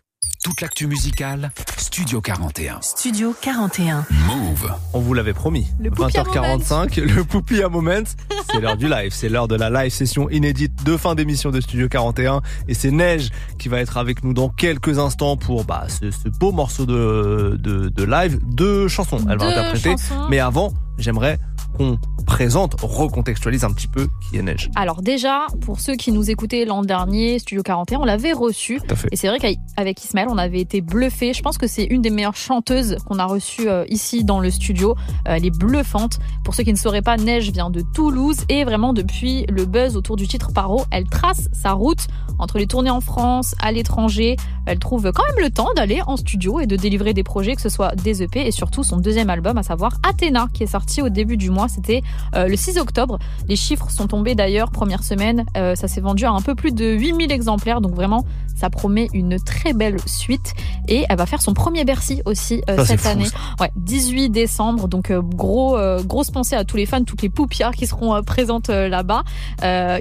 Toute l'actu musicale, Studio 41. Studio 41. Move. On vous l'avait promis. Le Poupia 20h45, le Poupia Moment. C'est l'heure du live. C'est l'heure de la live session inédite de fin d'émission de Studio 41. Et c'est Neige qui va être avec nous dans quelques instants pour bah, ce, ce beau morceau de, de, de live. Deux chansons, elle va Deux interpréter. chansons. Mais avant, j'aimerais qu'on présente, recontextualise un petit peu qui est Neige. Alors déjà, pour ceux qui nous écoutaient l'an dernier, Studio 41, on l'avait reçu. Et c'est vrai qu'avec Ismaël, on avait été bluffés. Je pense que c'est une des meilleures chanteuses qu'on a reçues euh, ici dans le studio. Euh, elle est bluffante. Pour ceux qui ne sauraient pas, Neige vient de Toulouse et vraiment depuis le buzz autour du titre Paro, elle trace sa route entre les tournées en France, à l'étranger. Elle trouve quand même le temps d'aller en studio et de délivrer des projets, que ce soit des EP et surtout son deuxième album, à savoir Athéna, qui est sorti au début du mois. C'était euh, le 6 octobre. Les chiffres sont tombés d'ailleurs, première semaine. euh, ça s'est vendu à un peu plus de 8000 exemplaires. Donc vraiment, ça promet une très belle suite. Et elle va faire son premier Bercy aussi euh, Ça, cette année. ça. Ouais, 18 décembre. Donc gros, grosse pensée à tous les fans, toutes les poupias qui seront présentes là-bas.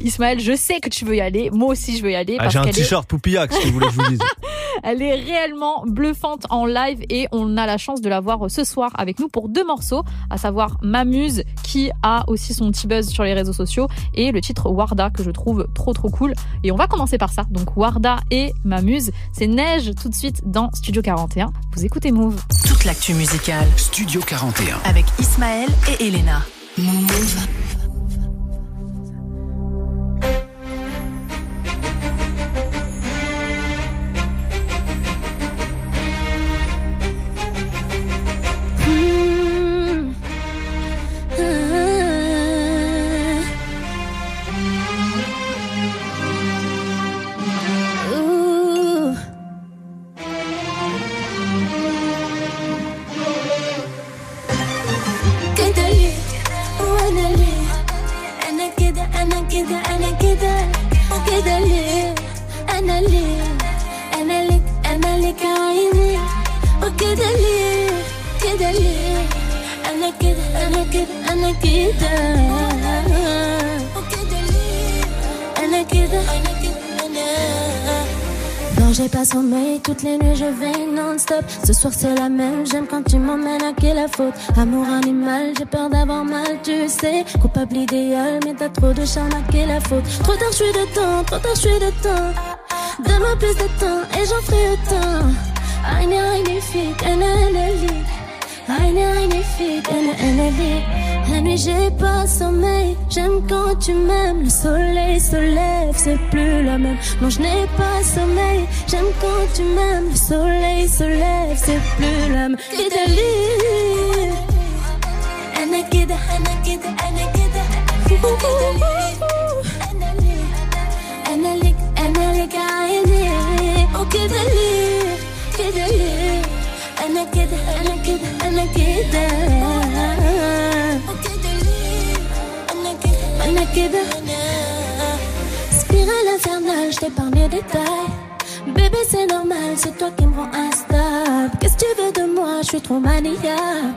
Ismaël, je sais que tu veux y aller. Moi aussi, je veux y aller. Ah, parce J'ai un est- t-shirt qu'est-ce que vous voulez que je vous dise [LAUGHS] elle est réellement bluffante en live et on a la chance de la voir ce soir avec nous pour deux morceaux, à savoir M'amuse qui a aussi son petit buzz sur les réseaux sociaux et le titre Warda que je trouve trop trop cool. Et on va commencer par ça. Donc Warda et M'amuse, c'est Neige tout de suite dans Studio 41. Vous écoutez Move. Toute l'actu musicale Studio 41. avec Ismaël et Elena. Move. Sommeil, toutes les nuits je vais non-stop. Ce soir c'est la même, j'aime quand tu m'emmènes à qui la faute. Amour animal, j'ai peur d'avoir mal, tu sais. Coupable idéal, mais t'as trop de charme à qui la faute. Trop tard, je suis de temps, trop tard, je suis de temps. Donne-moi plus de temps et j'en ferai autant. La nuit j'ai pas sommeil, j'aime quand tu m'aimes. Le soleil se lève, c'est plus la même. Non, je n'ai pas sommeil, j'aime quand tu m'aimes. Le soleil se lève, c'est plus la même. كده أنا كده أنا كده أنا كده أنا لك أنا لك عيني وكده ليه كده ليه أنا كده أنا كده أنا كده وكده ليه أنا كده أنا كده Spirale infernale, je t'épargne les détails. Bébé, c'est normal, c'est toi qui me rends instable. Qu'est-ce que tu veux de moi, je suis trop maniaque.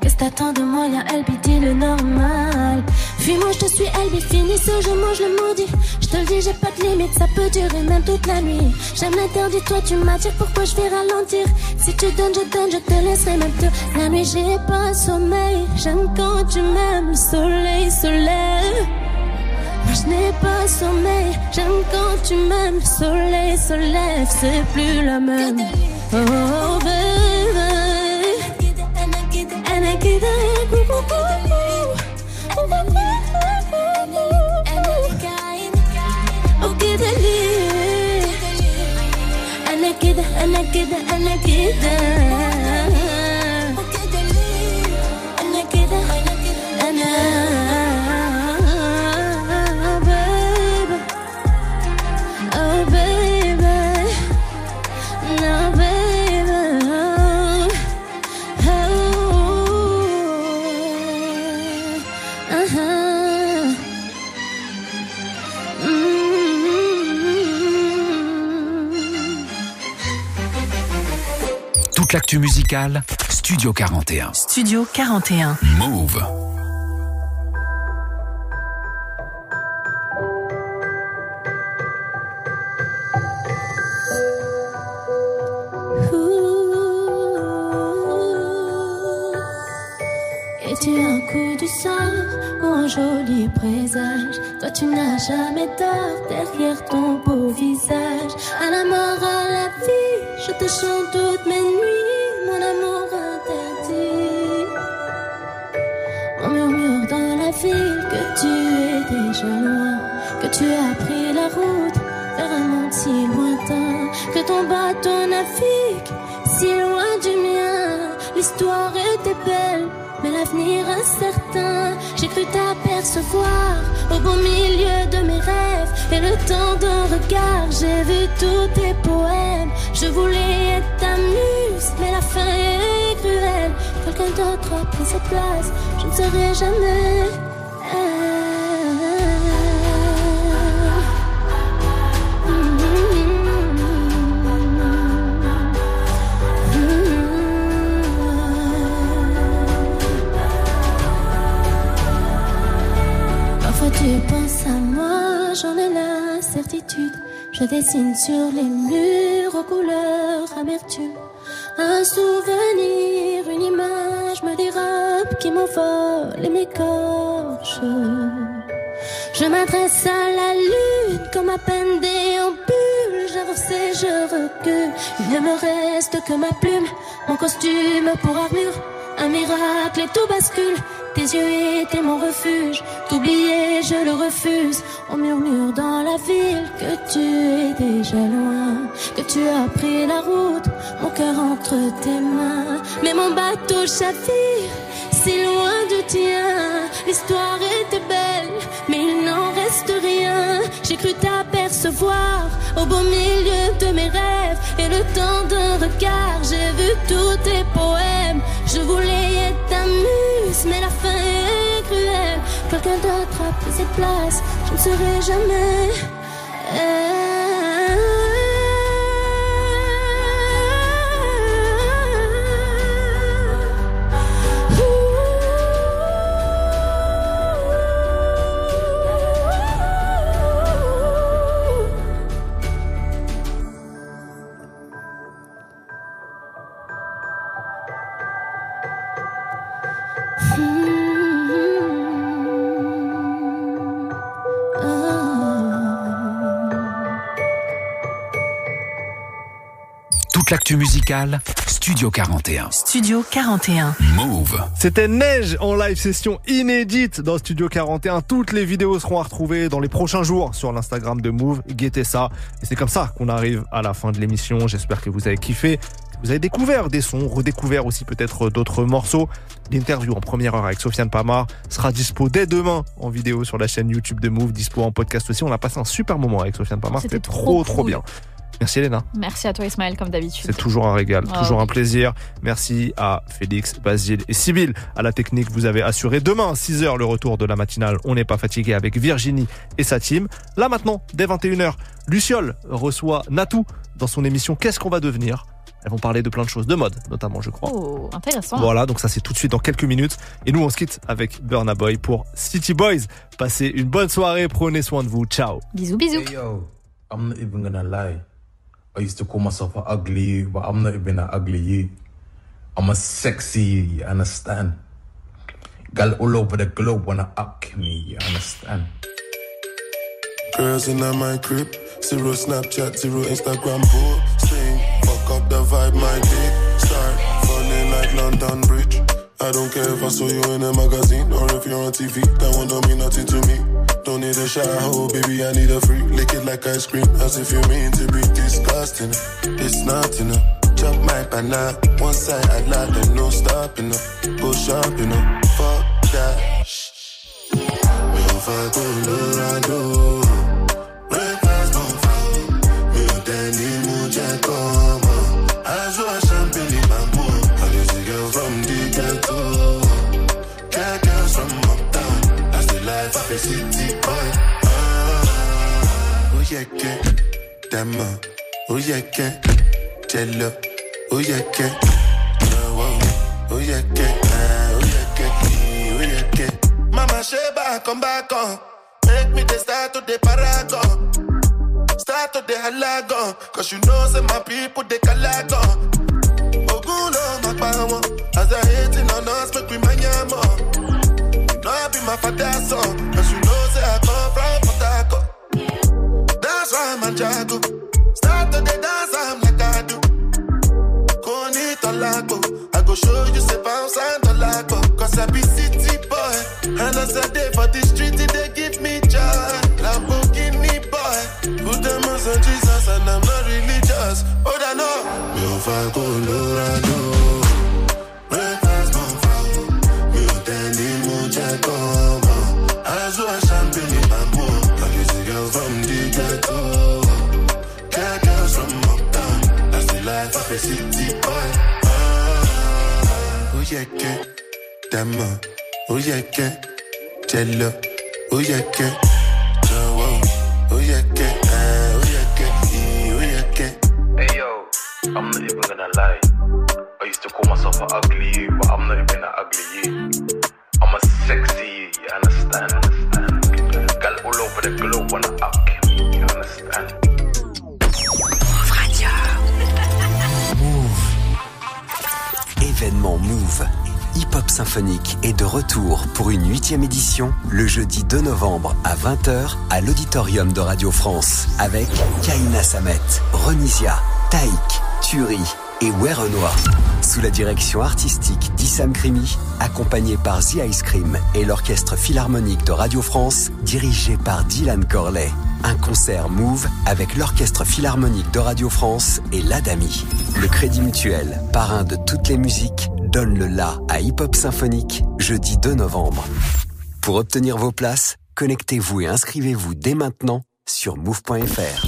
Qu'est-ce que t'attends de moi, y'a Elbi, dis le normal. Fuis-moi, je te suis Elbi, finis ce jeu, moi je le maudis. Je te le dis, j'ai pas de limite, ça peut durer même toute la nuit. J'aime l'interdit, toi tu m'attires, pourquoi je vais ralentir Si tu donnes, je donne, je te laisserai même te. La nuit, j'ai pas sommeil, j'aime quand tu m'aimes, le soleil se lève. Moi je n'ai pas sommeil, j'aime quand tu m'aimes, le soleil se lève, c'est plus la même. Oh baby, أنا كده أنا كده. L'actu musicale, Studio 41. Studio 41. Move. Beau milieu de mes rêves. Et le temps d'un regard, j'ai vu tous tes poèmes. Je voulais être ta mais la fin est cruelle. Quelqu'un d'autre a pris cette place, je ne serai jamais. Je dessine sur les murs aux couleurs amertume. Un souvenir, une image me dérobe qui m'envole et m'écorche. Je m'adresse à la lune comme à peine déambule. J'avance et je recule. Il ne me reste que ma plume, mon costume pour armure. Un miracle et tout bascule. Tes yeux étaient mon refuge. T'oublier, je le refuse. On murmure dans la ville que tu es déjà loin. Que tu as pris la route, mon cœur entre tes mains. Mais mon bateau chavire, si loin du tien. L'histoire était belle, mais il n'en reste rien. J'ai cru t'apercevoir au beau milieu de mes rêves. Et le temps d'un regard, j'ai vu tous tes poèmes. Je voulais être ta muse, mais la fin est cruelle. Quelqu'un d'autre a pris cette place, je ne serai jamais. L'actu musicale, Studio 41. Studio 41. Move. C'était Neige en live session inédite dans Studio 41. Toutes les vidéos seront à retrouver dans les prochains jours sur l'Instagram de Move. Guettez ça. Et c'est comme ça qu'on arrive à la fin de l'émission. J'espère que vous avez kiffé. Vous avez découvert des sons, redécouvert aussi peut-être d'autres morceaux. L'interview en première heure avec Sofiane Pamar sera dispo dès demain en vidéo sur la chaîne YouTube de Move, dispo en podcast aussi. On a passé un super moment avec Sofiane Pamar. C'était trop, trop trop cool. bien. Merci Elena. Merci à toi Ismaël comme d'habitude. C'est toujours un régal, Ah toujours oui. un plaisir. Merci à Félix, Basile et Sybille. À la technique, vous avez assuré demain, 6h, le retour de la matinale. On n'est pas fatigué avec Virginie et sa team. Là maintenant, dès 21h, Luciole reçoit Natou dans son émission Qu'est-ce qu'on va devenir? Elles vont parler de plein de choses, de mode notamment, je crois. Oh, intéressant. Voilà, donc ça c'est tout de suite dans quelques minutes. Et nous on se quitte avec Burna Boy pour City Boys. Passez une bonne soirée, prenez soin de vous. Ciao. Bisous, bisous. Hey yo, I'm not even gonna lie. I used to call myself an ugly but I'm not even an ugly you. I'm a sexy you, understand? Gal all over the globe wanna up me, you understand? Girls in my crib, zero Snapchat, zero Instagram posting. Fuck up the vibe, my dick start falling like London Bridge. I don't care if I saw you in a magazine or if you're on TV. That one don't mean nothing to me. Don't need a shower, baby. I need a free. Lick it like ice cream, as if you mean to be disgusting. It's not enough. Chop my banana, one side I like, there's no stopping up. Go shopping up, fuck that. Me on fire, Colorado. Breakfast on fire. Me on dandy, mucha como. City boy. Ah, oh yeah, yeah. Damn, uh, oh yeah, yeah. Jello, oh yeah, yeah. Oh, oh, oh yeah, yeah. Ah, oh yeah, yeah. Oh yeah, yeah. Mama Sheba, come back on. Make me the start to the paragon. Start to the halagon. Cause you know, say my people, they calagon. My power. As I hating on us, make we be my father's son. Cause you know, say I come from Harcourt. That's why I'm a jago. Start to the dance, I'm like I do. Koni tolago. I go show you, say bounce and tolago. Cause I be city boy. And I day Damn, uh, oh yeah, yeah. Jello, oh yeah, yeah. Oh, oh, oh yeah, yeah. Ah, oh yeah, yeah. Eh, Oh yeah, yeah. Hey yo, I'm not even gonna lie. I used to call myself an ugly you, but I'm not even an ugly you. I'm a sexy you, you understand? understand? Gal all over the globe wanna up Symphonique est de retour pour une huitième édition le jeudi 2 novembre à 20h à l'auditorium de Radio France avec Kaina Samet, Renisia, Taïk, Turi et Renoir. Sous la direction artistique d'Issam Krimi, accompagné par The Ice Cream et l'orchestre philharmonique de Radio France, dirigé par Dylan Corley. Un concert Move avec l'orchestre philharmonique de Radio France et l'Adami. Le Crédit Mutuel, parrain de toutes les musiques, donne le la à Hip Hop Symphonique jeudi 2 novembre. Pour obtenir vos places, connectez-vous et inscrivez-vous dès maintenant sur move.fr.